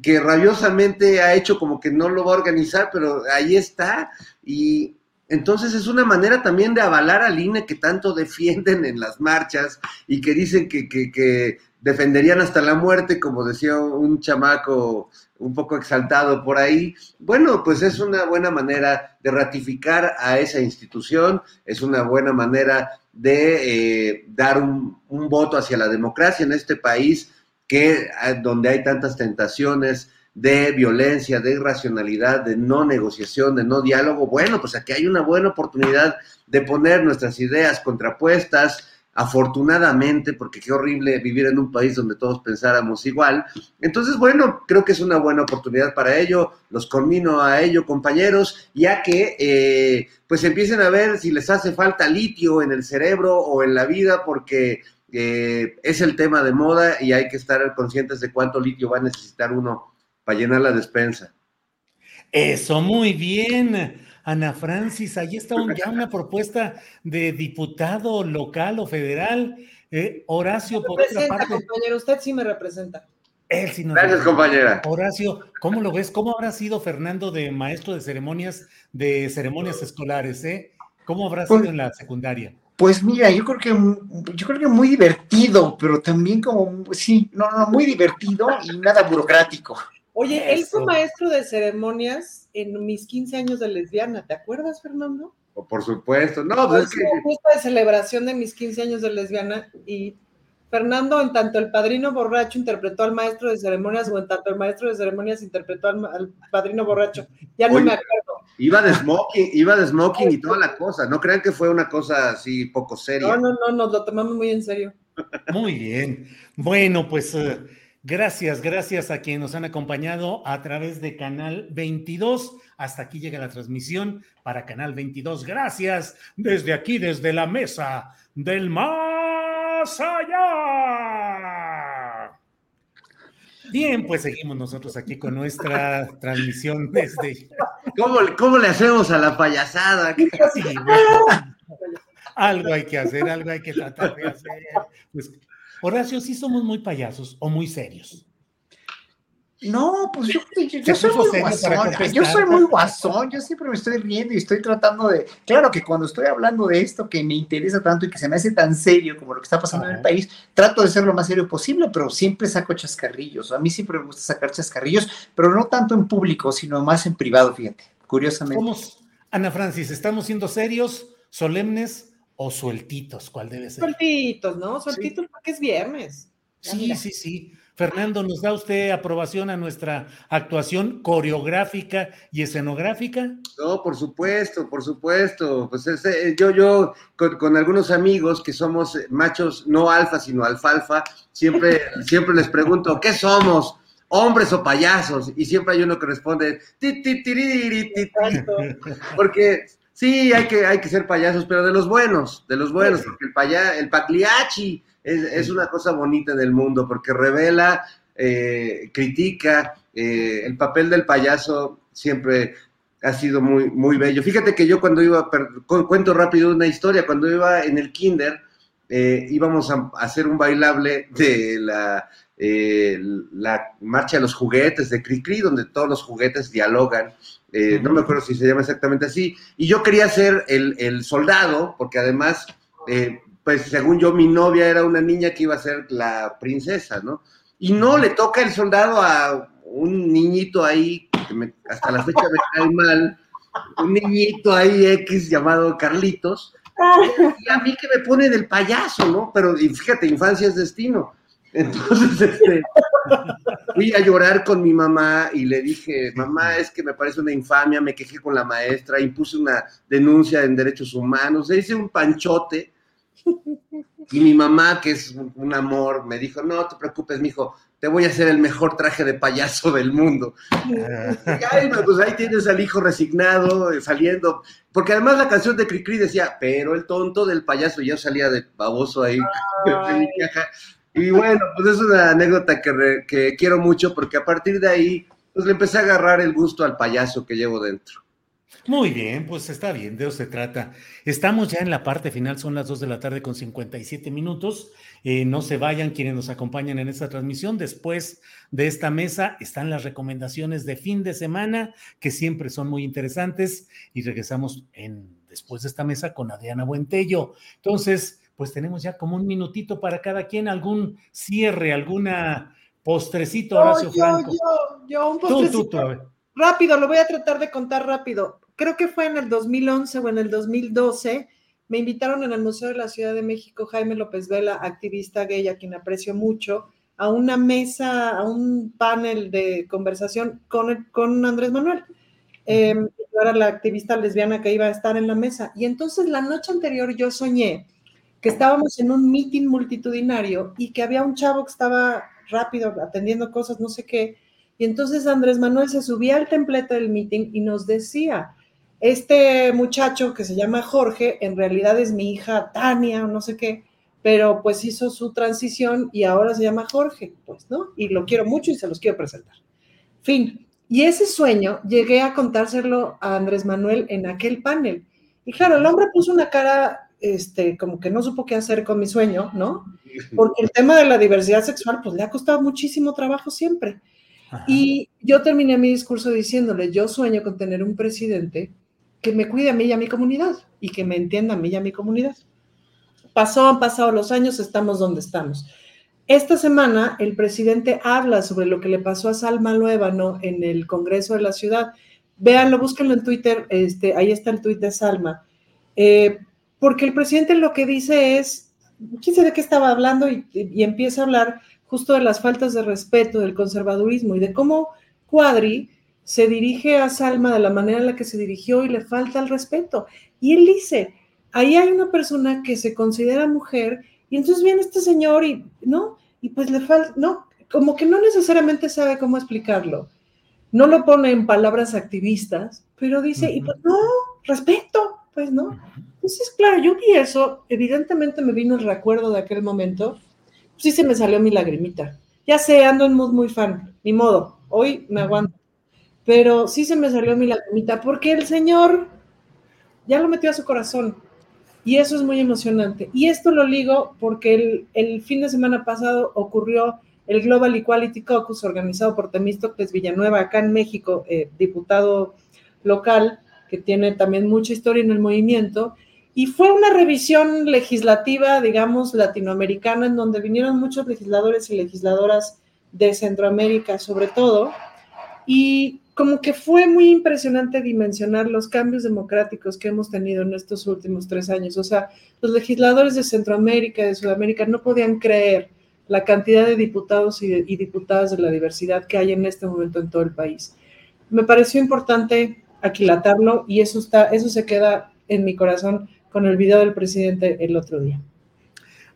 que rabiosamente ha hecho como que no lo va a organizar, pero ahí está. Y entonces es una manera también de avalar al INE que tanto defienden en las marchas y que dicen que, que, que defenderían hasta la muerte, como decía un chamaco un poco exaltado por ahí. Bueno, pues es una buena manera de ratificar a esa institución, es una buena manera de eh, dar un, voto hacia la democracia en este país que donde hay tantas tentaciones de violencia, de irracionalidad, de no negociación, de no diálogo. Bueno, pues aquí hay una buena oportunidad de poner nuestras ideas contrapuestas, afortunadamente, porque qué horrible vivir en un país donde todos pensáramos igual. Entonces, bueno, creo que es una buena oportunidad para ello, los conmino a ello, compañeros, ya que eh, pues empiecen a ver si les hace falta litio en el cerebro o en la vida, porque eh, es el tema de moda y hay que estar conscientes de cuánto litio va a necesitar uno para llenar la despensa. Eso, muy bien. Ana Francis, ahí está ya una propuesta de diputado local o federal. Eh, Horacio, por otra parte. compañero, usted sí me representa. Él sí nos Gracias, compañera. Horacio, ¿cómo lo ves? ¿Cómo habrá sido Fernando de maestro de ceremonias, de ceremonias escolares, eh? ¿Cómo habrá sido pues en la secundaria? Pues mira, yo creo que yo creo que muy divertido, pero también como sí, no, no, muy divertido y nada burocrático. Oye, él fue maestro de ceremonias en mis 15 años de lesbiana, ¿te acuerdas, Fernando? Por supuesto, no, pues es que... Justa de celebración de mis 15 años de lesbiana y Fernando, en tanto el padrino borracho interpretó al maestro de ceremonias o en tanto el maestro de ceremonias interpretó al, padrino borracho. Ya no me acuerdo. Iba de smoking, iba de smoking y toda la cosa. No crean que fue una cosa así poco seria. No, no, no, nos lo tomamos muy en serio. Muy bien. Bueno, pues eh, Gracias, gracias a quienes nos han acompañado a través de Canal 22. Hasta aquí llega la transmisión para Canal 22. Gracias desde aquí, desde la mesa del más allá. Bien, pues seguimos nosotros aquí con nuestra transmisión desde... ¿Cómo, cómo le hacemos a la payasada? algo hay que hacer, algo hay que tratar de hacer. Pues Horacio, sí somos muy payasos o muy serios. No, pues yo, soy muy guasón, yo soy muy guasón, yo siempre me estoy riendo y estoy tratando de, claro que cuando estoy hablando de esto que me interesa tanto y que se me hace tan serio como lo que está pasando en el país, trato de ser lo más serio posible, pero siempre saco chascarrillos, a mí siempre me gusta sacar chascarrillos, pero no tanto en público, sino más en privado, fíjate, curiosamente. Ana Francis, ¿estamos siendo serios, solemnes o sueltitos, ¿cuál debe ser? Sueltitos, ¿no? Sueltitos porque es viernes. sí, sí, sí. Fernando, ¿nos da usted aprobación a nuestra actuación coreográfica y escenográfica? No, por supuesto, por supuesto. Pues eh, yo, yo, con, algunos amigos que somos machos no alfa, sino alfalfa, siempre, siempre les pregunto, ¿qué somos? ¿Hombres o payasos? Y siempre hay uno que responde, ti, ti, porque Sí, hay que, hay que ser payasos, pero de los buenos, de los buenos, porque el, paya, el pagliacci es, una cosa bonita del mundo, porque revela, eh, critica, eh, el papel del payaso siempre ha sido muy, muy bello. Fíjate que yo cuando iba, cuento rápido una historia, cuando iba en el kinder, eh, íbamos a hacer un bailable de la, eh, la marcha de los juguetes de Cricri, donde todos los juguetes dialogan. Eh, no me acuerdo si se llama exactamente así. Y yo quería ser el, el soldado, porque además, eh, pues según yo, mi novia era una niña que iba a ser la princesa, ¿no? Y no le toca el soldado a un niñito ahí, que me- hasta la fecha me cae mal, un niñito ahí X llamado Carlitos, y a mí que me pone del payaso, ¿no? Pero y fíjate, infancia es destino. Entonces, este, fui a llorar con mi mamá y le dije, mamá, es que me parece una infamia, me quejé con la maestra, impuse una denuncia en derechos humanos, le hice un panchote. Y mi mamá, que es un amor, me dijo, no te preocupes, mijo, te voy a hacer el mejor traje de payaso del mundo. Y ay, pues ahí tienes al hijo resignado, eh, saliendo. Porque además la canción de Cricri decía, pero el tonto del payaso, y yo salía de baboso ahí. Y bueno, pues es una anécdota que quiero mucho porque a partir de ahí, pues le empecé a agarrar el gusto al payaso que llevo dentro. Muy bien, pues está bien, de eso se trata. Estamos ya en la parte final, son las 2 de la tarde con 57 minutos. Eh, no se vayan quienes nos acompañan en esta transmisión. Después de esta mesa están las recomendaciones de fin de semana, que siempre son muy interesantes, y regresamos en, después de esta mesa con Adriana Buentello. Entonces, pues tenemos ya como un minutito para cada quien, algún cierre, alguna postrecito, Horacio yo, Franco. yo, yo, un Tú, tú, postrecito. tú, a ver. Rápido, lo voy a tratar de contar rápido. Creo que fue en el 2011 o en el 2012. Me invitaron en el Museo de la Ciudad de México Jaime López Vela, activista gay, a quien aprecio mucho, a una mesa, a un panel de conversación con, el- con Andrés Manuel. Eh, yo era la activista lesbiana que iba a estar en la mesa. Y entonces la noche anterior yo soñé que estábamos en un meeting multitudinario y que había un chavo que estaba rápido atendiendo cosas, no sé qué. Y entonces Andrés Manuel se subía al templete del meeting y nos decía, este muchacho que se llama Jorge, en realidad es mi hija Tania no sé qué, pero pues hizo su transición y ahora se llama Jorge, pues, ¿no? Y lo quiero mucho y se los quiero presentar. Fin. Y ese sueño llegué a contárselo a Andrés Manuel en aquel panel. Y claro, el hombre puso una cara, este, como que no supo qué hacer con mi sueño, ¿no? Porque el tema de la diversidad sexual, pues le ha costado muchísimo trabajo siempre. Y yo terminé mi discurso diciéndole, yo sueño con tener un presidente que me cuide a mí y a mi comunidad y que me entienda a mí y a mi comunidad. Pasó, han pasado los años, estamos donde estamos. Esta semana el presidente habla sobre lo que le pasó a Salma Luébano en el Congreso de la Ciudad. Véanlo, búsquenlo en Twitter, este, ahí está el tuit de Salma. Eh, porque el presidente lo que dice es, quién sabe qué estaba hablando y, y empieza a hablar justo de las faltas de respeto, del conservadurismo y de cómo Cuadri se dirige a Salma de la manera en la que se dirigió y le falta el respeto. Y él dice, ahí hay una persona que se considera mujer y entonces viene este señor y, ¿no? Y pues le falta, no, como que no necesariamente sabe cómo explicarlo. No lo pone en palabras activistas, pero dice, y pues no, respeto, pues no. Entonces, claro, yo vi eso, evidentemente me vino el recuerdo de aquel momento, pues sí se me salió mi lagrimita. Ya sé, ando en mood muy fan, ni modo, hoy me aguanto. Pero sí se me salió mi lagrimita, porque el Señor ya lo metió a su corazón. Y eso es muy emocionante. Y esto lo ligo porque el, el fin de semana pasado ocurrió el Global Equality Caucus organizado por Temístocles Villanueva acá en México, eh, diputado local que tiene también mucha historia en el movimiento. Y fue una revisión legislativa, digamos, latinoamericana, en donde vinieron muchos legisladores y legisladoras de Centroamérica, sobre todo. Y como que fue muy impresionante dimensionar los cambios democráticos que hemos tenido en estos últimos tres años. O sea, los legisladores de Centroamérica de Sudamérica no podían creer la cantidad de diputados y, y, diputadas de la diversidad que hay en este momento en todo el país. Me pareció importante aquilatarlo y eso, está, eso se queda en mi corazón con el video del presidente el otro día.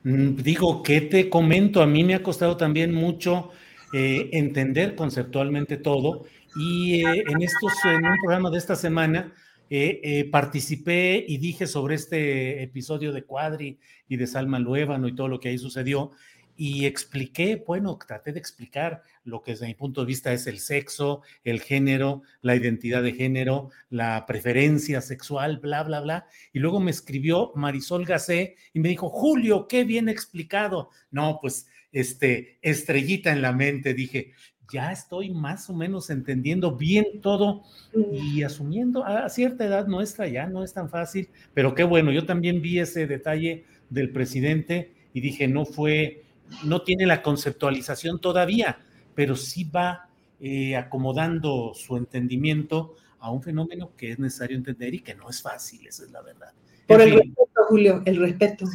Mm, Digo, ¿qué te comento? A mí me ha costado también mucho eh, entender conceptualmente todo y eh, en estos, en un programa de esta semana, eh, participé y dije sobre este episodio de Cuadri y de Salma Luébano y todo lo que ahí sucedió. Y expliqué, bueno, traté de explicar lo que desde mi punto de vista es el sexo, el género, la identidad de género, la preferencia sexual, bla, bla, bla. Y luego me escribió Marisol Gacé y me dijo, Julio, qué bien explicado. No, pues, este, estrellita en la mente, dije, ya estoy más o menos entendiendo bien todo y asumiendo a cierta edad nuestra ya no es tan fácil, pero qué bueno, yo también vi ese detalle del presidente y dije, no fue, no tiene la conceptualización todavía, pero sí va eh, acomodando su entendimiento a un fenómeno que es necesario entender y que no es fácil, esa es la verdad. Por el respeto, Julio, el respeto.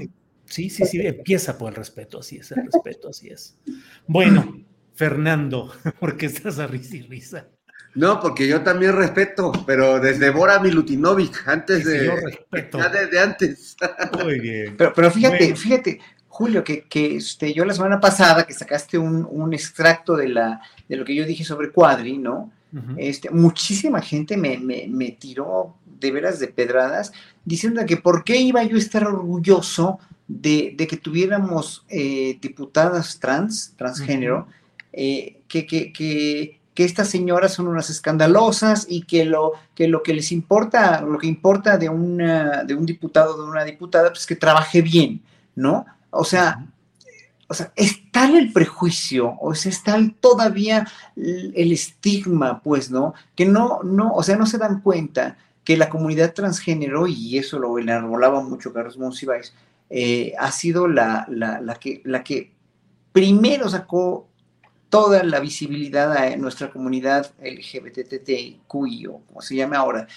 Sí, sí, sí, empieza por el respeto, así es, el respeto, así es. Bueno, Fernando, ¿por qué estás a risa y risa? No, porque yo también respeto, pero desde Bora Milutinovic, antes de. Yo respeto. Ya desde antes. Muy bien. Pero, pero fíjate, fíjate, Julio, que, que este, yo la semana pasada que sacaste un, un, extracto de, la, de lo que yo dije sobre Cuadri, ¿no? Uh -huh. este, muchísima gente me, me, me, tiró de veras de pedradas diciendo que por qué iba yo a estar orgulloso de, de que tuviéramos eh, diputadas trans, transgénero, uh -huh. eh, que, que, que, que, estas señoras son unas escandalosas y que lo que, lo que les importa, lo que importa de, una, de un diputado, de una diputada, pues que trabaje bien, ¿no? O sea, o sea, es tal el prejuicio, o sea, es tal todavía el estigma, pues, ¿no? Que no, no, o sea, no se dan cuenta que la comunidad transgénero, y eso lo enarbolaba mucho Carlos Monsiváis, eh, ha sido la, la, la, que, la que primero sacó toda la visibilidad a nuestra comunidad LGBTTIQI, o como se llama ahora,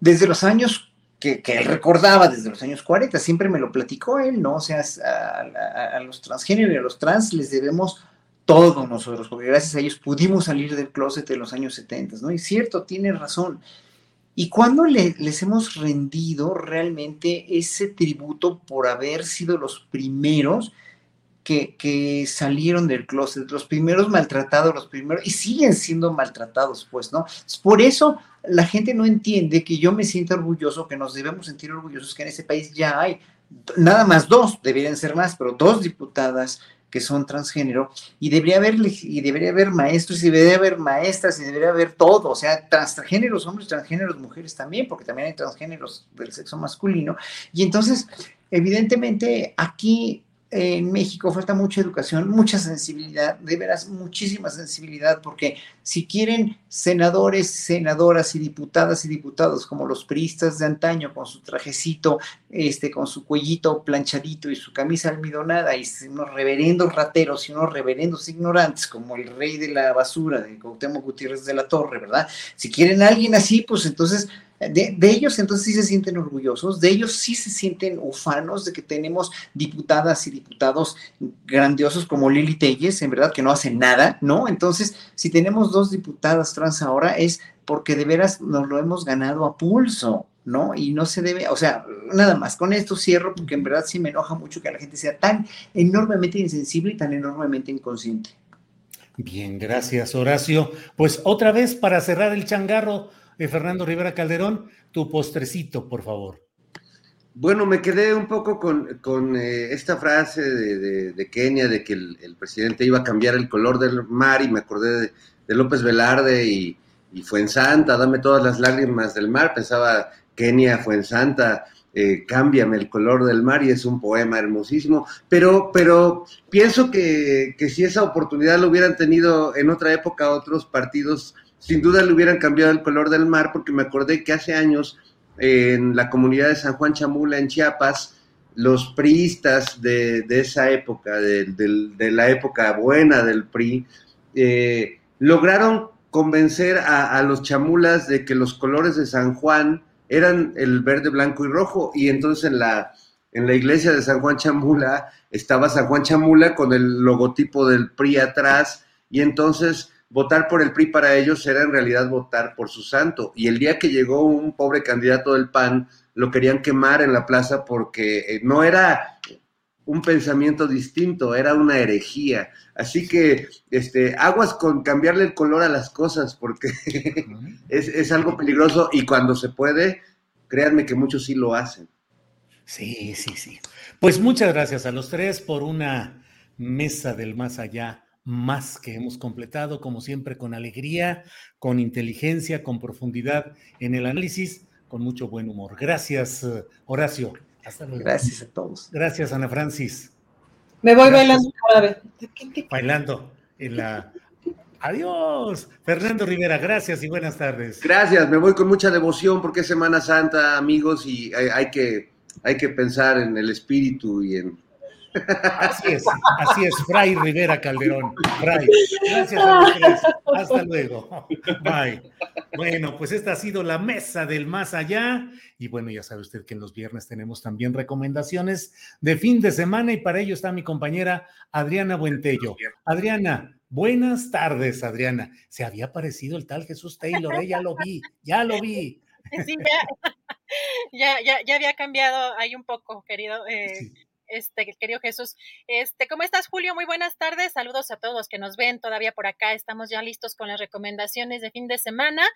desde los años que, que, él recordaba desde los años 40, siempre me lo platicó él, ¿no? O sea, a, a, a, los transgéneros y a los trans les debemos todo nosotros, porque gracias a ellos pudimos salir del closet de los años 70, ¿no? Y cierto, tiene razón. ¿Y cuando le, les hemos rendido realmente ese tributo por haber sido los primeros que, salieron del closet, los primeros maltratados, los primeros, y siguen siendo maltratados, pues, ¿no? Por eso la gente no entiende que yo me siento orgulloso, que nos debemos sentir orgullosos que en ese país ya hay nada más dos, deberían ser más, pero dos diputadas que son transgénero, y debería haber, y debería haber maestros, y debería haber maestras, y debería haber todo, o sea, transgéneros, hombres, transgéneros, mujeres también, porque también hay transgéneros del sexo masculino, y entonces, evidentemente, aquí en México falta mucha educación, mucha sensibilidad, de veras muchísima sensibilidad, porque si quieren senadores, senadoras y diputadas y diputados como los priistas de antaño, con su trajecito, este, con su cuellito planchadito y su camisa almidonada, y unos reverendos rateros y unos reverendos ignorantes, como el rey de la basura de Cuauhtémoc Gutiérrez de la Torre, ¿verdad? Si quieren a alguien así, pues entonces de, ellos entonces sí se sienten orgullosos, de ellos sí se sienten ufanos de que tenemos diputadas y diputados grandiosos como Lili Telles, en verdad que no hacen nada, ¿no? Entonces, si tenemos dos diputadas trans ahora es porque de veras nos lo hemos ganado a pulso, ¿no? Y no se debe, o sea, nada más, con esto cierro porque en verdad sí me enoja mucho que la gente sea tan enormemente insensible y tan enormemente inconsciente. Bien, gracias Horacio. Pues otra vez para cerrar el changarro, Fernando Rivera Calderón, tu postrecito, por favor. Bueno, me quedé un poco con, con eh, esta frase de, de, Kenia, de que el, presidente iba a cambiar el color del mar, y me acordé de, López Velarde y, y Fuensanta, dame todas las lágrimas del mar, pensaba Kenia, Fuensanta, eh, cámbiame el color del mar, y es un poema hermosísimo, pero, pero pienso que, que si esa oportunidad lo hubieran tenido en otra época otros partidos, sin duda le hubieran cambiado el color del mar, porque me acordé que hace años en la comunidad de San Juan Chamula, en Chiapas, los priistas de, de esa época, de, de, de, la época buena del PRI, eh, lograron convencer a, a, los chamulas de que los colores de San Juan eran el verde, blanco y rojo, y entonces en la, en la iglesia de San Juan Chamula estaba San Juan Chamula con el logotipo del PRI atrás, y entonces votar por el PRI para ellos era en realidad votar por su santo. Y el día que llegó un pobre candidato del PAN, lo querían quemar en la plaza porque eh, no era un pensamiento distinto, era una herejía. Así que este, aguas con cambiarle el color a las cosas porque es, es algo peligroso y cuando se puede, créanme que muchos sí lo hacen. Sí, sí, sí. Pues muchas gracias a los tres por una mesa del más allá más que hemos completado, como siempre, con alegría, con inteligencia, con profundidad en el análisis, con mucho buen humor. Gracias, eh, Horacio. Hasta luego. Gracias a todos. Gracias, Ana Francis. Me voy bailando Bailando en la. Adiós, Fernando Rivera, gracias y buenas tardes. Gracias, me voy con mucha devoción porque es Semana Santa, amigos, y hay, que, hay que pensar en el espíritu y en, Así es, así es, Fray Rivera Calderón. Fray. Gracias a los tres. Hasta luego. Bye. Bueno, pues esta ha sido la mesa del más allá. Y bueno, ya sabe usted que en los viernes tenemos también recomendaciones de fin de semana y para ello está mi compañera Adriana Buentello. Adriana, buenas tardes, Adriana. Se había aparecido el tal Jesús Taylor, ¿eh? ya lo vi, ya lo vi. Sí, ya, ya, ya, había cambiado ahí un poco, querido. Eh, este, querido Jesús. Este, ¿cómo estás, Julio? Muy buenas tardes. Saludos a todos los que nos ven todavía por acá. Estamos ya listos con las recomendaciones de fin de semana.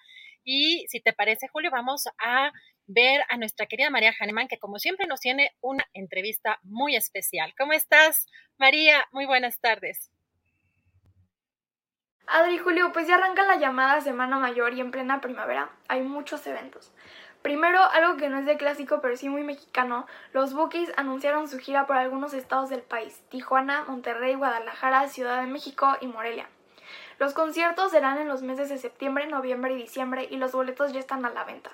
Y si te parece, Julio, vamos a ver a nuestra querida María Hahnemann, que como siempre nos tiene una entrevista muy especial. ¿Cómo estás, María? Muy buenas tardes. Adri Julio, pues ya arranca la llamada Semana Mayor y en plena primavera hay muchos eventos. Primero, algo que no es de clásico pero sí muy mexicano, los Bookies anunciaron su gira por algunos estados del país, Tijuana, Monterrey, Guadalajara, Ciudad de México y Morelia. Los conciertos serán en los meses de septiembre, noviembre y diciembre y los boletos ya están a la venta.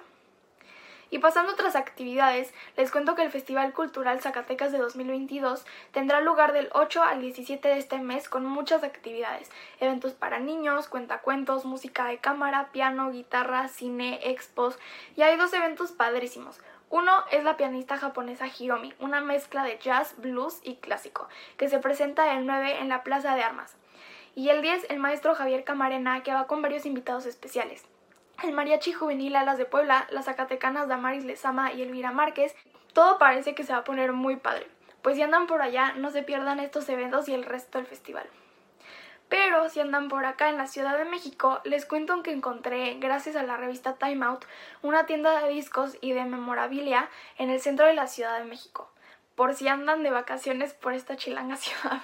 Y pasando a otras actividades, les cuento que el Festival Cultural Zacatecas de 2022 tendrá lugar del 8 al 17 de este mes con muchas actividades, eventos para niños, cuentacuentos, música de cámara, piano, guitarra, cine, expos y hay dos eventos padrísimos. Uno es la pianista japonesa Hiromi, una mezcla de jazz, blues y clásico, que se presenta el 9 en la Plaza de Armas. Y el 10 el maestro Javier Camarena, que va con varios invitados especiales el Mariachi Juvenil Alas de Puebla, las Zacatecanas Damaris Lezama y Elvira Márquez, todo parece que se va a poner muy padre. Pues si andan por allá, no se pierdan estos eventos y el resto del festival. Pero si andan por acá en la Ciudad de México, les cuento que encontré, gracias a la revista Time Out, una tienda de discos y de memorabilia en el centro de la Ciudad de México. Por si andan de vacaciones por esta chilanga ciudad.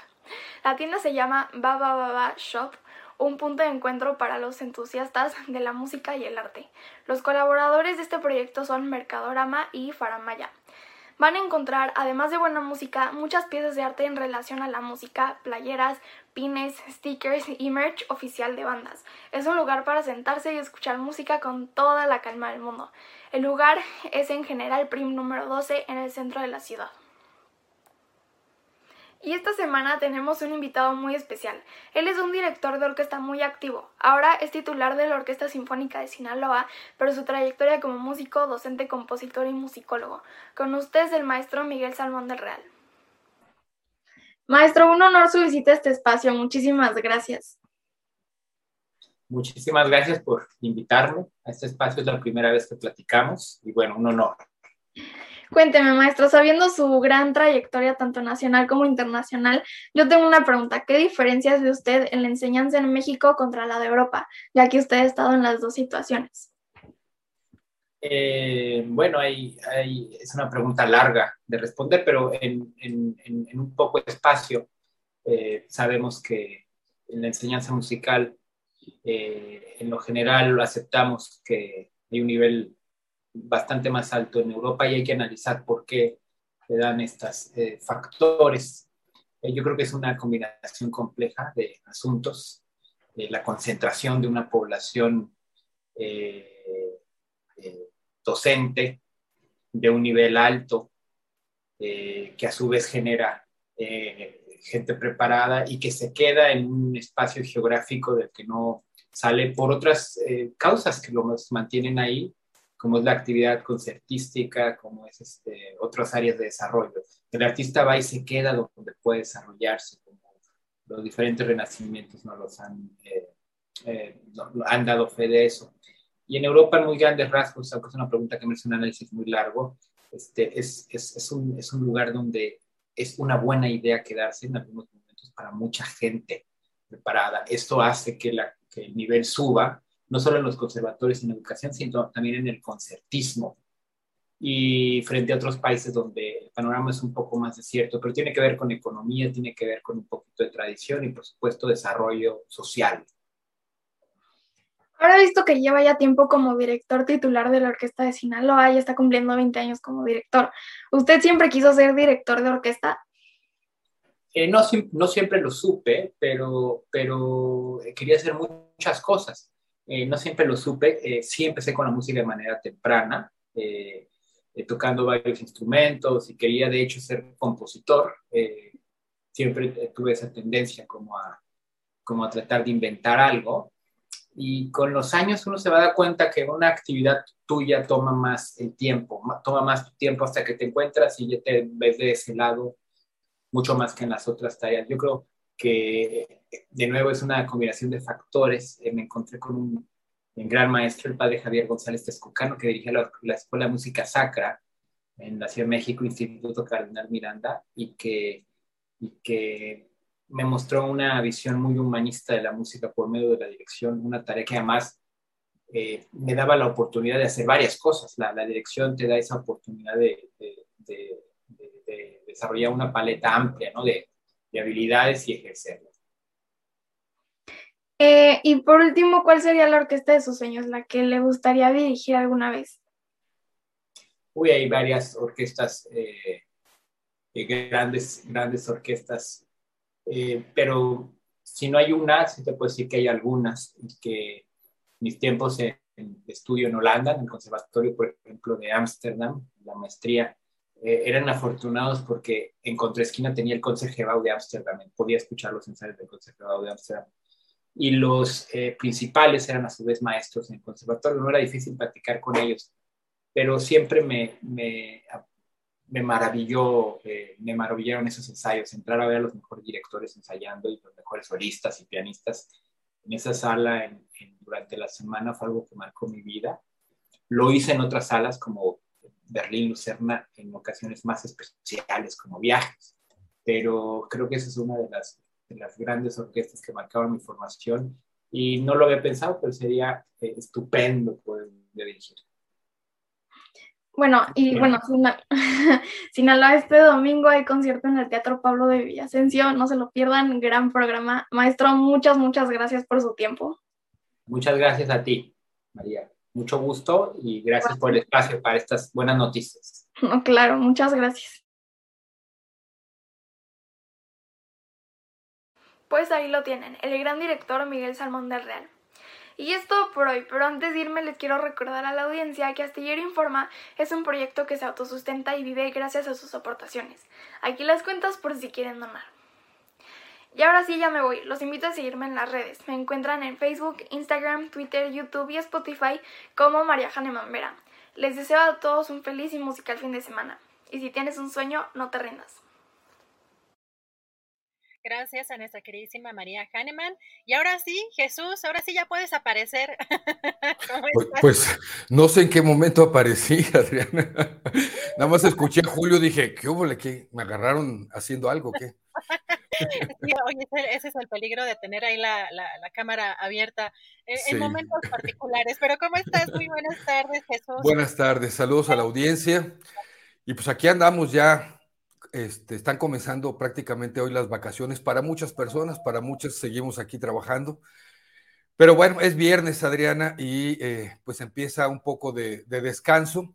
La tienda se llama Baba Baba Shop un punto de encuentro para los entusiastas de la música y el arte. Los colaboradores de este proyecto son Mercadorama y Faramaya. Van a encontrar, además de buena música, muchas piezas de arte en relación a la música, playeras, pines, stickers y merch oficial de bandas. Es un lugar para sentarse y escuchar música con toda la calma del mundo. El lugar es en General Prim número 12 en el centro de la ciudad. Y esta semana tenemos un invitado muy especial. Él es un director de orquesta muy activo. Ahora es titular de la Orquesta Sinfónica de Sinaloa, pero su trayectoria como músico, docente, compositor y musicólogo. Con ustedes el maestro Miguel Salmón del Real. Maestro, un honor su visita a este espacio. Muchísimas gracias. Muchísimas gracias por invitarme a este espacio. Es la primera vez que platicamos y bueno, un honor. Cuénteme, maestro, sabiendo su gran trayectoria tanto nacional como internacional, yo tengo una pregunta. ¿Qué diferencias ve usted en la enseñanza en México contra la de Europa, ya que usted ha estado en las dos situaciones? Eh, bueno, hay, es una pregunta larga de responder, pero en, un poco espacio eh, sabemos que en la enseñanza musical, eh, en lo general, aceptamos que hay un nivel bastante más alto en Europa y hay que analizar por qué se dan estos eh, factores. Eh, yo creo que es una combinación compleja de asuntos, eh, la concentración de una población docente de un nivel alto, que a su vez genera gente preparada y que se queda en un espacio geográfico del que no sale por otras causas que lo mantienen ahí como es la actividad concertística, como es este, otras áreas de desarrollo. El artista va y se queda donde puede desarrollarse, como los diferentes renacimientos nos los han, eh, eh, han dado fe de eso. Y en Europa, en muy grandes rasgos, aunque es una pregunta que merece un análisis muy largo, este, es, es, es, un, es un lugar donde es una buena idea quedarse en algunos momentos para mucha gente preparada. Esto hace que, la, que el nivel suba no solo en los conservatorios en educación, sino también en el concertismo. y frente a otros países donde el panorama es un poco más desierto, pero tiene que ver con economía, tiene que ver con un poquito de tradición y por supuesto desarrollo social. Ahora visto que lleva ya tiempo como director titular de la Orquesta de Sinaloa y está cumpliendo 20 años como director, ¿usted siempre quiso ser director de orquesta? Eh, no, no, siempre lo supe, pero, pero quería hacer muchas cosas. Eh, no siempre lo supe, eh, sí empecé con la música de manera temprana, tocando varios instrumentos y quería de hecho ser compositor. siempre tuve esa tendencia como a, como a tratar de inventar algo y con los años uno se va a dar cuenta que una actividad tuya toma más el tiempo, toma más tiempo hasta que te encuentras y ya te ves de ese lado mucho más que en las otras tareas. Yo creo que de nuevo es una combinación de factores. Eh, me encontré con un, gran maestro, el padre Javier González Tescucano, que dirigía la, Escuela de Música Sacra en la Ciudad de México, Instituto Cardenal Miranda, y que, y que me mostró una visión muy humanista de la música por medio de la dirección, una tarea que además eh, me daba la oportunidad de hacer varias cosas. La, dirección te da esa oportunidad de, desarrollar una paleta amplia ¿no? de, habilidades y ejercerlas. Eh, y por último, ¿cuál sería la orquesta de sus sueños, la que le gustaría dirigir alguna vez? Uy, hay varias orquestas, eh, grandes, grandes orquestas eh, pero si no hay una, sí te puedo decir que hay algunas, que mis tiempos en, estudio en Holanda, en el conservatorio, por ejemplo, de Ámsterdam, la maestría, eh, eran afortunados porque en contraesquina tenía el conserjeado de Ámsterdam, podía escuchar los ensayos del conserjeado de Ámsterdam. Y los eh, principales eran a su vez maestros en el conservatorio, no era difícil practicar con ellos, pero siempre me, me me maravilló, eh, me maravillaron esos ensayos, entrar a ver a los mejores directores ensayando y los mejores solistas y pianistas en esa sala durante la semana fue algo que marcó mi vida. Lo hice en otras salas como Berlín, Lucerna, en ocasiones más especiales como viajes, pero creo que esa es una de las, de las grandes orquestas que marcaron mi formación y no lo había pensado, pero sería eh, estupendo poder dirigir. Bueno, y bueno, Sinaloa, este domingo hay concierto en el Teatro Pablo de Villasencio, no se lo pierdan, gran programa. Maestro, muchas, muchas gracias por su tiempo. Muchas gracias a ti, María. Mucho gusto y gracias por el espacio para estas buenas noticias. No, claro, muchas gracias. Pues ahí lo tienen, el gran director Miguel Salmón del Real. Y es todo por hoy, pero antes de irme les quiero recordar a la audiencia que Astillero Informa es un proyecto que se autosustenta y vive gracias a sus aportaciones. Aquí las cuentas por si quieren donar. Y ahora sí ya me voy, los invito a seguirme en las redes. Me encuentran en Facebook, Instagram, Twitter, YouTube y Spotify como María Janeman Vera. Les deseo a todos un feliz y musical fin de semana. Y si tienes un sueño, no te rindas. Gracias a nuestra queridísima María Hahnemann. Y ahora sí, Jesús, ahora sí ya puedes aparecer. pues, pues, no sé en qué momento aparecí, Adriana. Nada más escuché a Julio, dije, ¿qué hubo? ¿Qué? ¿Me agarraron haciendo algo? ¿Qué? Sí, oye, ese, es el peligro de tener ahí la, cámara abierta en, momentos particulares. Pero ¿cómo estás? Muy buenas tardes, Jesús. Buenas tardes, saludos a la audiencia. Y pues aquí andamos ya este, están comenzando prácticamente hoy las vacaciones para muchas personas, para muchas seguimos aquí trabajando. Pero bueno, es viernes, Adriana, y eh, pues empieza un poco de, descanso.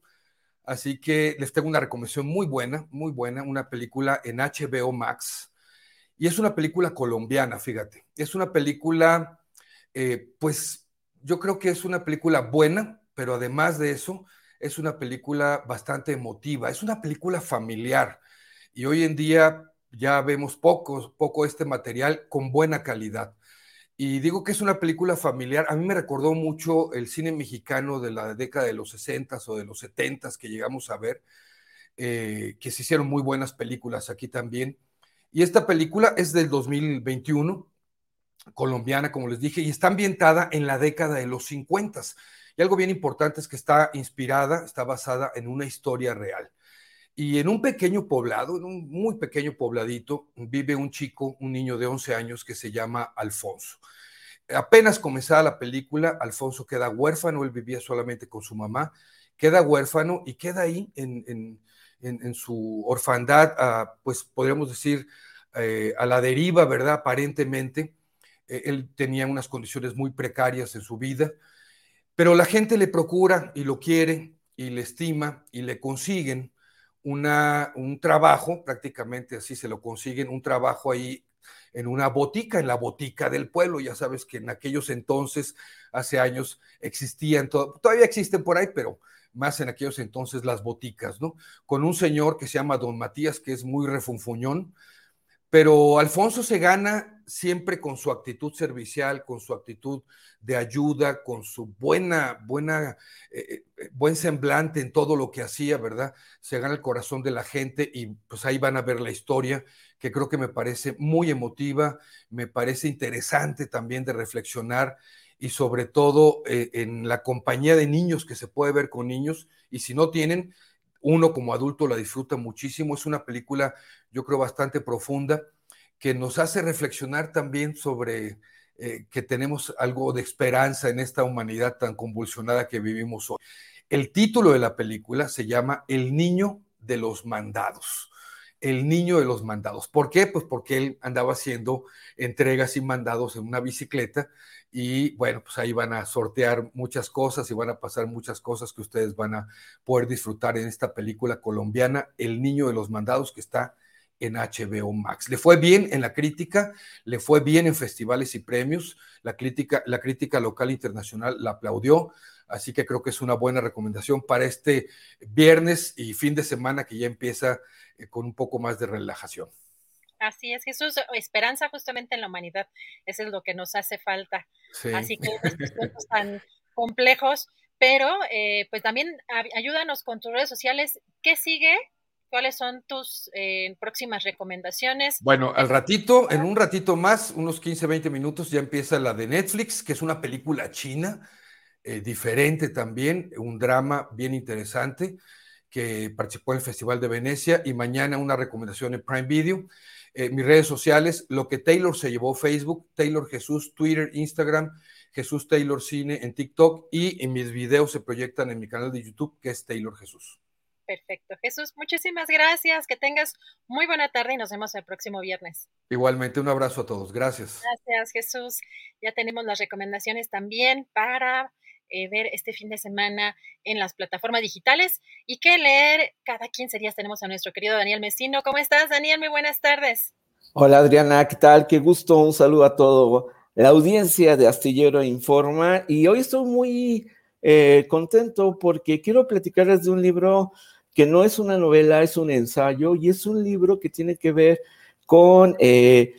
Así que les tengo una recomendación muy buena, muy buena, una película en HBO Max. Y es una película colombiana, fíjate. Es una película, eh, pues yo creo que es una película buena, pero además de eso, es una película bastante emotiva, es una película familiar y hoy en día ya vemos poco, poco este material con buena calidad. Y digo que es una película familiar. A mí me recordó mucho el cine mexicano de la década de los 60 o de los 70 que llegamos a ver, eh, que se hicieron muy buenas películas aquí también. Y esta película es del 2021, colombiana, como les dije, y está ambientada en la década de los 50. Y algo bien importante es que está inspirada, está basada en una historia real. Y en un pequeño poblado, en un muy pequeño pobladito, vive un chico, un niño de 11 años que se llama Alfonso. Apenas comenzada la película, Alfonso queda huérfano, él vivía solamente con su mamá, queda huérfano y queda ahí en, su orfandad, pues podríamos decir, eh, a la deriva, ¿verdad? Aparentemente, eh, él tenía unas condiciones muy precarias en su vida, pero la gente le procura y lo quiere y le estima y le consiguen una, un trabajo, prácticamente así se lo consiguen, un trabajo ahí en una botica, en la botica del pueblo. Ya sabes que en aquellos entonces, hace años, existían, todavía existen por ahí, pero más en aquellos entonces las boticas, ¿no? Con un señor que se llama Don Matías, que es muy refunfuñón, pero Alfonso se gana siempre con su actitud servicial, con su actitud de ayuda, con su buena, buena, eh, eh, buen semblante en todo lo que hacía, ¿verdad? Se gana el corazón de la gente y pues ahí van a ver la historia, que creo que me parece muy emotiva, me parece interesante también de reflexionar y sobre todo eh, en la compañía de niños que se puede ver con niños y si no tienen, uno como adulto la disfruta muchísimo. Es una película, yo creo, bastante profunda, que nos hace reflexionar también sobre eh, que tenemos algo de esperanza en esta humanidad tan convulsionada que vivimos hoy. El título de la película se llama El niño de los mandados. El niño de los mandados. ¿Por qué? Pues porque él andaba haciendo entregas y mandados en una bicicleta y bueno, pues ahí van a sortear muchas cosas y van a pasar muchas cosas que ustedes van a poder disfrutar en esta película colombiana, El Niño de los Mandados, que está en HBO Max. Le fue bien en la crítica, le fue bien en festivales y premios, la crítica, la crítica local e internacional la aplaudió, así que creo que es una buena recomendación para este viernes y fin de semana que ya empieza eh, con un poco más de relajación. Así es, Jesús, esperanza justamente en la humanidad, eso es lo que nos hace falta. Así que estos tiempos tan complejos, pero eh, pues también ayúdanos con tus redes sociales. ¿Qué sigue? ¿Cuáles son tus eh, próximas recomendaciones? Bueno, al ratito, en un ratito más, unos 15, 20 minutos, ya empieza la de Netflix, que es una película china, eh, diferente también, un drama bien interesante, que participó en el Festival de Venecia, y mañana una recomendación en Prime Video. Eh, mis redes sociales, lo que Taylor se llevó Facebook, Taylor Jesús, Twitter, Instagram, Jesús Taylor Cine en TikTok y en mis videos se proyectan en mi canal de YouTube que es Taylor Jesús. Perfecto. Jesús, muchísimas gracias. Que tengas muy buena tarde y nos vemos el próximo viernes. Igualmente, un abrazo a todos. Gracias. Gracias, Jesús. Ya tenemos las recomendaciones también para eh, ver este fin de semana en las plataformas digitales y que leer cada 15 días tenemos a nuestro querido Daniel Mesino. ¿Cómo estás, Daniel? Muy buenas tardes. Hola, Adriana, ¿qué tal? Qué gusto, un saludo a todo la audiencia de Astillero Informa y hoy estoy muy eh, contento porque quiero platicarles de un libro que no es una novela, es un ensayo y es un libro que tiene que ver con, eh,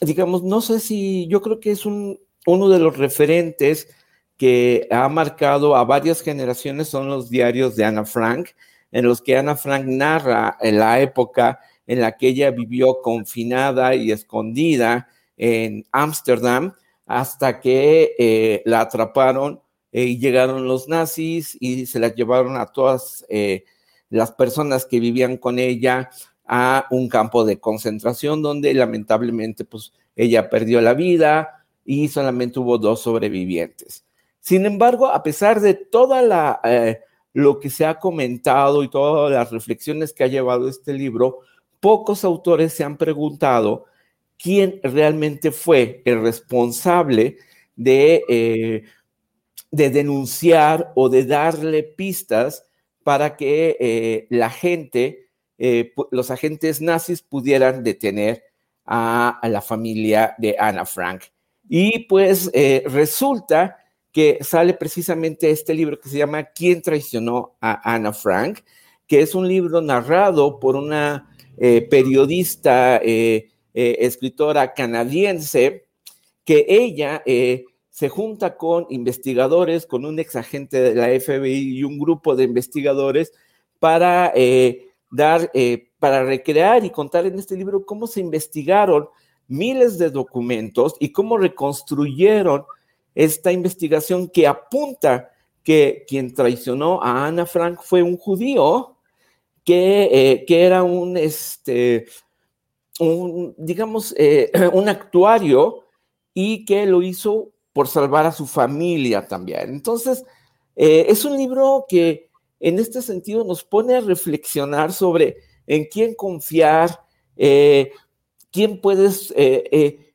digamos, no sé si yo creo que es un, uno de los referentes que ha marcado a varias generaciones son los diarios de Ana Frank, en los que Ana Frank narra la época en la que ella vivió confinada y escondida en Ámsterdam hasta que eh, la atraparon eh, y llegaron los nazis y se la llevaron a todas eh, las personas que vivían con ella a un campo de concentración donde lamentablemente pues ella perdió la vida y solamente hubo dos sobrevivientes. Sin embargo, a pesar de toda la eh, lo que se ha comentado y todas las reflexiones que ha llevado este libro, pocos autores se han preguntado quién realmente fue el responsable de, eh, de denunciar o de darle pistas para que eh, la gente, los agentes nazis pudieran detener a, a, la familia de Ana Frank. Y pues resulta que sale precisamente este libro que se llama ¿Quién traicionó a Ana Frank? que es un libro narrado por una eh, periodista, eh, eh, escritora canadiense, que ella se junta con investigadores, con un ex agente de la FBI y un grupo de investigadores para dar, para recrear y contar en este libro cómo se investigaron miles de documentos y cómo reconstruyeron esta investigación que apunta que quien traicionó a Ana Frank fue un judío que, eh, que era un, este, un, digamos, eh, un actuario y que lo hizo por salvar a su familia también. Entonces, eh, es un libro que en este sentido nos pone a reflexionar sobre en quién confiar, quién puedes,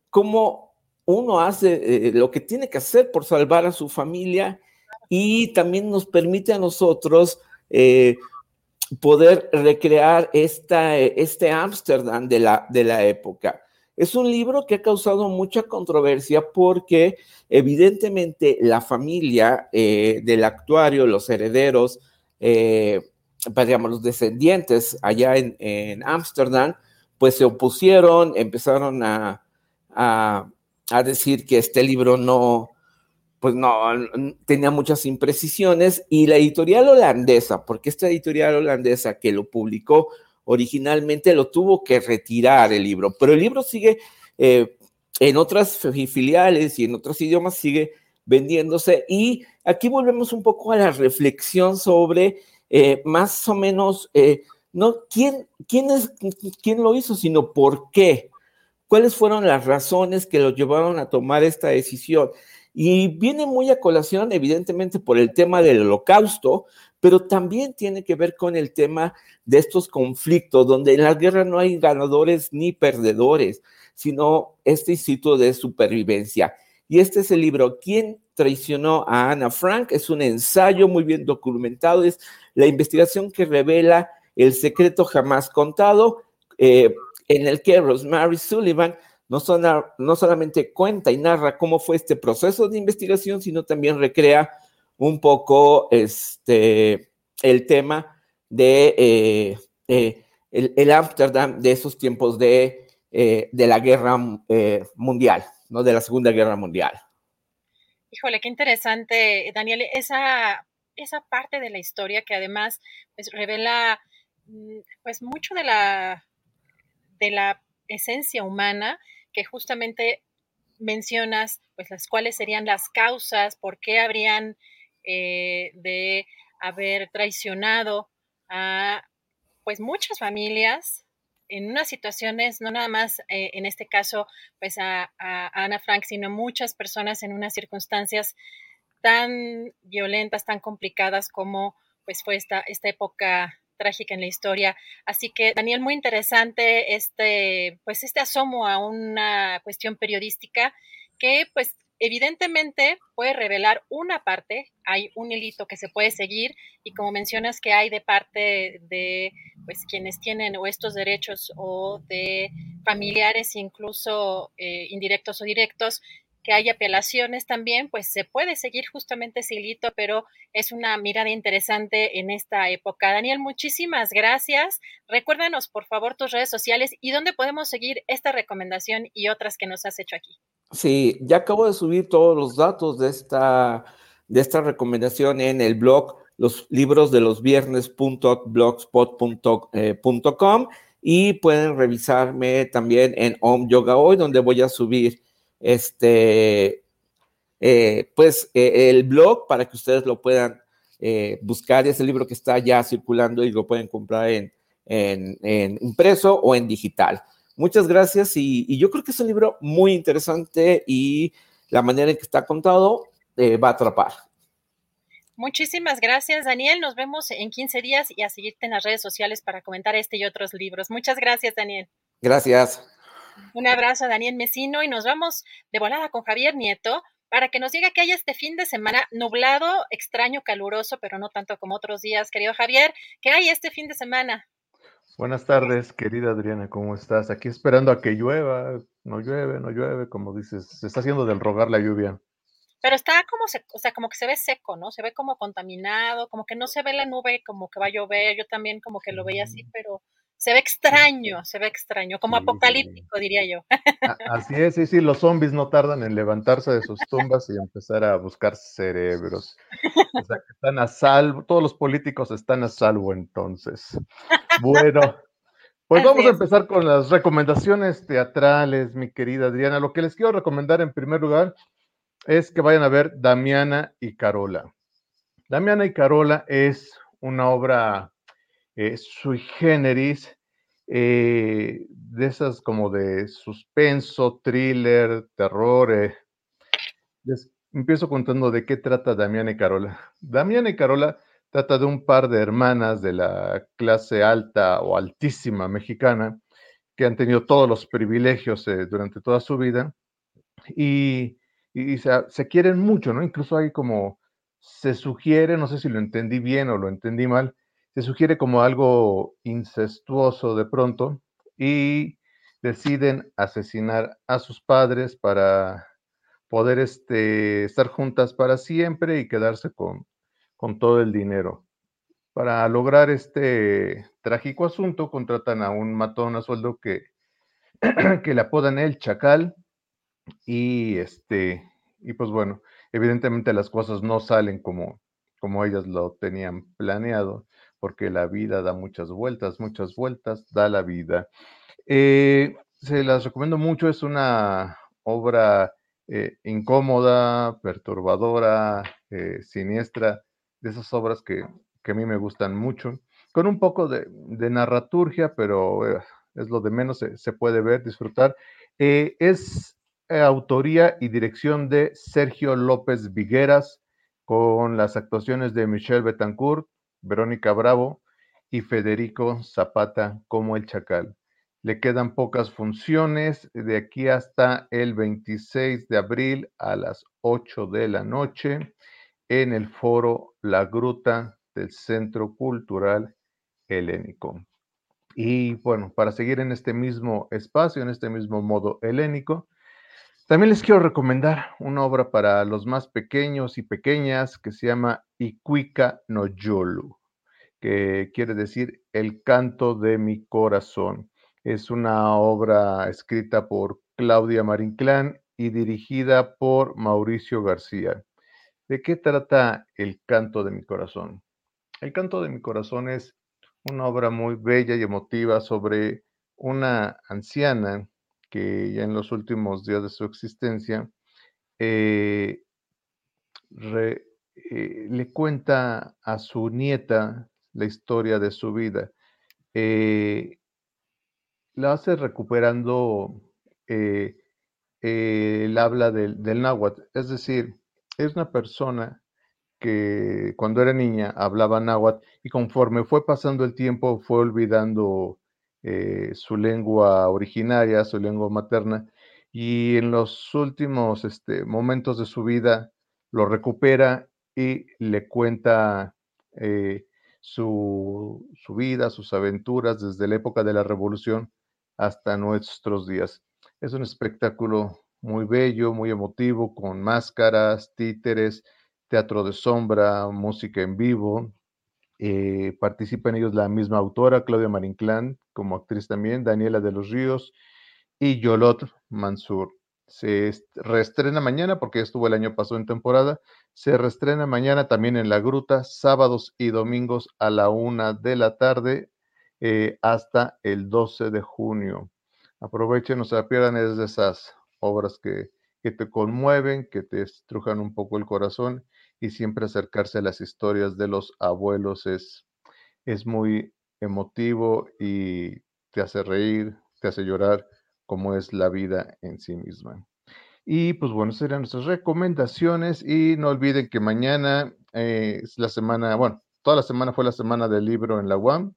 cómo uno hace lo que tiene que hacer por salvar a su familia y también nos permite a nosotros poder recrear esta, este Ámsterdam de la, de la época. Es un libro que ha causado mucha controversia porque evidentemente la familia del actuario, los herederos, eh, pues, digamos, los descendientes allá en Ámsterdam, pues se opusieron, empezaron a, decir que este libro no, pues no, tenía muchas imprecisiones y la editorial holandesa, porque esta editorial holandesa que lo publicó originalmente lo tuvo que retirar el libro, pero el libro sigue eh, en otras filiales y en otros idiomas sigue vendiéndose y aquí volvemos un poco a la reflexión sobre eh, más o menos, eh, no quién, quién, es, quién lo hizo, sino por qué. ¿Cuáles fueron las razones que lo llevaron a tomar esta decisión? Y viene muy a colación, evidentemente, por el tema del holocausto, pero también tiene que ver con el tema de estos conflictos, donde en la guerra no hay ganadores ni perdedores, sino este instituto de supervivencia. Y este es el libro, ¿Quién traicionó a Ana Frank? Es un ensayo muy bien documentado, es la investigación que revela el secreto jamás contado, eh, en el que Rosemary Sullivan no, no solamente cuenta y narra cómo fue este proceso de investigación, sino también recrea un poco este, el tema de eh, eh, el, Amsterdam de esos tiempos de, de la guerra mundial. ¿no? De la Segunda Guerra Mundial. Híjole, qué interesante, Daniel, esa, esa parte de la historia que además pues, revela mm, pues mucho de la, de la esencia humana que justamente mencionas, pues las cuales serían las causas, por qué habrían eh, de haber traicionado a pues muchas familias, en unas situaciones, no nada más eh, en este caso, pues a, Ana Frank, sino muchas personas en unas circunstancias tan violentas, tan complicadas como pues fue esta, esta época trágica en la historia. Así que, Daniel, muy interesante este, pues este asomo a una cuestión periodística que pues Evidentemente puede revelar una parte, hay un hilito que se puede seguir y como mencionas que hay de parte de pues quienes tienen estos derechos o de familiares incluso eh, indirectos o directos, que hay apelaciones también, pues se puede seguir justamente ese hilito, pero es una mirada interesante en esta época. Daniel, muchísimas gracias. Recuérdanos, por favor, tus redes sociales y dónde podemos seguir esta recomendación y otras que nos has hecho aquí. Sí, ya acabo de subir todos los datos de esta, de esta recomendación en el blog los libros de los viernes.blogspot.com y pueden revisarme también en Om Yoga Hoy, donde voy a subir este, eh, pues eh, el blog para que ustedes lo puedan eh, buscar. Es el libro que está ya circulando y lo pueden comprar en, en impreso o en digital. Muchas gracias y, yo creo que es un libro muy interesante y la manera en que está contado va a atrapar. Muchísimas gracias, Daniel. Nos vemos en 15 días y a seguirte en las redes sociales para comentar este y otros libros. Muchas gracias, Daniel. Gracias. Un abrazo a Daniel Mesino y nos vamos de volada con Javier Nieto para que nos diga que hay este fin de semana nublado, extraño, caluroso, pero no tanto como otros días. Querido Javier, ¿qué hay este fin de semana? Buenas tardes, querida Adriana, ¿cómo estás? Aquí esperando a que llueva, no llueve, no llueve, como dices, se está haciendo del rogar la lluvia. Pero está como, se, o sea, como que se ve seco, ¿no? Se ve como contaminado, como que no se ve la nube como que va a llover, yo también como que lo veía así, pero se ve extraño, se ve extraño, como apocalíptico, diría yo. Así es, sí, sí, los zombies no tardan en levantarse de sus tumbas y empezar a buscar cerebros. O sea, que están a salvo, todos los políticos están a salvo entonces. Bueno, pues vamos a empezar con las recomendaciones teatrales, mi querida Adriana. Lo que les quiero recomendar en primer lugar es que vayan a ver Damiana y Carola. Damiana y Carola es una obra eh, sui generis, eh, de esas como de suspenso, thriller, terror. Eh. Les empiezo contando de qué trata Damián y Carola. Damián y Carola Trata de un par de hermanas de la clase alta o altísima mexicana que han tenido todos los privilegios eh, durante toda su vida y, y se, se, quieren mucho, ¿no? Incluso hay como, se sugiere, no sé si lo entendí bien o lo entendí mal, se sugiere como algo incestuoso de pronto y deciden asesinar a sus padres para poder este, estar juntas para siempre y quedarse con, con todo el dinero. Para lograr este trágico asunto, contratan a un matón a sueldo que, que le apodan el Chacal. Y este, y pues bueno, evidentemente las cosas no salen como, como ellas lo tenían planeado, porque la vida da muchas vueltas, muchas vueltas, da la vida. Eh, se las recomiendo mucho, es una obra eh, incómoda, perturbadora, eh, siniestra, de esas obras que, que, a mí me gustan mucho, con un poco de, narraturgia, pero es lo de menos, se, se puede ver, disfrutar. Es autoría y dirección de Sergio López Vigueras, con las actuaciones de Michelle Betancourt, Verónica Bravo y Federico Zapata como el Chacal. Le quedan pocas funciones de aquí hasta el 26 de abril a las 8 de la noche en el foro La Gruta del Centro Cultural Helénico. Y bueno, para seguir en este mismo espacio, en este mismo modo helénico, también les quiero recomendar una obra para los más pequeños y pequeñas que se llama No Yolu, que quiere decir El canto de mi corazón. Es una obra escrita por Claudia Marinclán y dirigida por Mauricio García. ¿De qué trata El canto de mi corazón? El canto de mi corazón es una obra muy bella y emotiva sobre una anciana que ya en los últimos días de su existencia eh, re, eh, le cuenta a su nieta la historia de su vida. Eh, la hace recuperando eh, el habla del, náhuatl, es decir, es una persona que cuando era niña hablaba náhuatl y conforme fue pasando el tiempo fue olvidando su lengua originaria, su lengua materna, y en los últimos este, momentos de su vida lo recupera y le cuenta eh, su, su, vida, sus aventuras desde la época de la revolución hasta nuestros días. Es un espectáculo muy bello, muy emotivo, con máscaras, títeres, teatro de sombra, música en vivo. Eh, participa en ellos la misma autora, Claudia Marinclán, como actriz también, Daniela de los Ríos y Yolot Mansur. Se reestrena mañana porque estuvo el año pasado en temporada. Se reestrena mañana también en La Gruta, sábados y domingos a la una de la tarde eh, hasta el 12 de junio. Aprovechen, no se pierdan, es de esas obras que, que te conmueven, que te estrujan un poco el corazón y siempre acercarse a las historias de los abuelos es, es muy emotivo y te hace reír, te hace llorar, como es la vida en sí misma. Y pues bueno, serían nuestras recomendaciones y no olviden que mañana eh, es la semana, bueno, toda la semana fue la semana del libro en la UAM.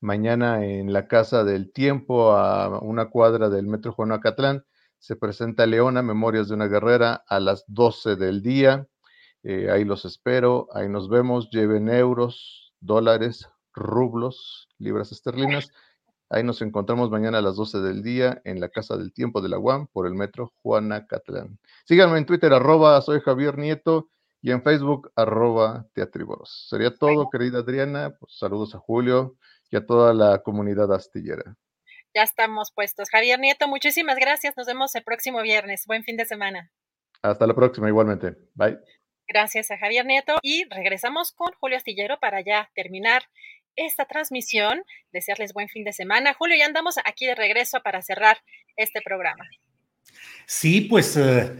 Mañana en la Casa del Tiempo, a una cuadra del Metro Juan Acatlán, se presenta Leona, Memorias de una Guerrera, a las 12 del día. Eh, ahí los espero, ahí nos vemos. Lleven euros, dólares, rublos, libras esterlinas. Ahí nos encontramos mañana a las 12 del día en la Casa del Tiempo de la UAM por el Metro Juana Catlán. Síganme en Twitter, arroba soy Javier Nieto y en Facebook, arroba teatriboros. Sería todo, querida Adriana. Pues, saludos a Julio y a toda la comunidad astillera. Ya estamos puestos. Javier Nieto, muchísimas gracias. Nos vemos el próximo viernes. Buen fin de semana. Hasta la próxima, igualmente. Bye. Gracias a Javier Nieto y regresamos con Julio Astillero para ya terminar esta transmisión. Desearles buen fin de semana. Julio, ya andamos aquí de regreso para cerrar este programa. Sí, pues uh,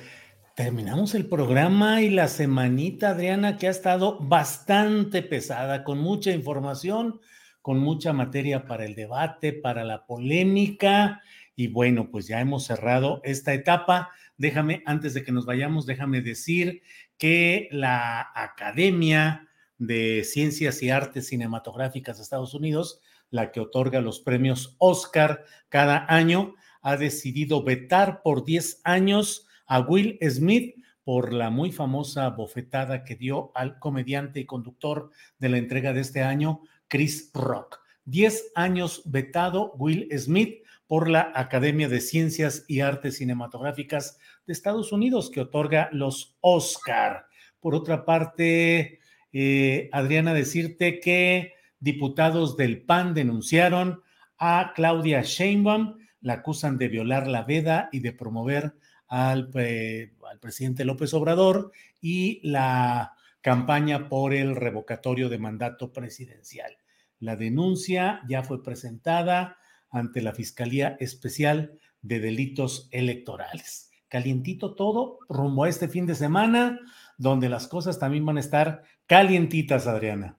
terminamos el programa y la semanita, Adriana, que ha estado bastante pesada, con mucha información, con mucha materia para el debate, para la polémica. Y bueno, pues ya hemos cerrado esta etapa. Déjame, antes de que nos vayamos, déjame decir que la Academia de Ciencias y Artes Cinematográficas de Estados Unidos, la que otorga los premios Oscar cada año, ha decidido vetar por 10 años a Will Smith por la muy famosa bofetada que dio al comediante y conductor de la entrega de este año, Chris Rock. 10 años vetado Will Smith por la Academia de Ciencias y Artes Cinematográficas de Estados Unidos, que otorga los Oscar. Por otra parte, eh, Adriana, decirte que diputados del PAN denunciaron a Claudia Sheinbaum, la acusan de violar la veda y de promover al, eh, al presidente López Obrador y la campaña por el revocatorio de mandato presidencial. La denuncia ya fue presentada ante la Fiscalía Especial de Delitos Electorales. Calientito todo rumbo a este fin de semana, donde las cosas también van a estar calientitas, Adriana.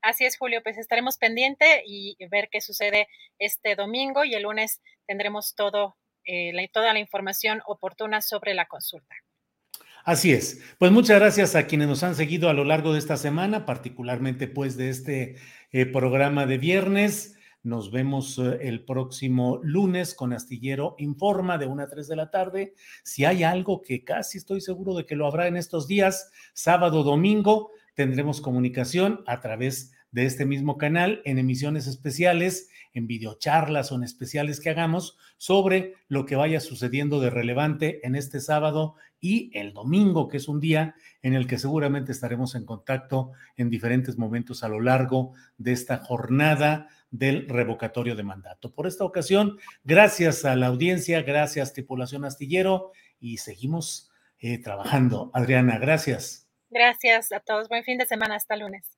Así es, Julio, pues estaremos pendiente y ver qué sucede este domingo y el lunes tendremos todo, eh, toda la información oportuna sobre la consulta. Así es. Pues muchas gracias a quienes nos han seguido a lo largo de esta semana, particularmente pues de este eh, programa de viernes. Nos vemos eh, el próximo lunes con Astillero Informa de 1 a 3 de la tarde. Si hay algo que casi estoy seguro de que lo habrá en estos días, sábado, domingo, tendremos comunicación a través de este mismo canal en emisiones especiales, en videocharlas o en especiales que hagamos sobre lo que vaya sucediendo de relevante en este sábado y el domingo, que es un día en el que seguramente estaremos en contacto en diferentes momentos a lo largo de esta jornada del revocatorio de mandato. Por esta ocasión, gracias a la audiencia, gracias tripulación astillero y seguimos eh, trabajando. Adriana, gracias. Gracias a todos. Buen fin de semana. Hasta lunes.